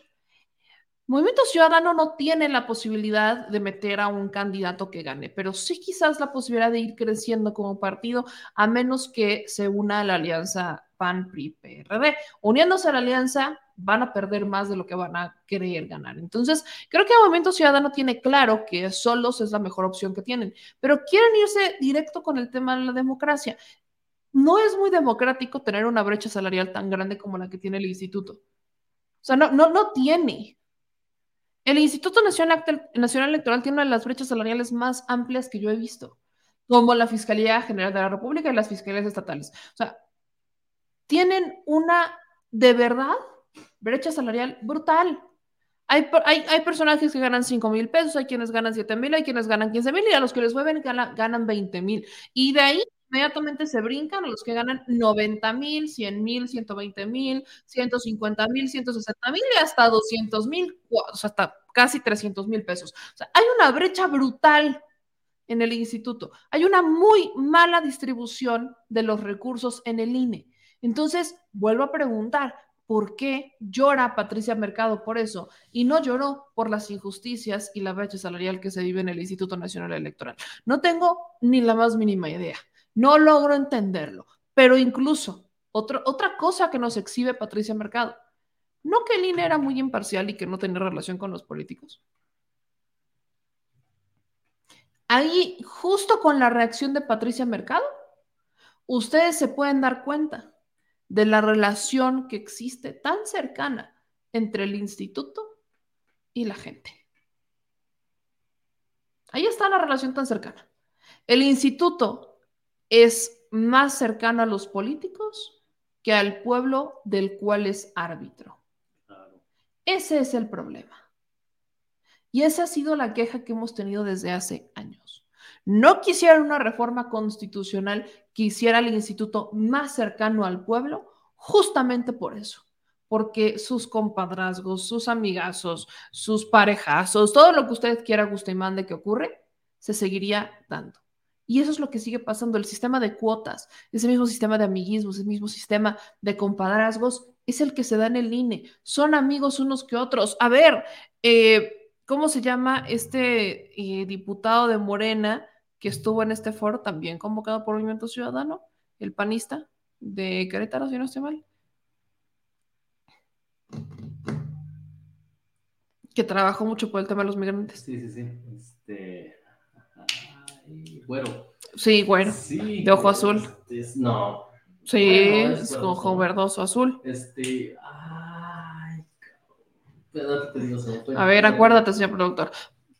[SPEAKER 2] Movimiento Ciudadano no tiene la posibilidad de meter a un candidato que gane, pero sí quizás la posibilidad de ir creciendo como partido, a menos que se una a la alianza PAN-PRI-PRD. Uniéndose a la alianza, van a perder más de lo que van a querer ganar. Entonces, creo que Movimiento Ciudadano tiene claro que solos es la mejor opción que tienen, pero quieren irse directo con el tema de la democracia. No es muy democrático tener una brecha salarial tan grande como la que tiene el instituto. O sea, no, no, no tiene. El Instituto Nacional, Electoral tiene una de las brechas salariales más amplias que yo he visto, como la Fiscalía General de la República y las fiscalías estatales. O sea, tienen una, de verdad, brecha salarial brutal. Hay, hay, personajes que ganan 5 mil pesos, hay quienes ganan 7 mil, hay quienes ganan 15 mil y a los que les mueven ganan, ganan 20 mil. Y de ahí inmediatamente se brincan a los que ganan 90 mil, 100 mil, 120 mil, 150 mil, 160 mil y hasta 200 mil, o hasta casi 300 mil pesos. O sea, hay una brecha brutal en el instituto. Hay una muy mala distribución de los recursos en el INE. Entonces, vuelvo a preguntar, ¿por qué llora Patricia Mercado por eso y no lloró por las injusticias y la brecha salarial que se vive en el Instituto Nacional Electoral? No tengo ni la más mínima idea. No logro entenderlo. Pero incluso, otra cosa que nos exhibe Patricia Mercado, no que el INE era muy imparcial y que no tenía relación con los políticos. Ahí, justo con la reacción de Patricia Mercado, ustedes se pueden dar cuenta de la relación que existe tan cercana entre el instituto y la gente. Ahí está la relación tan cercana. El instituto es más cercano a los políticos que al pueblo del cual es árbitro. Ese es el problema. Y esa ha sido la queja que hemos tenido desde hace años. No quisieran una reforma constitucional que hiciera el instituto más cercano al pueblo, justamente por eso, porque sus compadrazgos, sus amigazos, sus parejazos, todo lo que usted quiera, guste y mande que ocurre, se seguiría dando. Y eso es lo que sigue pasando. El sistema de cuotas, ese mismo sistema de amiguismos, ese mismo sistema de compadrazgos, es el que se da en el INE. Son amigos unos que otros. A ver, eh, ¿cómo se llama este eh, diputado de Morena que estuvo en este foro también convocado por Movimiento Ciudadano? El panista de Querétaro, si no estoy mal. Que trabajó mucho por el tema de los migrantes.
[SPEAKER 7] Sí, sí, sí. Este güero.
[SPEAKER 2] Sí, güero. de ojo azul.
[SPEAKER 7] Este, no.
[SPEAKER 2] Sí, es, con ojo verdoso azul.
[SPEAKER 7] Este. Ay,
[SPEAKER 2] A ver, acuérdate, señor productor.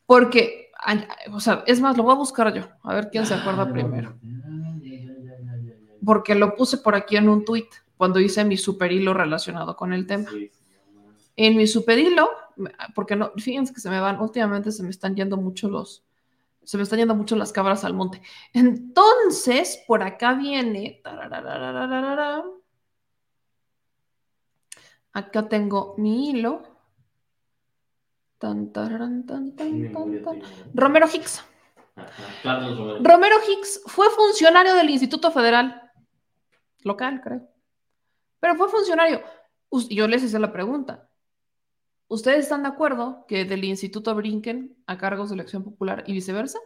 [SPEAKER 2] Porque, o sea, es más, lo voy a buscar yo. A ver quién se acuerda primero. Porque lo puse por aquí en un tweet cuando hice mi super hilo relacionado con el tema. En mi super hilo, porque no, fíjense que se me van, últimamente se me están yendo mucho los, se me están yendo mucho las cabras al monte. Entonces, por acá viene. Acá tengo mi hilo. Tan, tan, tan, Romero Hicks.
[SPEAKER 7] Romero.
[SPEAKER 2] Romero Hicks fue funcionario del Instituto Federal, local, creo. Pero fue funcionario. Yo les hice la pregunta. ¿Ustedes están de acuerdo que del instituto brinquen a cargos de elección popular y viceversa?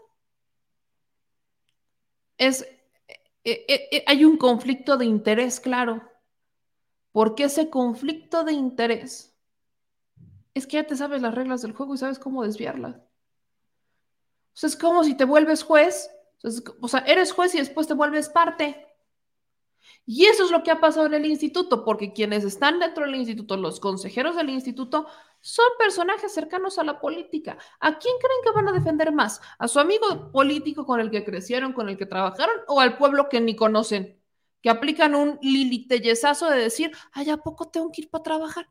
[SPEAKER 2] Es, eh, eh, eh, hay un conflicto de interés, claro. Porque ese conflicto de interés es que ya te sabes las reglas del juego y sabes cómo desviarlas. O sea, es como si te vuelves juez, o sea, eres juez y después te vuelves parte. Y eso es lo que ha pasado en el instituto, porque quienes están dentro del instituto, los consejeros del instituto, son personajes cercanos a la política. ¿A quién creen que van a defender más? ¿A su amigo político con el que crecieron, con el que trabajaron, o al pueblo que ni conocen? Que aplican un lilitellezazo de decir, ay, ¿a poco tengo que ir para trabajar?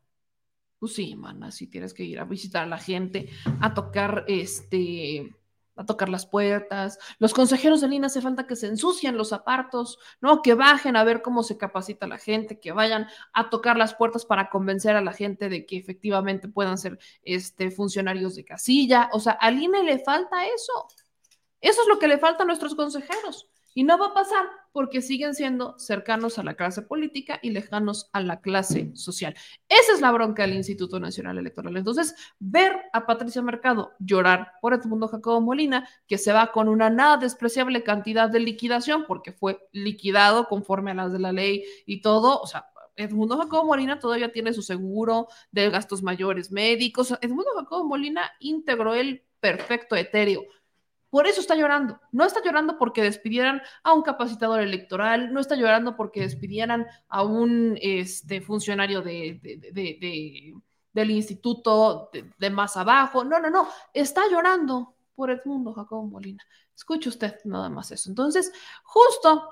[SPEAKER 2] Pues sí, mana, sí tienes que ir a visitar a la gente, a tocar este a tocar las puertas. Los consejeros de línea hace falta que se ensucien los apartos, ¿no? Que bajen a ver cómo se capacita la gente, que vayan a tocar las puertas para convencer a la gente de que efectivamente puedan ser este, funcionarios de casilla. O sea, al INE le falta eso. Eso es lo que le falta a nuestros consejeros. Y no va a pasar porque siguen siendo cercanos a la clase política y lejanos a la clase social. Esa es la bronca del Instituto Nacional Electoral. Entonces, ver a Patricia Mercado llorar por Edmundo Jacobo Molina, que se va con una nada despreciable cantidad de liquidación, porque fue liquidado conforme a las de la ley y todo, o sea, Edmundo Jacobo Molina todavía tiene su seguro de gastos mayores médicos. Edmundo Jacobo Molina integró el perfecto etéreo por eso está llorando. No está llorando porque despidieran a un capacitador electoral, no está llorando porque despidieran a un este, funcionario de, del instituto de, más abajo. No, no, no. Está llorando por Edmundo Jacobo Molina. Escuche usted nada más eso. Entonces, justo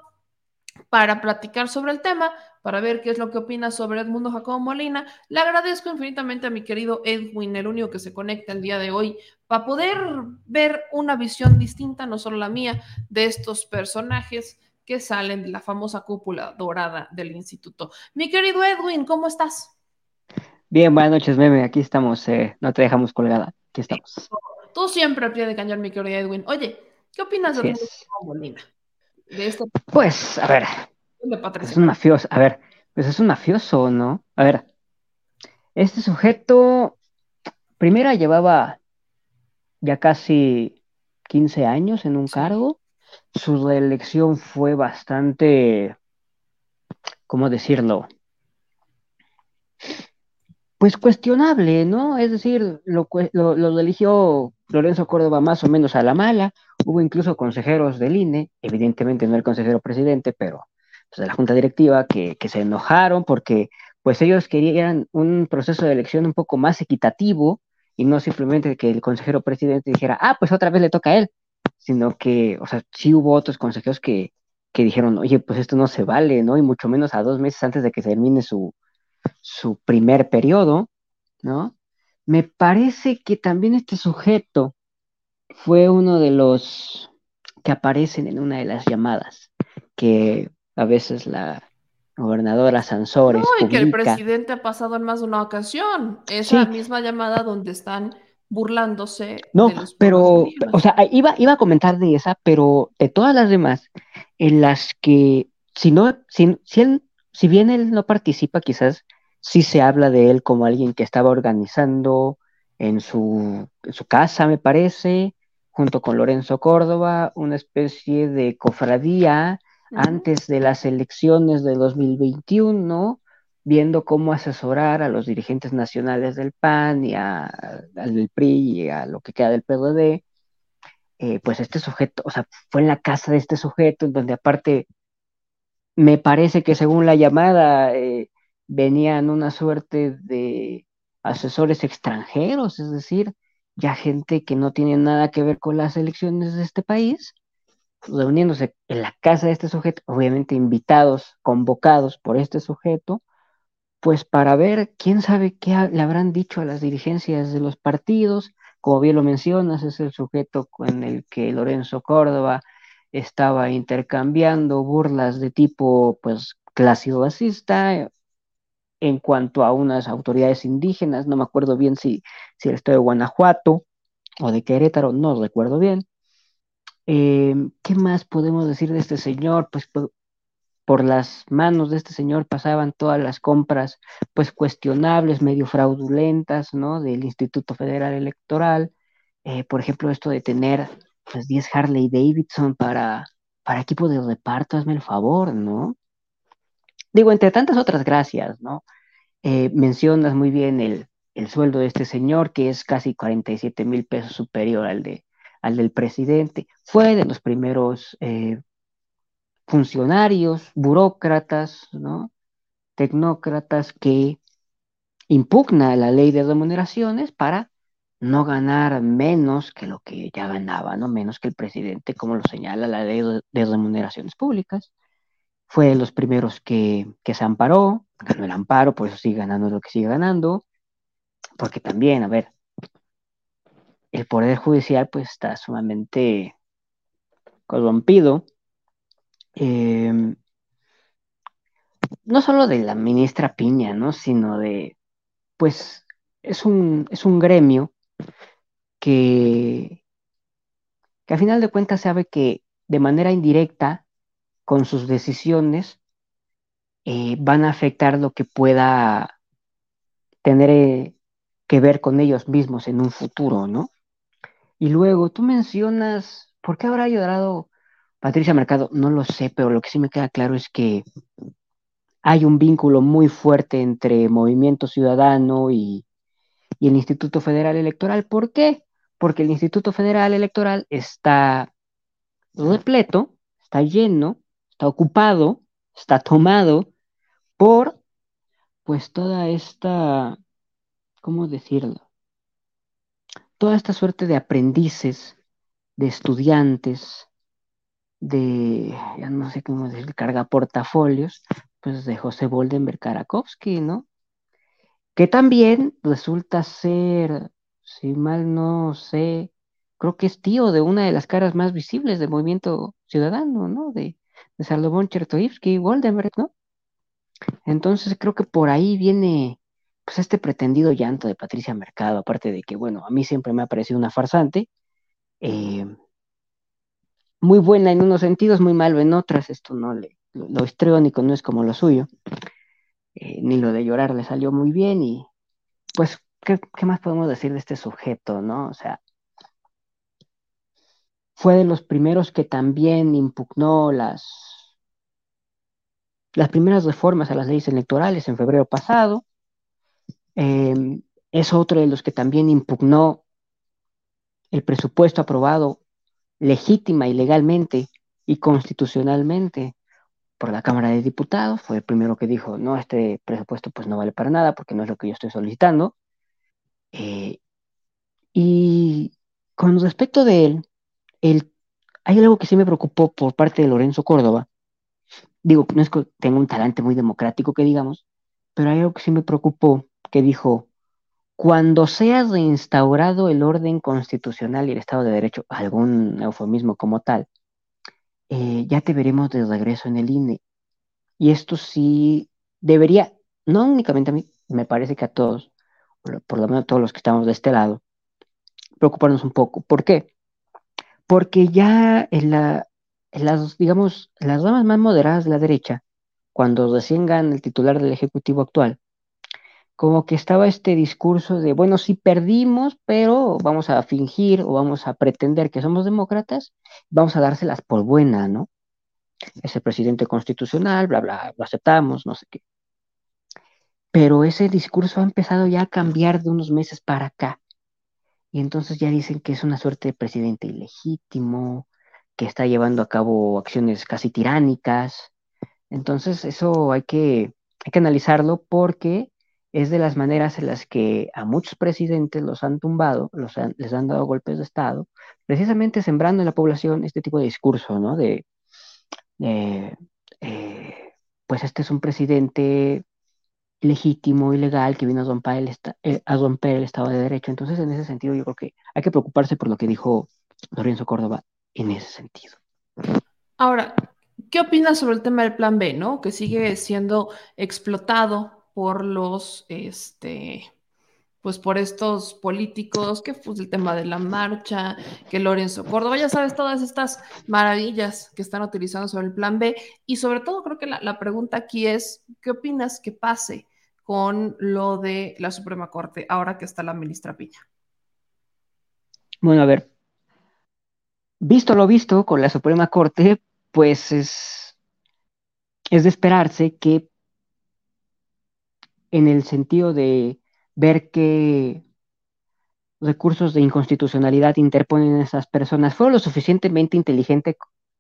[SPEAKER 2] para platicar sobre el tema, para ver qué es lo que opina sobre Edmundo Jacobo Molina. Le agradezco infinitamente a mi querido Edwin, el único que se conecta el día de hoy, para poder ver una visión distinta, no solo la mía, de estos personajes que salen de la famosa cúpula dorada del instituto. Mi querido Edwin, ¿cómo estás?
[SPEAKER 10] Bien, buenas noches, Meme. Aquí estamos, eh, no te dejamos colgada. Aquí estamos.
[SPEAKER 2] Tú siempre al pie de cañón, mi querido Edwin. Oye, ¿qué opinas de Jacobo Molina?
[SPEAKER 10] Este pues, a ver, es un mafioso, a ver, pues es un mafioso, ¿no? A ver, este sujeto, primero llevaba ya casi 15 años en un cargo, su reelección fue bastante, ¿cómo decirlo? Pues cuestionable, ¿no? Es decir, lo, lo, lo eligió Lorenzo Córdoba más o menos a la mala, hubo incluso consejeros del INE, evidentemente no el consejero presidente, pero pues, de la junta directiva, que, se enojaron porque pues ellos querían un proceso de elección un poco más equitativo y no simplemente que el consejero presidente dijera, ah, pues otra vez le toca a él, sino que, o sea, sí hubo otros consejeros que, que dijeron, oye, pues esto no se vale, ¿no? Y mucho menos a dos meses antes de que termine su, su primer periodo, ¿no? Me parece que también este sujeto fue uno de los que aparecen en una de las llamadas que a veces la gobernadora Sansores.
[SPEAKER 2] No, y que el presidente ha pasado en más de una ocasión. Esa misma llamada donde están burlándose.
[SPEAKER 10] No, pero, o sea, iba, iba a comentar de esa, pero de todas las demás, en las que, si no, si, si, si bien él no participa, quizás sí se habla de él como alguien que estaba organizando en su, su casa, me parece, junto con Lorenzo Córdoba, una especie de cofradía antes de las elecciones de 2021, viendo cómo asesorar a los dirigentes nacionales del PAN y al del PRI y a lo que queda del PRD. Eh, pues este sujeto, o sea, fue en la casa de este sujeto, en donde aparte me parece que según la llamada, eh, venían una suerte de asesores extranjeros, es decir, ya gente que no tiene nada que ver con las elecciones de este país, reuniéndose en la casa de este sujeto, obviamente invitados, convocados por este sujeto, pues para ver quién sabe qué le habrán dicho a las dirigencias de los partidos, como bien lo mencionas, es el sujeto con el que Lorenzo Córdoba estaba intercambiando burlas de tipo pues clásico racista, en cuanto a unas autoridades indígenas, no me acuerdo bien si, si el estado de Guanajuato o de Querétaro, no recuerdo bien. Eh, ¿Qué más podemos decir de este señor? Pues por las manos de este señor pasaban todas las compras, pues cuestionables, medio fraudulentas, ¿no? Del Instituto Federal Electoral. Eh, por ejemplo, esto de tener pues 10 Harley Davidson para, para equipo de reparto, hazme el favor, ¿no? Digo, entre tantas otras gracias, ¿no? Eh, mencionas muy bien el, sueldo de este señor, que es casi 47 mil pesos superior al, de, al del presidente. Fue de los primeros eh, funcionarios, burócratas, ¿no? Tecnócratas que impugna la ley de remuneraciones para no ganar menos que lo que ya ganaba, ¿no? Menos que el presidente, como lo señala la ley de remuneraciones públicas. Fue de los primeros que, se amparó, ganó el amparo, por eso sigue ganando lo que sigue ganando, porque también, a ver, el Poder Judicial pues está sumamente corrompido. Em, no solo de la ministra Piña, ¿no? Sino de, pues, es un, es un gremio que, que a final de cuentas sabe que de manera indirecta, con sus decisiones, eh, van a afectar lo que pueda tener eh, que ver con ellos mismos en un futuro, ¿no? Y luego tú mencionas, ¿por qué habrá ayudado Patricia Mercado? No lo sé, pero lo que sí me queda claro es que hay un vínculo muy fuerte entre Movimiento Ciudadano y, y el Instituto Federal Electoral. ¿Por qué? porque el Instituto Federal Electoral está repleto, está lleno, está ocupado, está tomado por pues toda esta, ¿cómo decirlo? Toda esta suerte de aprendices, de estudiantes, de, ya no sé cómo decir, carga portafolios, pues de José Boldenberg Karakowski, ¿no? Que también resulta ser si mal no sé, creo que es tío de una de las caras más visibles del movimiento ciudadano, ¿no? De, de Salomón Chertoivsky y ¿no? Entonces creo que por ahí viene pues este pretendido llanto de Patricia Mercado, aparte de que, bueno, a mí siempre me ha parecido una farsante, eh, muy buena en unos sentidos, muy malo en otras, esto no le, lo, histriónico no es como lo suyo, eh, ni lo de llorar le salió muy bien y pues ¿qué, más podemos decir de este sujeto, no? O sea, fue de los primeros que también impugnó las, las primeras reformas a las leyes electorales en febrero pasado. Em, es otro de los que también impugnó el presupuesto aprobado legítima y legalmente y constitucionalmente por la Cámara de Diputados. Fue el primero que dijo, no, este presupuesto pues no vale para nada porque no es lo que yo estoy solicitando. Eh, y con respecto de él, hay algo que sí me preocupó por parte de Lorenzo Córdoba. Digo, no es que tenga un talante muy democrático que digamos, pero hay algo que sí me preocupó, que dijo, cuando sea reinstaurado el orden constitucional y el Estado de Derecho, algún eufemismo como tal, eh, ya te veremos de regreso en el INE. Y esto sí debería, no únicamente a mí, me parece que a todos, por, lo menos todos los que estamos de este lado, preocuparnos un poco. ¿Por qué? Porque ya en, la, las, digamos, las ramas más moderadas de la derecha, cuando recién gana el titular del Ejecutivo actual, como que estaba este discurso de, bueno, sí perdimos, pero vamos a fingir o vamos a pretender que somos demócratas, vamos a dárselas por buena, ¿no? Es el presidente constitucional, bla, bla, lo aceptamos, no sé qué pero ese discurso ha empezado ya a cambiar de unos meses para acá. Y entonces ya dicen que es una suerte de presidente ilegítimo, que está llevando a cabo acciones casi tiránicas. Entonces eso hay que, hay que analizarlo porque es de las maneras en las que a muchos presidentes los han tumbado, los les han dado golpes de Estado, precisamente sembrando en la población este tipo de discurso, ¿no? De, eh, pues este es un presidente legítimo y legal que vino a romper, el eh, a romper el Estado de Derecho. Entonces, en ese sentido, yo creo que hay que preocuparse por lo que dijo Lorenzo Córdoba en ese sentido.
[SPEAKER 2] Ahora, ¿qué opinas sobre el tema del plan B, no? Que sigue siendo explotado por los, este, pues por estos políticos, que fue el tema de la marcha, que Lorenzo Córdoba, ya sabes, todas estas maravillas que están utilizando sobre el plan B. Y sobre todo creo que la, la pregunta aquí es, ¿qué opinas que pase con lo de la Suprema Corte ahora que está la ministra Piña?
[SPEAKER 10] Bueno, a ver, visto lo visto con la Suprema Corte, pues es, es de esperarse que en el sentido de ver qué recursos de inconstitucionalidad interponen esas personas fueron lo suficientemente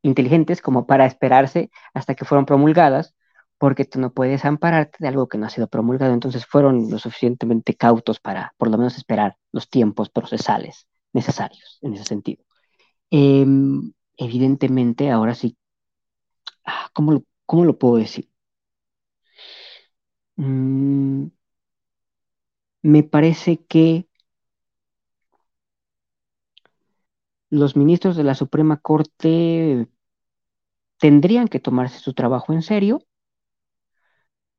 [SPEAKER 10] inteligentes como para esperarse hasta que fueron promulgadas, porque tú no puedes ampararte de algo que no ha sido promulgado. Entonces fueron lo suficientemente cautos para por lo menos esperar los tiempos procesales necesarios en ese sentido. Em, evidentemente, ahora sí, ah, ¿cómo cómo lo puedo decir? Mm, me parece que los ministros de la Suprema Corte tendrían que tomarse su trabajo en serio,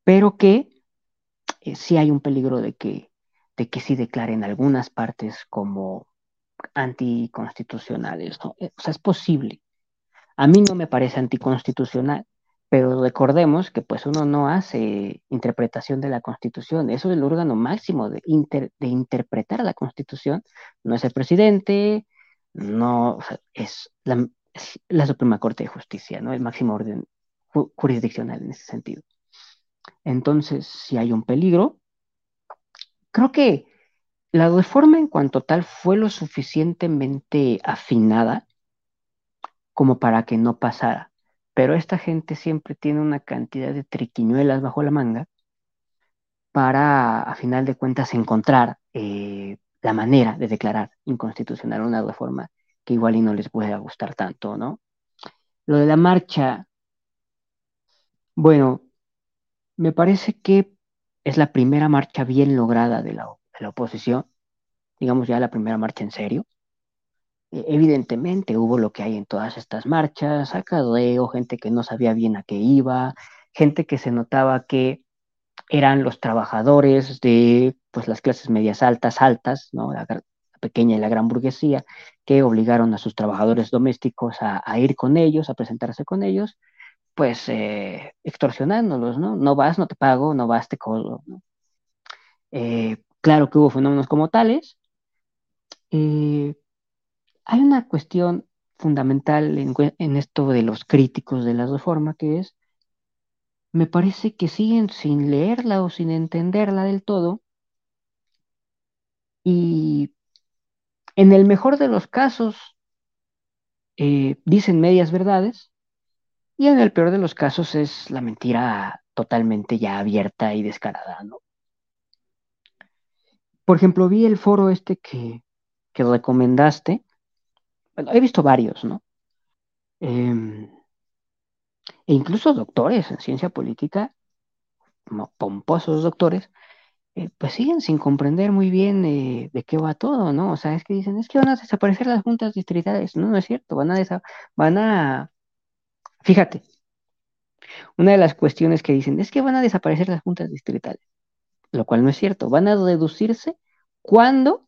[SPEAKER 10] pero que eh, sí hay un peligro de que, de que sí declaren algunas partes como anticonstitucionales. Eh, o sea, es posible. A mí no me parece anticonstitucional, pero recordemos que pues uno no hace interpretación de la Constitución, eso es el órgano máximo de, de interpretar la Constitución, no es el presidente, no es, la, Suprema Corte de Justicia, ¿no? el máximo orden jurisdiccional en ese sentido. Entonces, si hay un peligro, creo que la reforma en cuanto tal fue lo suficientemente afinada como para que no pasara pero esta gente siempre tiene una cantidad de triquiñuelas bajo la manga para, a final de cuentas, encontrar eh, la manera de declarar inconstitucional una reforma que igual y no les pueda gustar tanto, ¿no? Lo de la marcha, bueno, me parece que es la primera marcha bien lograda de la, de la oposición, digamos ya la primera marcha en serio. E-, evidentemente hubo lo que hay en todas estas marchas, sacadeo, gente que no sabía bien a qué iba, gente que se notaba que eran los trabajadores de pues las clases medias altas, altas, ¿no? La, pequeña y la gran burguesía, que obligaron a sus trabajadores domésticos a, ir con ellos, a presentarse con ellos, pues eh, extorsionándolos, ¿no? No vas, no te pago, no vas, te codo, ¿no? Eh, claro que hubo fenómenos como tales, eh, hay una cuestión fundamental en, esto de los críticos de la reforma, que es, me parece que siguen sin leerla o sin entenderla del todo, y en el mejor de los casos eh, dicen medias verdades, y en el peor de los casos es la mentira totalmente ya abierta y descarada, ¿no? Por ejemplo, vi el foro este que, que recomendaste, he visto varios, ¿no? Em, e incluso doctores en ciencia política, pomposos doctores, eh, pues siguen sin comprender muy bien eh, de qué va todo, ¿no? O sea, es que dicen, es que van a desaparecer las juntas distritales. No, no es cierto, van a, van a, fíjate, una de las cuestiones que dicen es que van a desaparecer las juntas distritales, lo cual no es cierto, van a reducirse cuando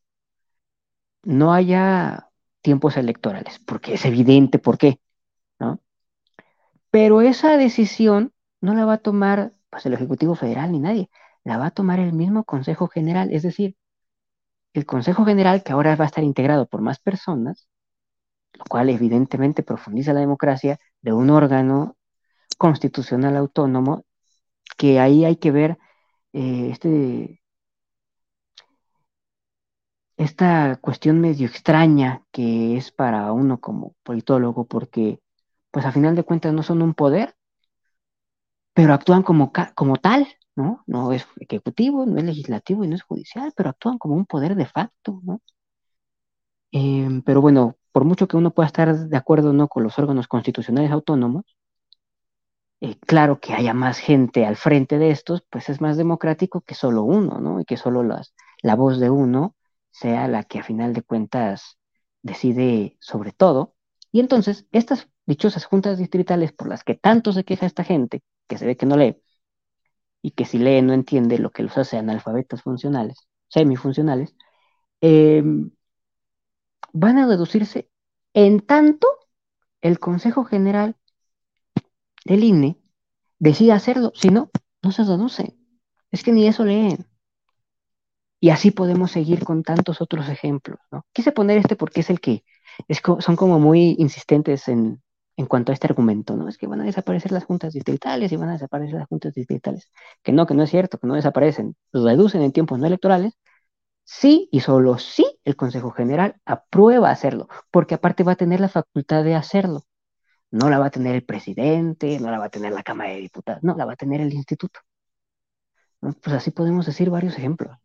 [SPEAKER 10] no haya tiempos electorales, porque es evidente por qué, ¿no? Pero esa decisión no la va a tomar pues, el Ejecutivo Federal ni nadie, la va a tomar el mismo Consejo General, es decir, el Consejo General, que ahora va a estar integrado por más personas, lo cual evidentemente profundiza la democracia de un órgano constitucional autónomo, que ahí hay que ver eh, este esta cuestión medio extraña que es para uno como politólogo, porque pues a final de cuentas no son un poder, pero actúan como, como tal, ¿no? No es ejecutivo, no es legislativo y no es judicial, pero actúan como un poder de facto, ¿no? Em, pero bueno, por mucho que uno pueda estar de acuerdo no con los órganos constitucionales autónomos, eh, claro que haya más gente al frente de estos, pues es más democrático que solo uno, ¿no? Y que solo las, la voz de uno sea la que a final de cuentas decide sobre todo. Y entonces, estas dichosas juntas distritales por las que tanto se queja esta gente, que se ve que no lee, y que si lee no entiende lo que los hace analfabetos funcionales, semifuncionales, em, van a reducirse en tanto el Consejo General del INE decida hacerlo. Si no, no se reduce. Es que ni eso leen. Y así podemos seguir con tantos otros ejemplos. ¿no? Quise poner este porque es el que es son como muy insistentes en, en cuanto a este argumento, ¿no? Es que van a desaparecer las juntas distritales y van a desaparecer las juntas distritales. Que no, que no es cierto, que no desaparecen, reducen en tiempos no electorales. Sí y solo sí el Consejo General aprueba hacerlo, porque aparte va a tener la facultad de hacerlo. No la va a tener el presidente, no la va a tener la Cámara de Diputados, no, la va a tener el instituto. Pues así podemos decir varios ejemplos.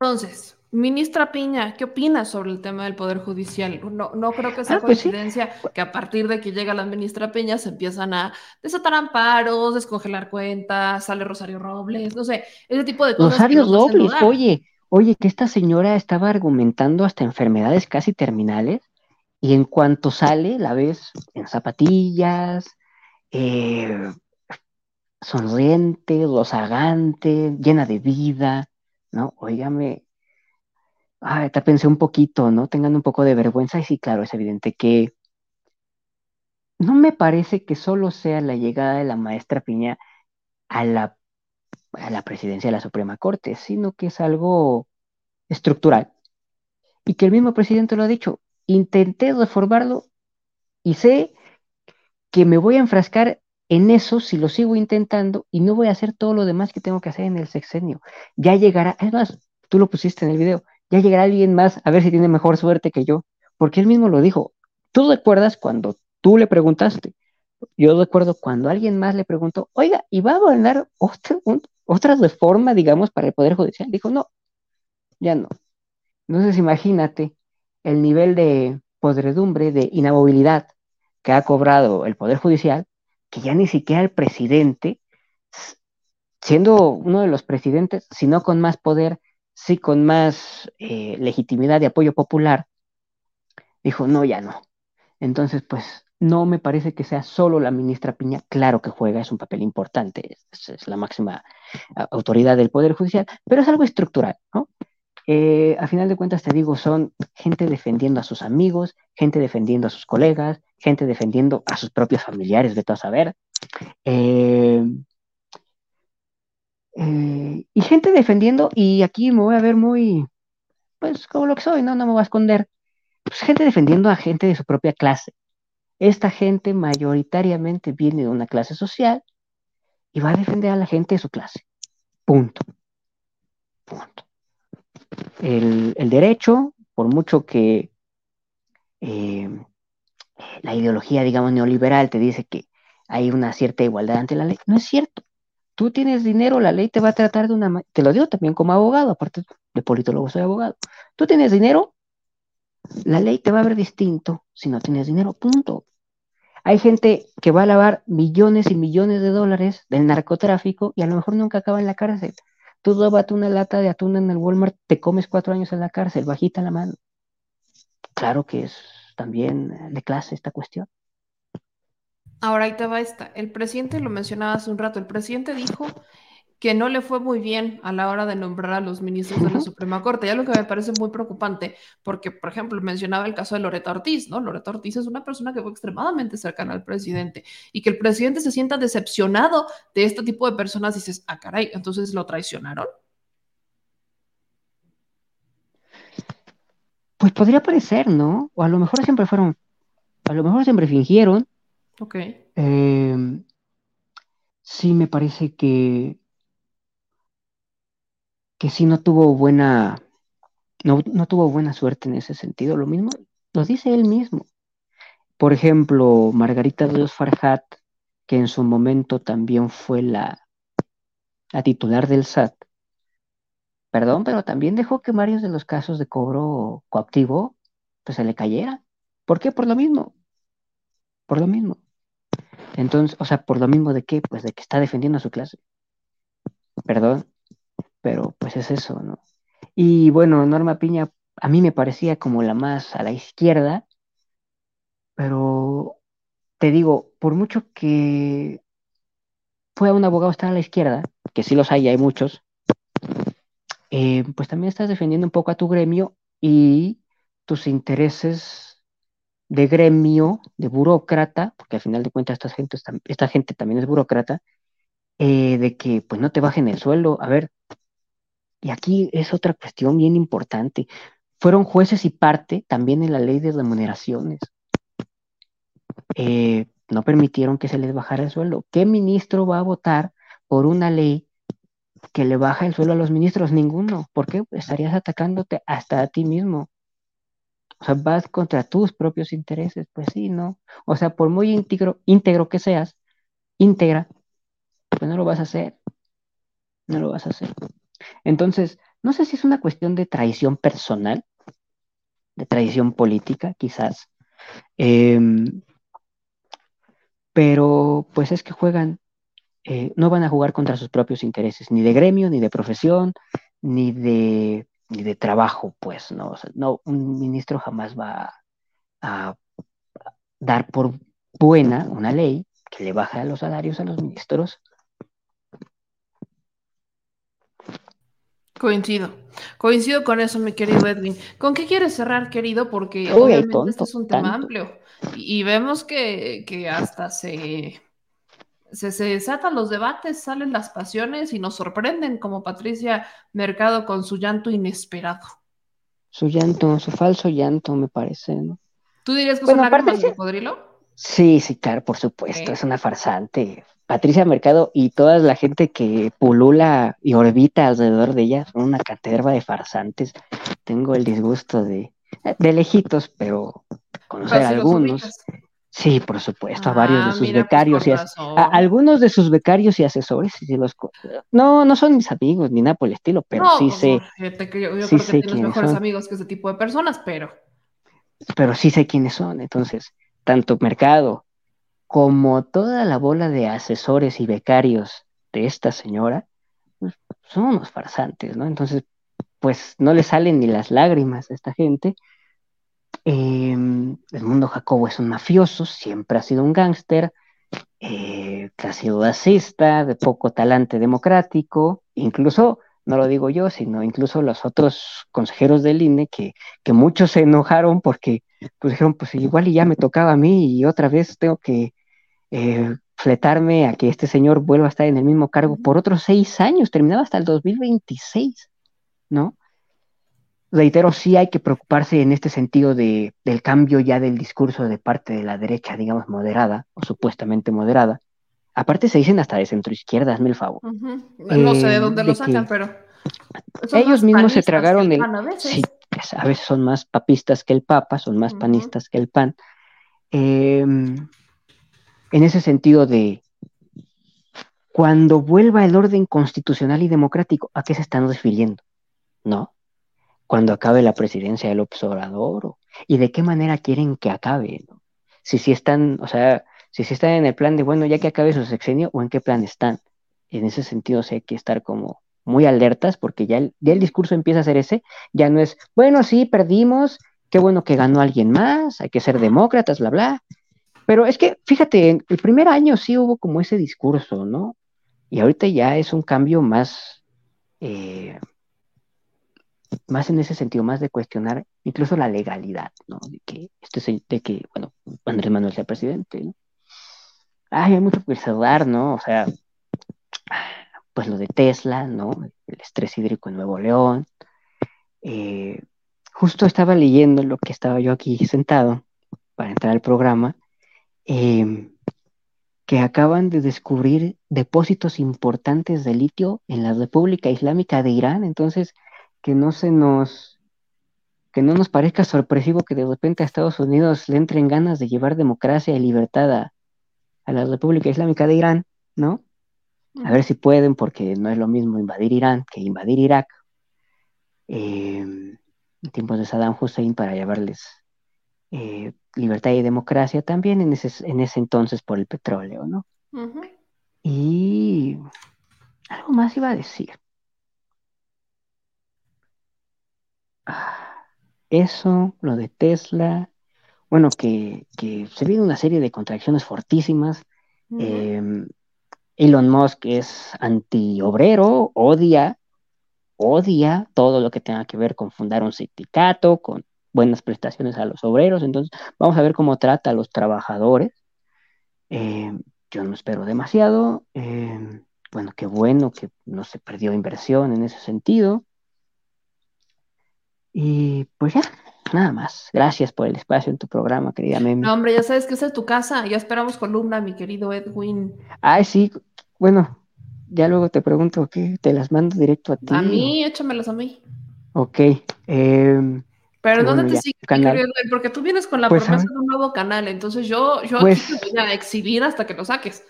[SPEAKER 2] Entonces, Ministra Piña, ¿qué opinas sobre el tema del Poder Judicial? No, no creo que sea ah, pues coincidencia que a partir de que llega la ministra Piña se empiezan a desatar amparos, descongelar cuentas, sale Rosario Robles, no sé, ese tipo de cosas.
[SPEAKER 10] Rosario Robles, oye, oye, que esta señora estaba argumentando hasta enfermedades casi terminales y en cuanto sale la ves en zapatillas, eh, sonriente, rozagante, llena de vida, ¿no? Óigame, pensé un poquito, ¿no? Tengan un poco de vergüenza y sí, claro, es evidente que no me parece que solo sea la llegada de la maestra Piña a la, a la presidencia de la Suprema Corte, sino que es algo estructural. Y que el mismo presidente lo ha dicho, intenté reformarlo y sé que me voy a enfrascar en eso si lo sigo intentando y no voy a hacer todo lo demás que tengo que hacer en el sexenio. Ya llegará, además, tú lo pusiste en el video, ya llegará alguien más a ver si tiene mejor suerte que yo, porque él mismo lo dijo. ¿Tú recuerdas cuando tú le preguntaste? Yo recuerdo cuando alguien más le preguntó, oiga, ¿y va a ganar otra, otra reforma, digamos, para el Poder Judicial? Dijo, no, ya no. Entonces imagínate el nivel de podredumbre, de inamovilidad que ha cobrado el Poder Judicial, que ya ni siquiera el presidente, siendo uno de los presidentes, sino con más poder, sí con más eh, legitimidad y apoyo popular, dijo, no, ya no. Entonces, pues no me parece que sea solo la ministra Piña, claro que juega, es un papel importante, es, la máxima autoridad del Poder Judicial, pero es algo estructural, ¿no? Eh, a final de cuentas, te digo, son gente defendiendo a sus amigos, gente defendiendo a sus colegas, gente defendiendo a sus propios familiares, de todo saber. Eh, eh, y gente defendiendo, y aquí me voy a ver muy, pues como lo que soy, no, no me voy a esconder, pues gente defendiendo a gente de su propia clase. Esta gente mayoritariamente viene de una clase social y va a defender a la gente de su clase. Punto. Punto. El, derecho, por mucho que eh, la ideología, digamos, neoliberal te dice que hay una cierta igualdad ante la ley, no es cierto tú tienes dinero, la ley te va a tratar de una te lo digo también como abogado, aparte de politólogo soy abogado, tú tienes dinero, la ley te va a ver distinto si no tienes dinero, punto. Hay gente que va a lavar millones y millones de dólares del narcotráfico y a lo mejor nunca acaba en la cárcel. Tú lávate una lata de atún en el Walmart, te comes cuatro años en la cárcel, bajita la mano. Claro que es también de clase esta cuestión.
[SPEAKER 2] Ahora ahí te va esta. El presidente lo mencionaba hace un rato. El presidente dijo que no le fue muy bien a la hora de nombrar a los ministros de la Suprema Corte. Ya lo que me parece muy preocupante, porque, por ejemplo, mencionaba el caso de Loreta Ortiz, ¿no? Loreta Ortiz es una persona que fue extremadamente cercana al presidente y que el presidente se sienta decepcionado de este tipo de personas, dices, ah, caray, entonces lo traicionaron.
[SPEAKER 10] Pues podría parecer, ¿no? O a lo mejor siempre fueron, a lo mejor siempre fingieron,
[SPEAKER 2] Ok.
[SPEAKER 10] Em, sí, me parece que, que sí no tuvo buena, no, tuvo buena suerte en ese sentido. Lo mismo lo dice él mismo. Por ejemplo, Margarita Dios Farhat, que en su momento también fue la, la titular del SAT, perdón, pero también dejó que varios de los casos de cobro coactivo pues se le cayera. ¿Por qué? Por lo mismo. Por lo mismo. Entonces, o sea, por lo mismo de qué, pues de que está defendiendo a su clase. Perdón, pero pues es eso, ¿no? Y bueno, Norma Piña a mí me parecía como la más a la izquierda, pero te digo, por mucho que fue un abogado estar a la izquierda, porque sí los hay, hay muchos, eh, pues también estás defendiendo un poco a tu gremio y tus intereses de gremio, de burócrata, porque al final de cuentas esta gente, esta gente también es burócrata, eh, de que pues no te bajen el sueldo. A ver, y aquí es otra cuestión bien importante. Fueron jueces y parte también en la ley de remuneraciones. Eh, no permitieron que se les bajara el sueldo. ¿Qué ministro va a votar por una ley que le baja el sueldo a los ministros? Ninguno. ¿Por qué? Estarías atacándote hasta a ti mismo. O sea, vas contra tus propios intereses. Pues sí, ¿no? O sea, por muy íntegro, íntegro que seas, íntegra, pues no lo vas a hacer. No lo vas a hacer. Entonces, no sé si es una cuestión de traición personal, de traición política, quizás. Em, pero pues es que juegan, eh, no van a jugar contra sus propios intereses, ni de gremio, ni de profesión, ni de, ni de trabajo, pues, ¿no? no, un ministro jamás va a dar por buena una ley que le baja los salarios a los ministros.
[SPEAKER 2] Coincido, coincido con eso, mi querido Edwin. ¿Con qué quieres cerrar, querido? Porque obviamente este es un tema amplio. Y, vemos que, hasta se, se, se, desatan los debates, salen las pasiones y nos sorprenden, como Patricia Mercado con su llanto inesperado.
[SPEAKER 10] Su llanto, su falso llanto, me parece, ¿no?
[SPEAKER 2] ¿Tú dirías que es una lágrimas de cocodrilo?
[SPEAKER 10] Sí, sí, claro, por supuesto, es una farsante. Patricia Mercado y toda la gente que pulula y orbita alrededor de ella son una caterva de farsantes. Tengo el disgusto de, de lejitos, pero conocer a algunos. Sí, por supuesto, a varios de ah, sus pues becarios y a, algunos de sus becarios y asesores. Y los, no, no son mis amigos ni nada por el estilo, pero sí pues, sé.
[SPEAKER 2] yo, creo que tienes mejores amigos que ese tipo de personas, pero.
[SPEAKER 10] Pero sí sé quiénes son. Entonces, tanto Mercado como toda la bola de asesores y becarios de esta señora, pues, son unos farsantes, ¿no? Entonces, pues no le salen ni las lágrimas a esta gente Em, el mundo Jacobo es un mafioso, siempre ha sido un gángster, eh, sido racista, de poco talante democrático, incluso, no lo digo yo, sino incluso los otros consejeros del INE, que, que muchos se enojaron porque pues dijeron, pues igual y ya me tocaba a mí y otra vez tengo que eh, fletarme a que este señor vuelva a estar en el mismo cargo por otros seis años, terminaba hasta el 2026, ¿no? reitero, sí hay que preocuparse en este sentido de, del cambio ya del discurso de parte de la derecha, digamos, moderada o supuestamente moderada. Aparte se dicen hasta de centro izquierda, hazme el favor.
[SPEAKER 2] No sé de eh, dónde lo sacan, pero...
[SPEAKER 10] Ellos mismos se tragaron el... a a veces son más papistas que el Papa, son más panistas que el PAN. Em, en ese sentido de cuando vuelva el orden constitucional y democrático, ¿a qué se están refiriendo? ¿No? cuando acabe la presidencia del observador y de qué manera quieren que acabe, ¿no? Si sí están, o sea, si sí están en el plan de, bueno, ya que acabe su sexenio o en qué plan están. En ese sentido, sí hay que estar como muy alertas porque ya el, ya el discurso empieza a ser ese, ya no es, bueno, sí, perdimos, qué bueno que ganó alguien más, hay que ser demócratas, bla, bla. Pero es que, fíjate, el primer año sí hubo como ese discurso, ¿no? Y ahorita ya es un cambio más, eh, más en ese sentido, más de cuestionar incluso la legalidad, ¿no? De que, este, de que bueno, Andrés Manuel sea presidente, ¿no? Ay, hay mucho que cerrar, ¿no? O sea, pues lo de Tesla, ¿no? El estrés hídrico en Nuevo León. Eh, justo estaba leyendo lo que estaba yo aquí sentado para entrar al programa, em, que acaban de descubrir depósitos importantes de litio en la República Islámica de Irán. Entonces, que no se nos, que no nos parezca sorpresivo que de repente a Estados Unidos le entren ganas de llevar democracia y libertad a, la República Islámica de Irán, ¿no? A ver si pueden, porque no es lo mismo invadir Irán que invadir Irak. Em, en tiempos de Saddam Hussein para llevarles eh, libertad y democracia también en ese, en ese entonces por el petróleo, ¿no? Y algo más iba a decir. Eso, lo de Tesla, bueno, que, se viene una serie de contracciones fortísimas. Elon Musk es antiobrero, odia, odia todo lo que tenga que ver con fundar un sindicato, con buenas prestaciones a los obreros. Entonces, vamos a ver cómo trata a los trabajadores. Eh, yo no espero demasiado. Eh, bueno, qué bueno que no se perdió inversión en ese sentido. Y pues ya, nada más. Gracias por el espacio en tu programa, querida Memi.
[SPEAKER 2] No, hombre, ya sabes que esa es tu casa. Ya esperamos columna, mi querido Edwin.
[SPEAKER 10] Ay, sí, bueno, ya luego te pregunto, ¿qué? ¿Te las mando directo a ti?
[SPEAKER 2] A mí, échamelas a mí.
[SPEAKER 10] Ok. Eh,
[SPEAKER 2] pero ¿dónde te sigues, Porque tú vienes con la pues, promesa de un nuevo canal, entonces yo, yo
[SPEAKER 10] pues,
[SPEAKER 2] aquí te voy a exhibir hasta que lo saques.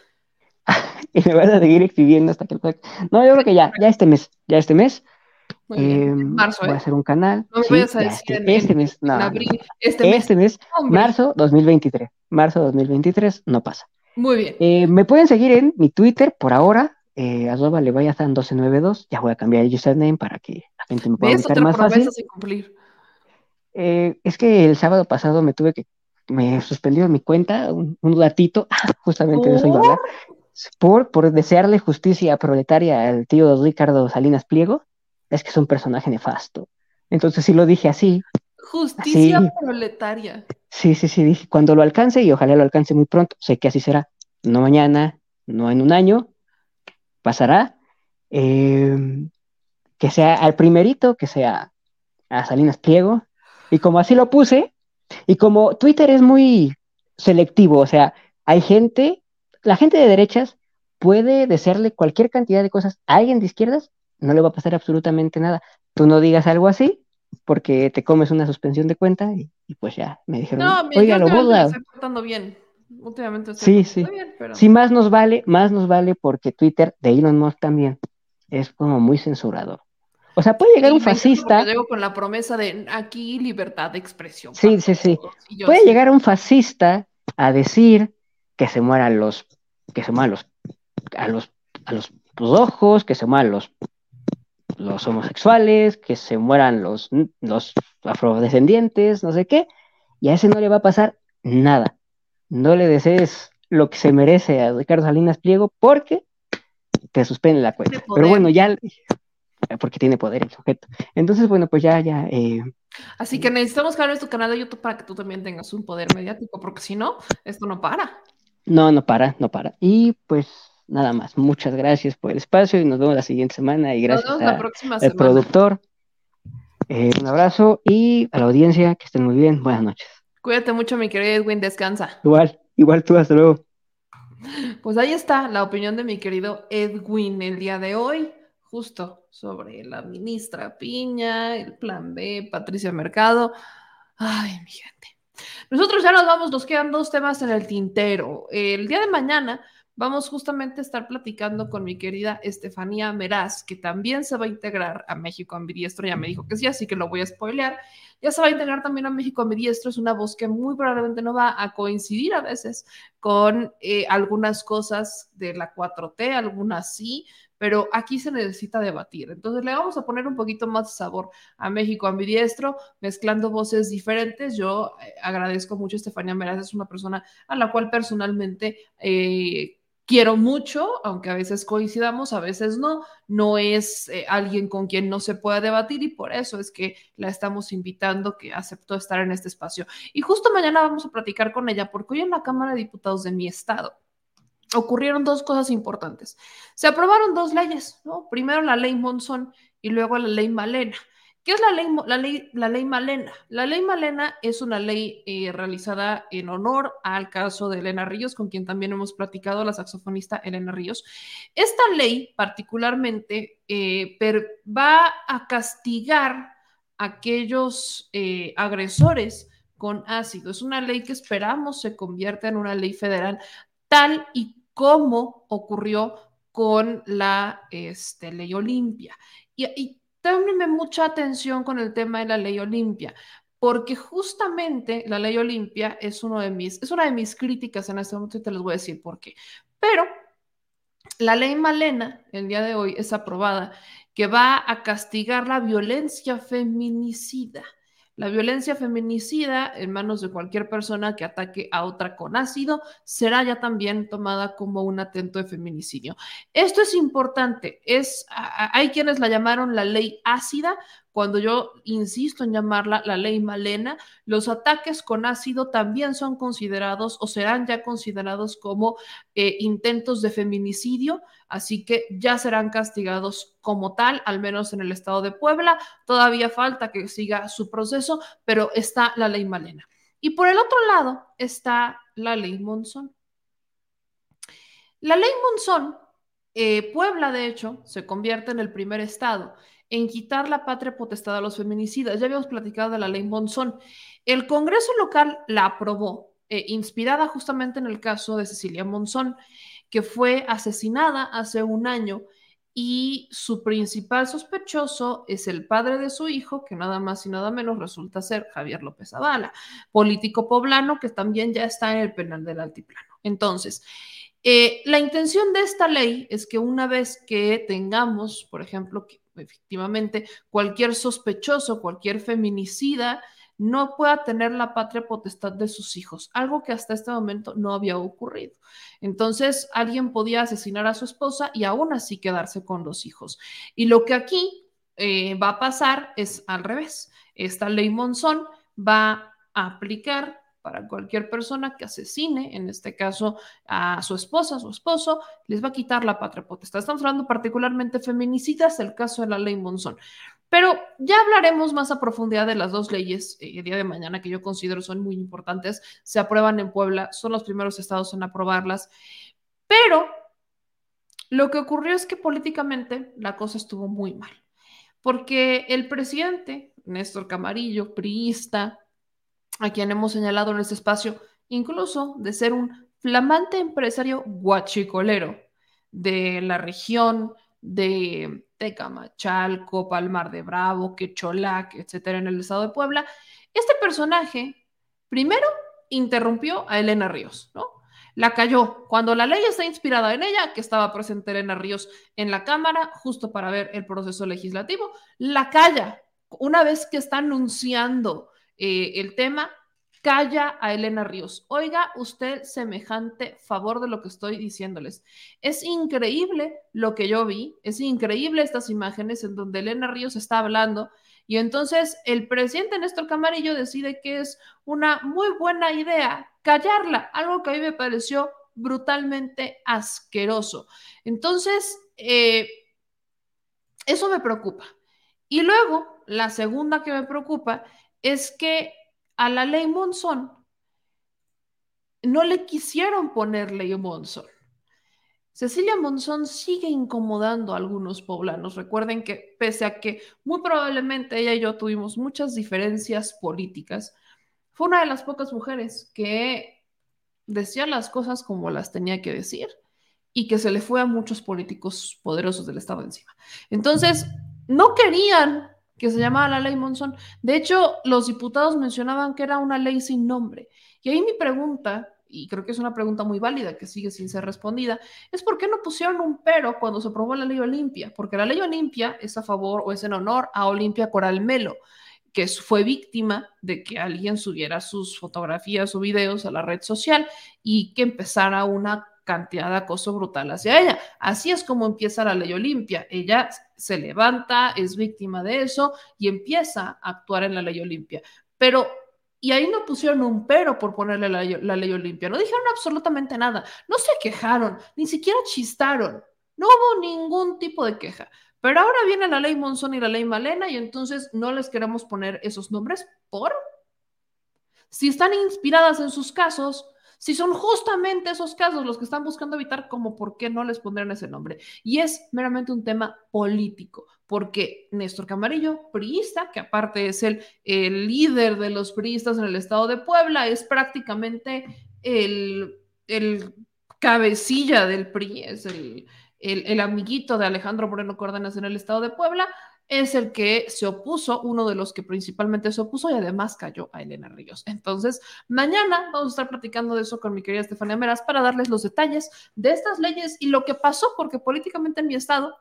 [SPEAKER 10] y me vas a seguir exhibiendo hasta que lo saques. No, yo creo que ya, ya este mes, ya este mes. Eh, marzo, ¿eh? Voy a hacer un canal.
[SPEAKER 2] No me vayas a decir
[SPEAKER 10] este, este, mes, no, abril, este, mes. Este mes, marzo 2023. Marzo 2023, no pasa.
[SPEAKER 2] Muy bien.
[SPEAKER 10] Eh, me pueden seguir en mi Twitter por ahora, eh, arroba leviathan 1292. Ya voy a cambiar el username para que la gente me pueda ubicar más fácil.
[SPEAKER 2] cumplir.
[SPEAKER 10] Eh, es que el sábado pasado me tuve que, me suspendió mi cuenta un, un ratito, justamente de eso iba a hablar, por, por desearle justicia proletaria al tío Ricardo Salinas Pliego, es que es un personaje nefasto. Entonces sí lo dije así.
[SPEAKER 2] Justicia proletaria.
[SPEAKER 10] Sí, sí, sí, dije, cuando lo alcance y ojalá lo alcance muy pronto, sé que así será, no mañana, no en un año, pasará, em, que sea al primerito, que sea a Salinas Pliego, y como así lo puse, y como Twitter es muy selectivo, o sea, hay gente, la gente de derechas puede desearle cualquier cantidad de cosas a alguien de izquierdas, no le va a pasar absolutamente nada. Tú no digas algo así, porque te comes una suspensión de cuenta y, pues ya me dijeron, no, oiga, lo
[SPEAKER 2] estoy portando bien. Últimamente
[SPEAKER 10] sí, sí. Bien, pero... Sí, más nos vale, más nos vale porque Twitter de Elon Musk también es como muy censurador. O sea, puede llegar un fascista.
[SPEAKER 2] Llego con la promesa de aquí libertad de expresión.
[SPEAKER 10] Sí, sí, sí. Puede llegar un fascista a decir que se mueran los, que se mueran los, a los, a los ojos, que se mueran los, los homosexuales, que se mueran los, los afrodescendientes, no sé qué, y a ese no le va a pasar nada. No le desees lo que se merece a Ricardo Salinas Pliego porque te suspende la cuenta. Pero bueno, ya porque tiene poder el sujeto. Entonces, bueno, pues ya, ya. Eh,
[SPEAKER 2] Así que necesitamos cambiar tu canal de YouTube para que tú también tengas un poder mediático, porque si no, esto no para.
[SPEAKER 10] No, no para, no para. Y pues nada más, muchas gracias por el espacio y nos vemos la siguiente semana y gracias al productor. Eh, un abrazo y a la audiencia, que estén muy bien, buenas noches.
[SPEAKER 2] Cuídate mucho, mi querido Edwin, descansa.
[SPEAKER 10] Igual, igual tú, hasta luego.
[SPEAKER 2] Pues ahí está la opinión de mi querido Edwin el día de hoy justo sobre la ministra Piña, el plan B, Patricia Mercado. Ay, mi gente. Nosotros ya nos vamos, nos quedan dos temas en el tintero. El día de mañana vamos justamente a estar platicando con mi querida Estefanía Meraz, que también se va a integrar a México Ambidiestro. Ya me dijo que sí, así que lo voy a spoilear. Ya se va a integrar también a México Ambidiestro. Es una voz que muy probablemente no va a coincidir a veces con eh, algunas cosas de la 4T, algunas sí, pero aquí se necesita debatir. Entonces le vamos a poner un poquito más de sabor a México ambidiestro, mezclando voces diferentes. Yo eh, agradezco mucho a Estefanía Meraz, es una persona a la cual personalmente... Eh, quiero mucho, aunque a veces coincidamos, a veces no, no es eh, alguien con quien no se pueda debatir y por eso es que la estamos invitando, que aceptó estar en este espacio. Y justo mañana vamos a platicar con ella, porque hoy en la Cámara de Diputados de mi estado ocurrieron dos cosas importantes. Se aprobaron dos leyes, ¿no? Primero la ley Monzón y luego la ley Malena. ¿Qué es la ley, la ley, la ley Malena? La ley Malena es una ley eh, realizada en honor al caso de Elena Ríos, con quien también hemos platicado, la saxofonista Elena Ríos. Esta ley particularmente eh, va a castigar a aquellos eh, agresores con ácido. Es una ley que esperamos se convierta en una ley federal tal y como ocurrió con la este, ley Olimpia. Y, y mucha atención con el tema de la ley Olimpia, porque justamente la ley Olimpia es, uno de mis, es una de mis críticas en este momento y te les voy a decir por qué. Pero la ley Malena, el día de hoy, es aprobada, que va a castigar la violencia feminicida. La violencia feminicida en manos de cualquier persona que ataque a otra con ácido será ya también tomada como un atento de feminicidio. Esto es importante. Es, hay quienes la llamaron la ley ácida, cuando yo insisto en llamarla la ley Malena, los ataques con ácido también son considerados o serán ya considerados como eh, intentos de feminicidio, así que ya serán castigados como tal, al menos en el estado de Puebla. Todavía falta que siga su proceso, pero está la ley Malena. Y por el otro lado está la ley Monzón. La ley Monzón, eh, Puebla de hecho, se convierte en el primer estado en quitar la patria potestad a los feminicidas. Ya habíamos platicado de la ley Monzón. El Congreso local la aprobó, eh, inspirada justamente en el caso de Cecilia Monzón, que fue asesinada hace un año y su principal sospechoso es el padre de su hijo, que nada más y nada menos resulta ser Javier López Zavala, político poblano que también ya está en el penal del altiplano. Entonces, eh, la intención de esta ley es que una vez que tengamos, por ejemplo, que efectivamente cualquier sospechoso, cualquier feminicida, no pueda tener la patria potestad de sus hijos, algo que hasta este momento no había ocurrido. Entonces, alguien podía asesinar a su esposa y aún así quedarse con los hijos. Y lo que aquí eh, va a pasar es al revés. Esta ley Monzón va a aplicar para cualquier persona que asesine, en este caso a su esposa, a su esposo, les va a quitar la patria potestad. Estamos hablando particularmente feminicidas, el caso de la ley Monzón. Pero ya hablaremos más a profundidad de las dos leyes eh, el día de mañana que yo considero son muy importantes. Se aprueban en Puebla, son los primeros estados en aprobarlas. Pero lo que ocurrió es que políticamente la cosa estuvo muy mal, porque el presidente, Néstor Camarillo, priista, a quien hemos señalado en este espacio, incluso de ser un flamante empresario guachicolero de la región de Tecamachalco, Palmar de Bravo, Quecholac, etcétera, en el estado de Puebla. Este personaje, primero, interrumpió a Elena Ríos, ¿no? La cayó cuando la ley está inspirada en ella, que estaba presente Elena Ríos en la Cámara, justo para ver el proceso legislativo, la calla una vez que está anunciando eh, el tema, calla a Elena Ríos. Oiga usted semejante favor de lo que estoy diciéndoles. Es increíble lo que yo vi, es increíble estas imágenes en donde Elena Ríos está hablando y entonces el presidente Néstor Camarillo decide que es una muy buena idea callarla, algo que a mí me pareció brutalmente asqueroso. Entonces, eh, eso me preocupa. Y luego, la segunda que me preocupa es que a la ley Monzón no le quisieron poner ley Monzón. Cecilia Monzón sigue incomodando a algunos poblanos. Recuerden que pese a que muy probablemente ella y yo tuvimos muchas diferencias políticas, fue una de las pocas mujeres que decía las cosas como las tenía que decir y que se le fue a muchos políticos poderosos del Estado encima. Entonces, no querían que se llamaba la ley Monzón. De hecho, los diputados mencionaban que era una ley sin nombre. Y ahí mi pregunta, y creo que es una pregunta muy válida que sigue sin ser respondida, es por qué no pusieron un pero cuando se aprobó la ley Olimpia, porque la ley Olimpia es a favor o es en honor a Olimpia Coral Melo que fue víctima de que alguien subiera sus fotografías o videos a la red social y que empezara una cantidad de acoso brutal hacia ella. Así es como empieza la ley Olimpia. Ella se levanta, es víctima de eso y empieza a actuar en la ley Olimpia. Pero, y ahí no pusieron un pero por ponerle la, la ley Olimpia, no dijeron absolutamente nada, no se quejaron, ni siquiera chistaron, no hubo ningún tipo de queja. Pero ahora viene la ley Monzón y la ley Malena y entonces no les queremos poner esos nombres por... Si están inspiradas en sus casos, si son justamente esos casos los que están buscando evitar, como por qué no les pondrían ese nombre. Y es meramente un tema político, porque Néstor Camarillo, priista, que aparte es el, el líder de los priistas en el estado de Puebla, es prácticamente el, el cabecilla del PRI, es el, el, el, amiguito de Alejandro Moreno Córdenas en el estado de Puebla, es el que se opuso, uno de los que principalmente se opuso y además cayó a Elena Ríos. Entonces, mañana vamos a estar platicando de eso con mi querida Estefania Meras para darles los detalles de estas leyes y lo que pasó, porque políticamente en mi estado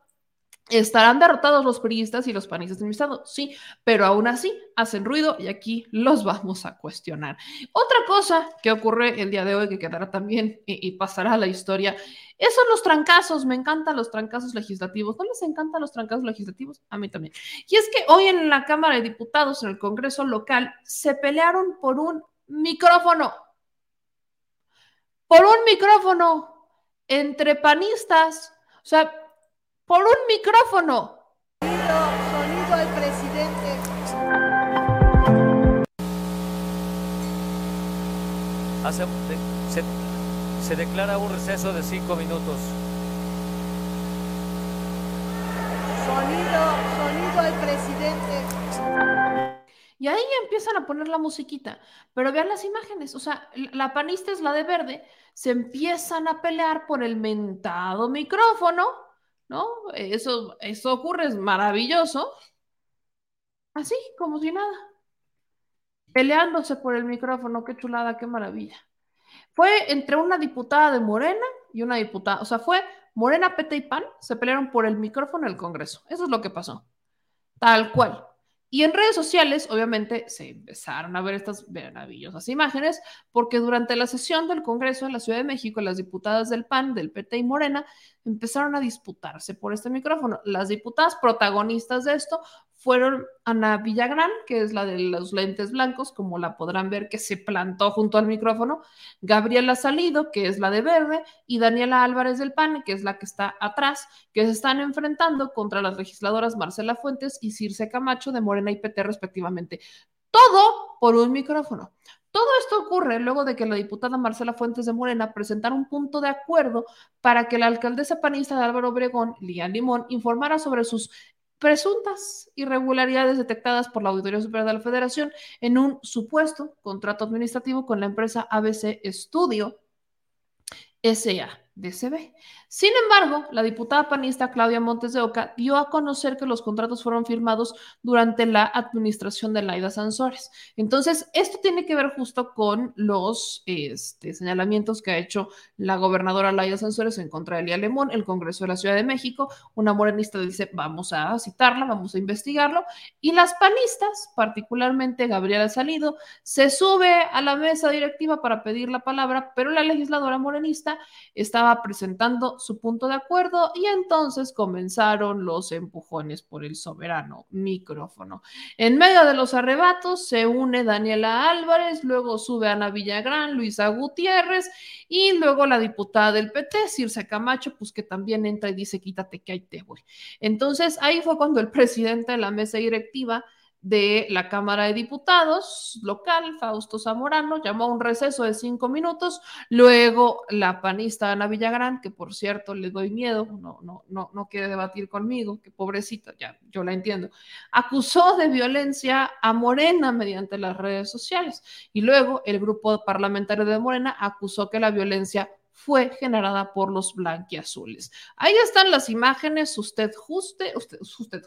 [SPEAKER 2] Estarán derrotados los periodistas y los panistas de mi estado, sí, pero aún así hacen ruido y aquí los vamos a cuestionar. Otra cosa que ocurre el día de hoy que quedará también y, pasará a la historia, esos son los trancazos, me encantan los trancazos legislativos. ¿No les encantan los trancazos legislativos? A mí también. Y es que hoy en la Cámara de Diputados, en el Congreso local, se pelearon por un micrófono. Por un micrófono entre panistas. O sea, por un micrófono.
[SPEAKER 11] Sonido, sonido al presidente.
[SPEAKER 12] se, se declara un receso de cinco minutos.
[SPEAKER 11] Sonido, sonido al presidente.
[SPEAKER 2] Y ahí empiezan a poner la musiquita. Pero vean las imágenes. O sea, la panista es la de verde. Se empiezan a pelear por el mentado micrófono ¿no? Eso, eso ocurre, es maravilloso. Así, como si nada. Peleándose por el micrófono, qué chulada, qué maravilla. Fue entre una diputada de Morena y una diputada, o sea, fue Morena, Pete y PAN, se pelearon por el micrófono en el Congreso. Eso es lo que pasó. Tal cual. Y en redes sociales, obviamente, se empezaron a ver estas maravillosas imágenes, porque durante la sesión del Congreso en la Ciudad de México, las diputadas del PAN, del PT y Morena empezaron a disputarse por este micrófono. Las diputadas protagonistas de esto fueron Ana Villagrán, que es la de los lentes blancos, como la podrán ver, que se plantó junto al micrófono, Gabriela Salido, que es la de verde, y Daniela Álvarez del PAN, que es la que está atrás, que se están enfrentando contra las legisladoras Marcela Fuentes y Circe Camacho de Morena y PT respectivamente. Todo por un micrófono. Todo esto ocurre luego de que la diputada Marcela Fuentes de Morena presentara un punto de acuerdo para que la alcaldesa panista de Álvaro Obregón, Lía Limón, informara sobre sus presuntas irregularidades detectadas por la Auditoría Superior de la Federación en un supuesto contrato administrativo con la empresa ABC Studio SA. DCB. Sin embargo, la diputada panista Claudia Montes de Oca dio a conocer que los contratos fueron firmados durante la administración de Laida Sansores. Entonces, esto tiene que ver justo con los este, señalamientos que ha hecho la gobernadora Laida Sansores en contra de Elia Lemón, el Congreso de la Ciudad de México. Una morenista dice, vamos a citarla, vamos a investigarlo. Y las panistas, particularmente Gabriela Salido, se sube a la mesa directiva para pedir la palabra, pero la legisladora morenista presentando su punto de acuerdo y entonces comenzaron los empujones por el soberano micrófono. En medio de los arrebatos se une Daniela Álvarez, luego sube Ana Villagrán, Luisa Gutiérrez y luego la diputada del PT, Circe Camacho, pues que también entra y dice quítate que ahí te voy. Entonces ahí fue cuando el presidente de la mesa directiva de la Cámara de Diputados local, Fausto Zamorano, llamó a un receso de cinco minutos. Luego la panista Ana Villagrán, que por cierto le doy miedo, no, no, no, no quiere debatir conmigo, que pobrecita, ya yo la entiendo, acusó de violencia a Morena mediante las redes sociales. Y luego el grupo parlamentario de Morena acusó que la violencia fue generada por los blanquiazules. Ahí están las imágenes, usted juste, usted,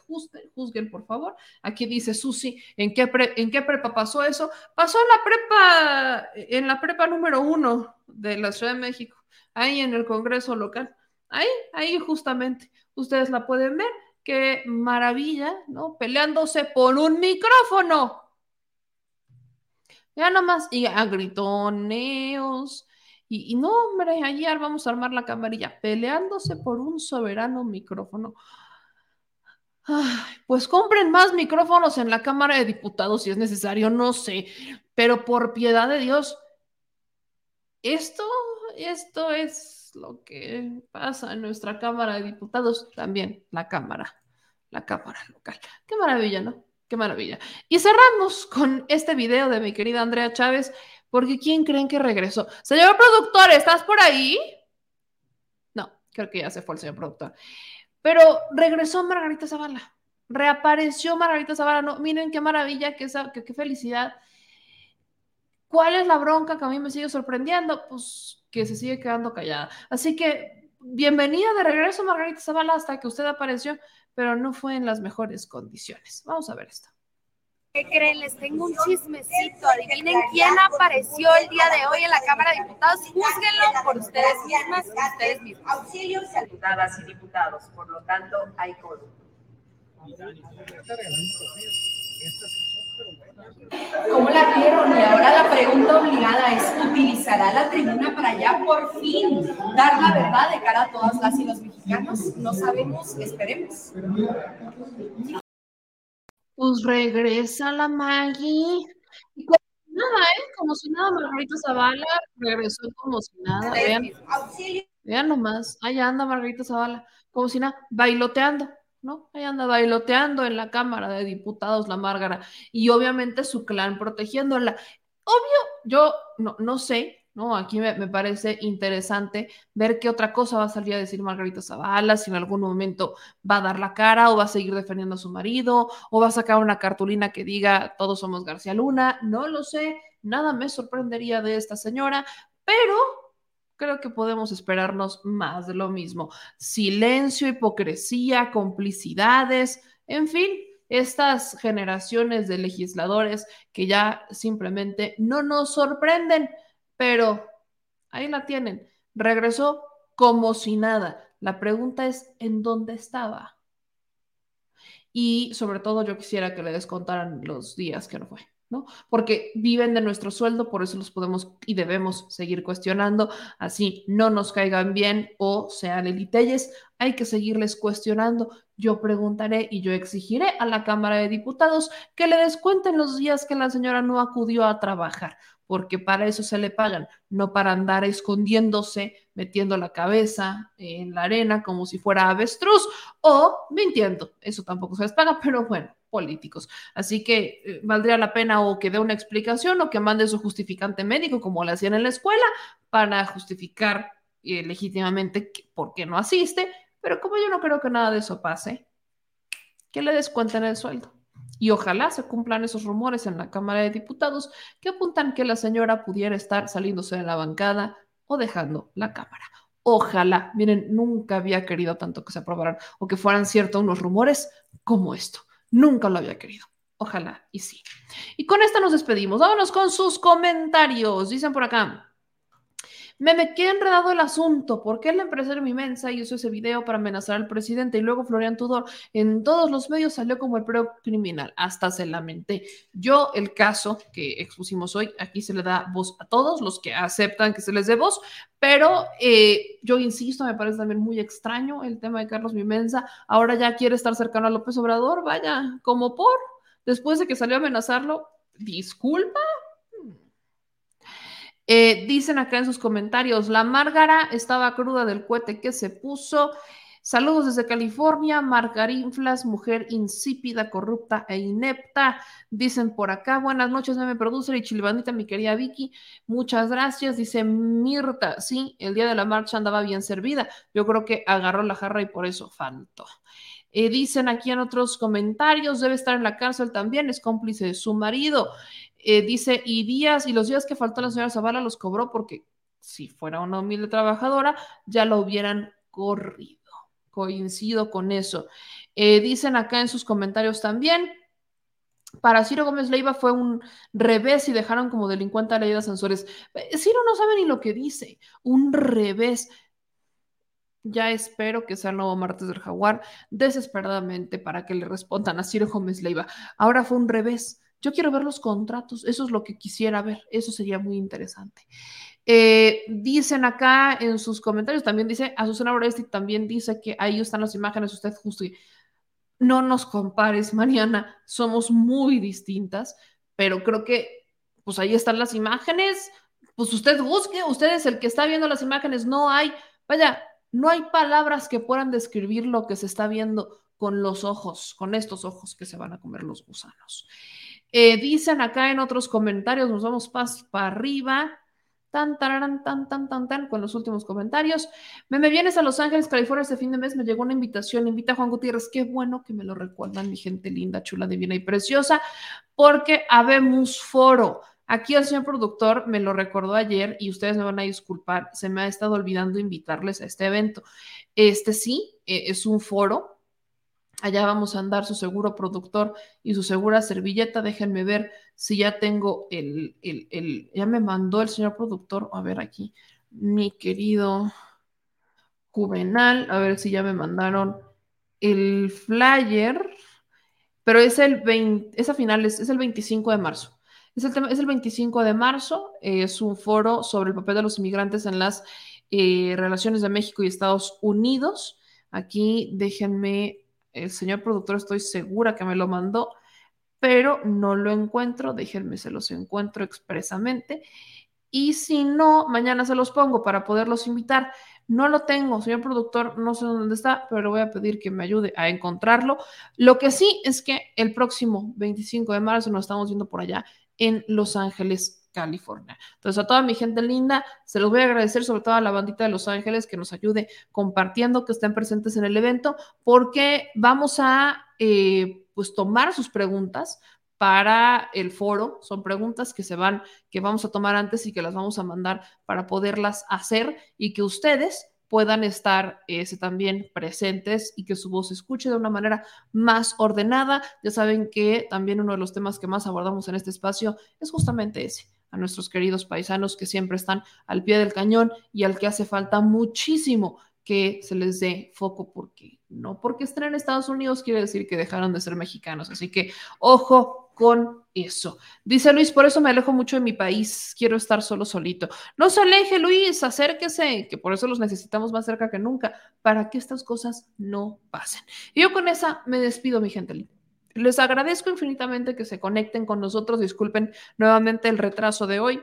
[SPEAKER 2] juste, juzguen por favor. Aquí dice Susi, ¿en qué, ¿en qué prepa pasó eso? Pasó en la prepa, en la prepa número uno de la Ciudad de México, ahí en el Congreso local. Ahí, ahí justamente, ustedes la pueden ver, qué maravilla, ¿no? Peleándose por un micrófono. Ya nomás, y a gritoneos, y, no, hombre, ayer vamos a armar la camarilla, peleándose por un soberano micrófono. pues compren más micrófonos en la Cámara de Diputados si es necesario, no sé, pero por piedad de Dios, esto, esto es lo que pasa en nuestra Cámara de Diputados, también la Cámara, la Cámara local. Qué maravilla, ¿no? Qué maravilla. Y cerramos con este video de mi querida Andrea Chávez. Porque ¿quién creen que regresó? Señor productor, ¿estás por ahí? No, creo que ya se fue el señor productor. Pero regresó Margarita Zavala. Reapareció Margarita Zavala. No, miren qué maravilla, qué, qué, felicidad. ¿Cuál es la bronca que a mí me sigue sorprendiendo? Pues que se sigue quedando callada. Así que bienvenida de regreso, Margarita Zavala, hasta que usted apareció, pero no fue en las mejores condiciones. Vamos a ver esto
[SPEAKER 13] ¿Qué creen? Les tengo un chismecito. Adivinen quién apareció el día de hoy en la Cámara de Diputados. Júzguenlo por ustedes mismas y ustedes mismos.
[SPEAKER 14] Auxilios diputadas y diputados. Por lo tanto, hay quórum.
[SPEAKER 15] ¿Cómo la vieron? Y ahora la pregunta obligada es, ¿utilizará la tribuna para ya por fin dar la verdad de cara a todas las y los mexicanos? No sabemos, esperemos.
[SPEAKER 2] Pues regresa la Maggie. Y como si nada, ¿eh? Como si nada, Margarita Zavala regresó como si nada. Vean, vean nomás, ahí anda Margarita Zavala, como si nada, bailoteando. ¿no? Ahí anda bailoteando en la Cámara de Diputados la Márgara y obviamente su clan protegiéndola. Obvio, yo no, no sé, ¿no? Aquí me, me, parece interesante ver qué otra cosa va a salir a decir Margarita Zavala, si en algún momento va a dar la cara o va a seguir defendiendo a su marido o va a sacar una cartulina que diga todos somos García Luna, no lo sé, nada me sorprendería de esta señora, pero creo que podemos esperarnos más de lo mismo. Silencio, hipocresía, complicidades, en fin, estas generaciones de legisladores que ya simplemente no nos sorprenden, pero ahí la tienen. Regresó como si nada. La pregunta es, ¿en dónde estaba? Y sobre todo yo quisiera que le descontaran los días que no fue. ¿no? Porque viven de nuestro sueldo, por eso los podemos y debemos seguir cuestionando, así no nos caigan bien o sean elitelles, hay que seguirles cuestionando. Yo preguntaré y yo exigiré a la Cámara de Diputados que le descuenten los días que la señora no acudió a trabajar, porque para eso se le pagan, no para andar escondiéndose, metiendo la cabeza en la arena como si fuera avestruz o mintiendo. Eso tampoco se les paga, pero bueno, políticos. Así que eh, valdría la pena o que dé una explicación o que mande su justificante médico, como lo hacían en la escuela, para justificar eh, legítimamente por qué no asiste. Pero como yo no creo que nada de eso pase, que le descuenten el sueldo. Y ojalá se cumplan esos rumores en la Cámara de Diputados que apuntan que la señora pudiera estar saliéndose de la bancada o dejando la Cámara. Ojalá, miren, nunca había querido tanto que se aprobaran o que fueran ciertos unos rumores como esto. Nunca lo había querido. Ojalá y sí. Y con esta nos despedimos. Vámonos con sus comentarios. Dicen por acá. Me me quedé enredado el asunto. ¿Por qué el empresario Mimensa hizo ese video para amenazar al presidente y luego Florian Tudor en todos los medios salió como el pro criminal? Hasta se lamenté. Yo, el caso que expusimos hoy, aquí se le da voz a todos los que aceptan que se les dé voz, pero eh, yo insisto, me parece también muy extraño el tema de Carlos Mimensa. Ahora ya quiere estar cercano a López Obrador, vaya, como por, después de que salió a amenazarlo, disculpa, eh, dicen acá en sus comentarios, la Márgara estaba cruda del cohete que se puso. Saludos desde California, Margarinflas, mujer insípida, corrupta e inepta. Dicen por acá, buenas noches, meme producer y chilibandita, mi querida Vicky. Muchas gracias. Dice Mirta, sí, el día de la marcha andaba bien servida. Yo creo que agarró la jarra y por eso faltó. Eh, dicen aquí en otros comentarios, debe estar en la cárcel también, es cómplice de su marido. Eh, dice, y días, y los días que faltó la señora Zavala los cobró porque si fuera una humilde trabajadora, ya lo hubieran corrido. Coincido con eso. Eh, dicen acá en sus comentarios también, para Ciro Gómez Leiva fue un revés y dejaron como delincuente a Leida Sansores. Eh, Ciro no sabe ni lo que dice, un revés. Ya espero que sea el nuevo martes del jaguar desesperadamente para que le respondan a Ciro Gómez Leiva. Ahora fue un revés yo quiero ver los contratos, eso es lo que quisiera ver, eso sería muy interesante. Eh, dicen acá en sus comentarios, también dice, Azucena Oresti también dice que ahí están las imágenes, usted justo no nos compares, Mariana, somos muy distintas, pero creo que pues ahí están las imágenes, pues usted busque, usted es el que está viendo las imágenes, no hay, vaya, no hay palabras que puedan describir lo que se está viendo con los ojos, con estos ojos que se van a comer los gusanos. Eh, dicen acá en otros comentarios, nos vamos para arriba. Tan, tan, tan, tan, tan, tan, con los últimos comentarios. Me, me vienes a Los Ángeles, California este fin de mes, me llegó una invitación, invita a Juan Gutiérrez, qué bueno que me lo recuerdan, mi gente linda, chula, divina y preciosa, porque habemos foro. Aquí el señor productor me lo recordó ayer y ustedes me van a disculpar, se me ha estado olvidando invitarles a este evento. Este sí, e, es un foro Allá vamos a andar su seguro productor y su segura servilleta. Déjenme ver si ya tengo el, el, el, ya me mandó el señor productor. A ver aquí, mi querido Juvenal. A ver si ya me mandaron el flyer. Pero es el 20, es a finales, es el 25 de marzo. Es el, es el 25 de marzo. Es un foro sobre el papel de los inmigrantes en las eh, relaciones de México y Estados Unidos. Aquí déjenme el señor productor estoy segura que me lo mandó, pero no lo encuentro. Déjenme, se los encuentro expresamente. Y si no, mañana se los pongo para poderlos invitar. No lo tengo, señor productor, no sé dónde está, pero le voy a pedir que me ayude a encontrarlo. Lo que sí es que el próximo 25 de marzo nos estamos viendo por allá en Los Ángeles, California. Entonces, a toda mi gente linda, se los voy a agradecer, sobre todo a la bandita de Los Ángeles, que nos ayude compartiendo, que estén presentes en el evento, porque vamos a eh, pues tomar sus preguntas para el foro. Son preguntas que se van, que vamos a tomar antes y que las vamos a mandar para poderlas hacer y que ustedes puedan estar también presentes y que su voz se escuche de una manera más ordenada. Ya saben que también uno de los temas que más abordamos en este espacio es justamente ese, a nuestros queridos paisanos que siempre están al pie del cañón y al que hace falta muchísimo que se les dé foco porque no porque estén en Estados Unidos quiere decir que dejaron de ser mexicanos. Así que ojo con eso. Dice Luis, por eso me alejo mucho de mi país, quiero estar solo solito. No se aleje, Luis, acérquese, que por eso los necesitamos más cerca que nunca, para que estas cosas no pasen. Y yo con esa me despido, mi gente linda. Les agradezco infinitamente que se conecten con nosotros. Disculpen nuevamente el retraso de hoy.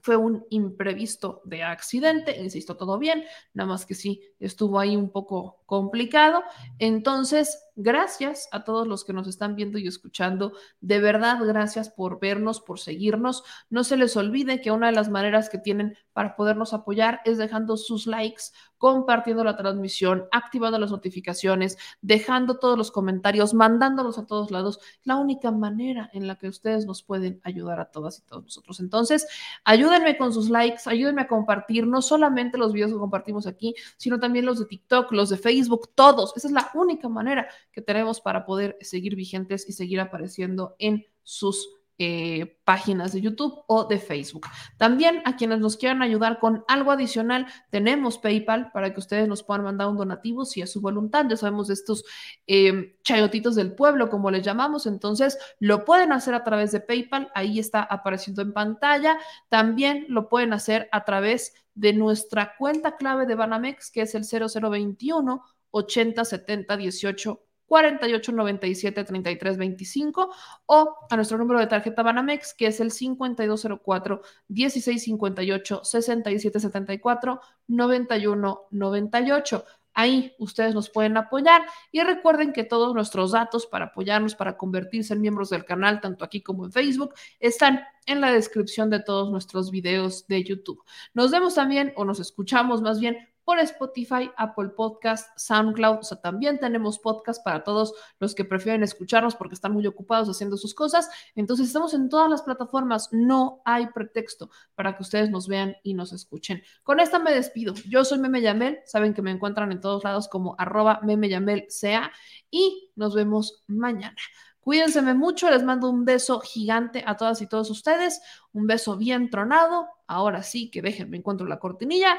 [SPEAKER 2] Fue un imprevisto de accidente, insisto, todo bien, nada más que sí estuvo ahí un poco complicado. Entonces, gracias a todos los que nos están viendo y escuchando. De verdad, gracias por vernos, por seguirnos. No se les olvide que una de las maneras que tienen para podernos apoyar es dejando sus likes, compartiendo la transmisión, activando las notificaciones, dejando todos los comentarios, mandándolos a todos lados. La única manera en la que ustedes nos pueden ayudar a todas y todos nosotros. Entonces, ayúdenme con sus likes, ayúdenme a compartir no solamente los videos que compartimos aquí, sino también los de TikTok, los de Facebook, todos. Esa es la única manera que tenemos para poder seguir vigentes y seguir apareciendo en sus eh, páginas de YouTube o de Facebook. También a quienes nos quieran ayudar con algo adicional, tenemos PayPal para que ustedes nos puedan mandar un donativo si es su voluntad. Ya sabemos de estos eh, chayotitos del pueblo, como les llamamos. Entonces, lo pueden hacer a través de PayPal. Ahí está apareciendo en pantalla. También lo pueden hacer a través de nuestra cuenta clave de Banamex, que es el 0021 80 70 18 48 97 33 25 o a nuestro número de tarjeta Banamex que es el 5204 16 58 67 74 91 98. Ahí ustedes nos pueden apoyar y recuerden que todos nuestros datos para apoyarnos, para convertirse en miembros del canal, tanto aquí como en Facebook, están en la descripción de todos nuestros videos de YouTube. Nos vemos también o nos escuchamos más bien por Spotify, Apple Podcast, SoundCloud. O sea, también tenemos podcast para todos los que prefieren escucharnos porque están muy ocupados haciendo sus cosas. Entonces, estamos en todas las plataformas. No hay pretexto para que ustedes nos vean y nos escuchen. Con esta me despido. Yo soy Meme Yamel. Saben que me encuentran en todos lados como arroba Meme sea y nos vemos mañana. Cuídense mucho, les mando un beso gigante a todas y todos ustedes, un beso bien tronado. Ahora sí que déjenme encuentro la cortinilla.